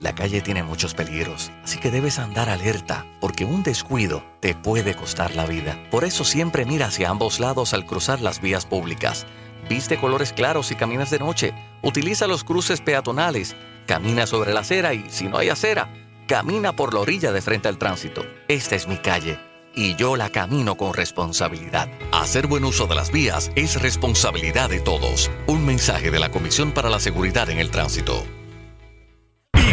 La calle tiene muchos peligros, así que debes andar alerta, porque un descuido te puede costar la vida. Por eso siempre mira hacia ambos lados al cruzar las vías públicas. Viste colores claros y caminas de noche. Utiliza los cruces peatonales. Camina sobre la acera y, si no hay acera, camina por la orilla de frente al tránsito. Esta es mi calle y yo la camino con responsabilidad. Hacer buen uso de las vías es responsabilidad de todos. Un mensaje de la Comisión para la Seguridad en el Tránsito.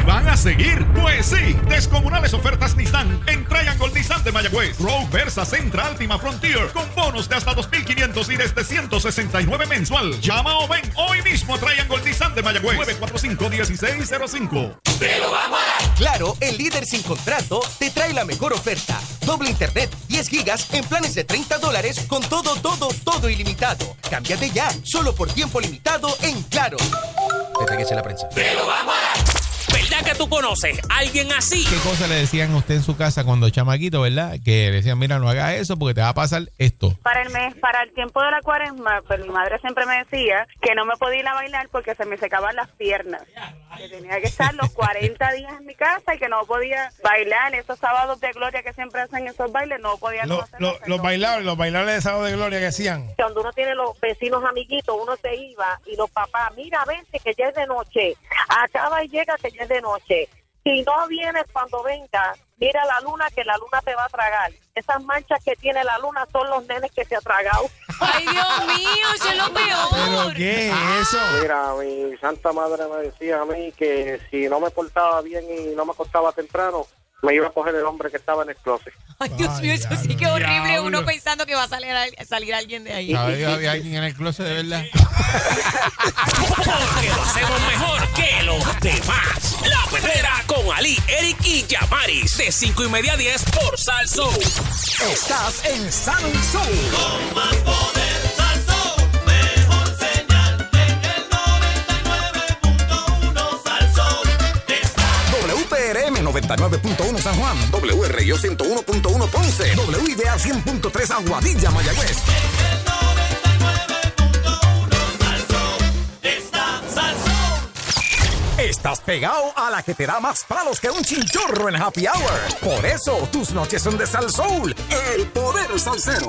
¿Y van a seguir? Pues sí, descomunales ofertas Nissan en Triangle Nissan de Mayagüez. Rogue Versa Centra Altima Frontier con bonos de hasta 2.500 y desde 169 mensual. Llama o ven hoy mismo a Triangle Nissan de Mayagüez. 945-1605. ¡Te lo vamos a dar! Claro, el líder sin contrato te trae la mejor oferta. Doble internet, 10 gigas en planes de 30 dólares con todo, todo, todo ilimitado. Cámbiate ya, solo por tiempo limitado en Claro. Te la prensa. ¡Te lo vamos a dar! ¿Verdad que tú conoces a alguien así? ¿Qué cosa le decían a usted en su casa cuando chamaquito, verdad? Que decían, mira, no hagas eso porque te va a pasar esto. Para el mes, para el tiempo de la cuaresma, pues mi madre siempre me decía que no me podía ir a bailar porque se me secaban las piernas. Que tenía que estar los 40 días en mi casa y que no podía bailar. Esos sábados de gloria que siempre hacen esos bailes, no podía no lo- los bailables, los bailables de sábado de gloria que hacían. Cuando uno tiene los vecinos amiguitos, uno se iba y los papás, mira, vente que ya es de noche, acaba y llega que es de noche. Si no vienes cuando venga, mira la luna que la luna te va a tragar. Esas manchas que tiene la luna son los nenes que se ha tragado. Ay, Dios mío, eso es lo peor. ¿Pero qué es eso? Mira, mi santa madre me decía a mí que si no me portaba bien y no me acostaba temprano, me iba a coger el hombre que estaba en el closet. <laughs> Ay, Dios mío, eso sí que es horrible. diablo. Uno pensando que va a salir, al- salir alguien de ahí. ¿Sabes? Había alguien en el closet de verdad. Porque lo hacemos mejor que los demás. La Perrera con Ali, Eric y Yamaris. De 5 y media a 10 por Salso. Estás en Salsoul. Con más poder, WPRM 99.1 San Juan, WRIO 101.1 Ponce, WIDA 100.3 Aguadilla, Mayagüez. Estás pegado a la que te da más palos que un chinchorro en Happy Hour. Por eso tus noches son de Salsoul, el poder salsero.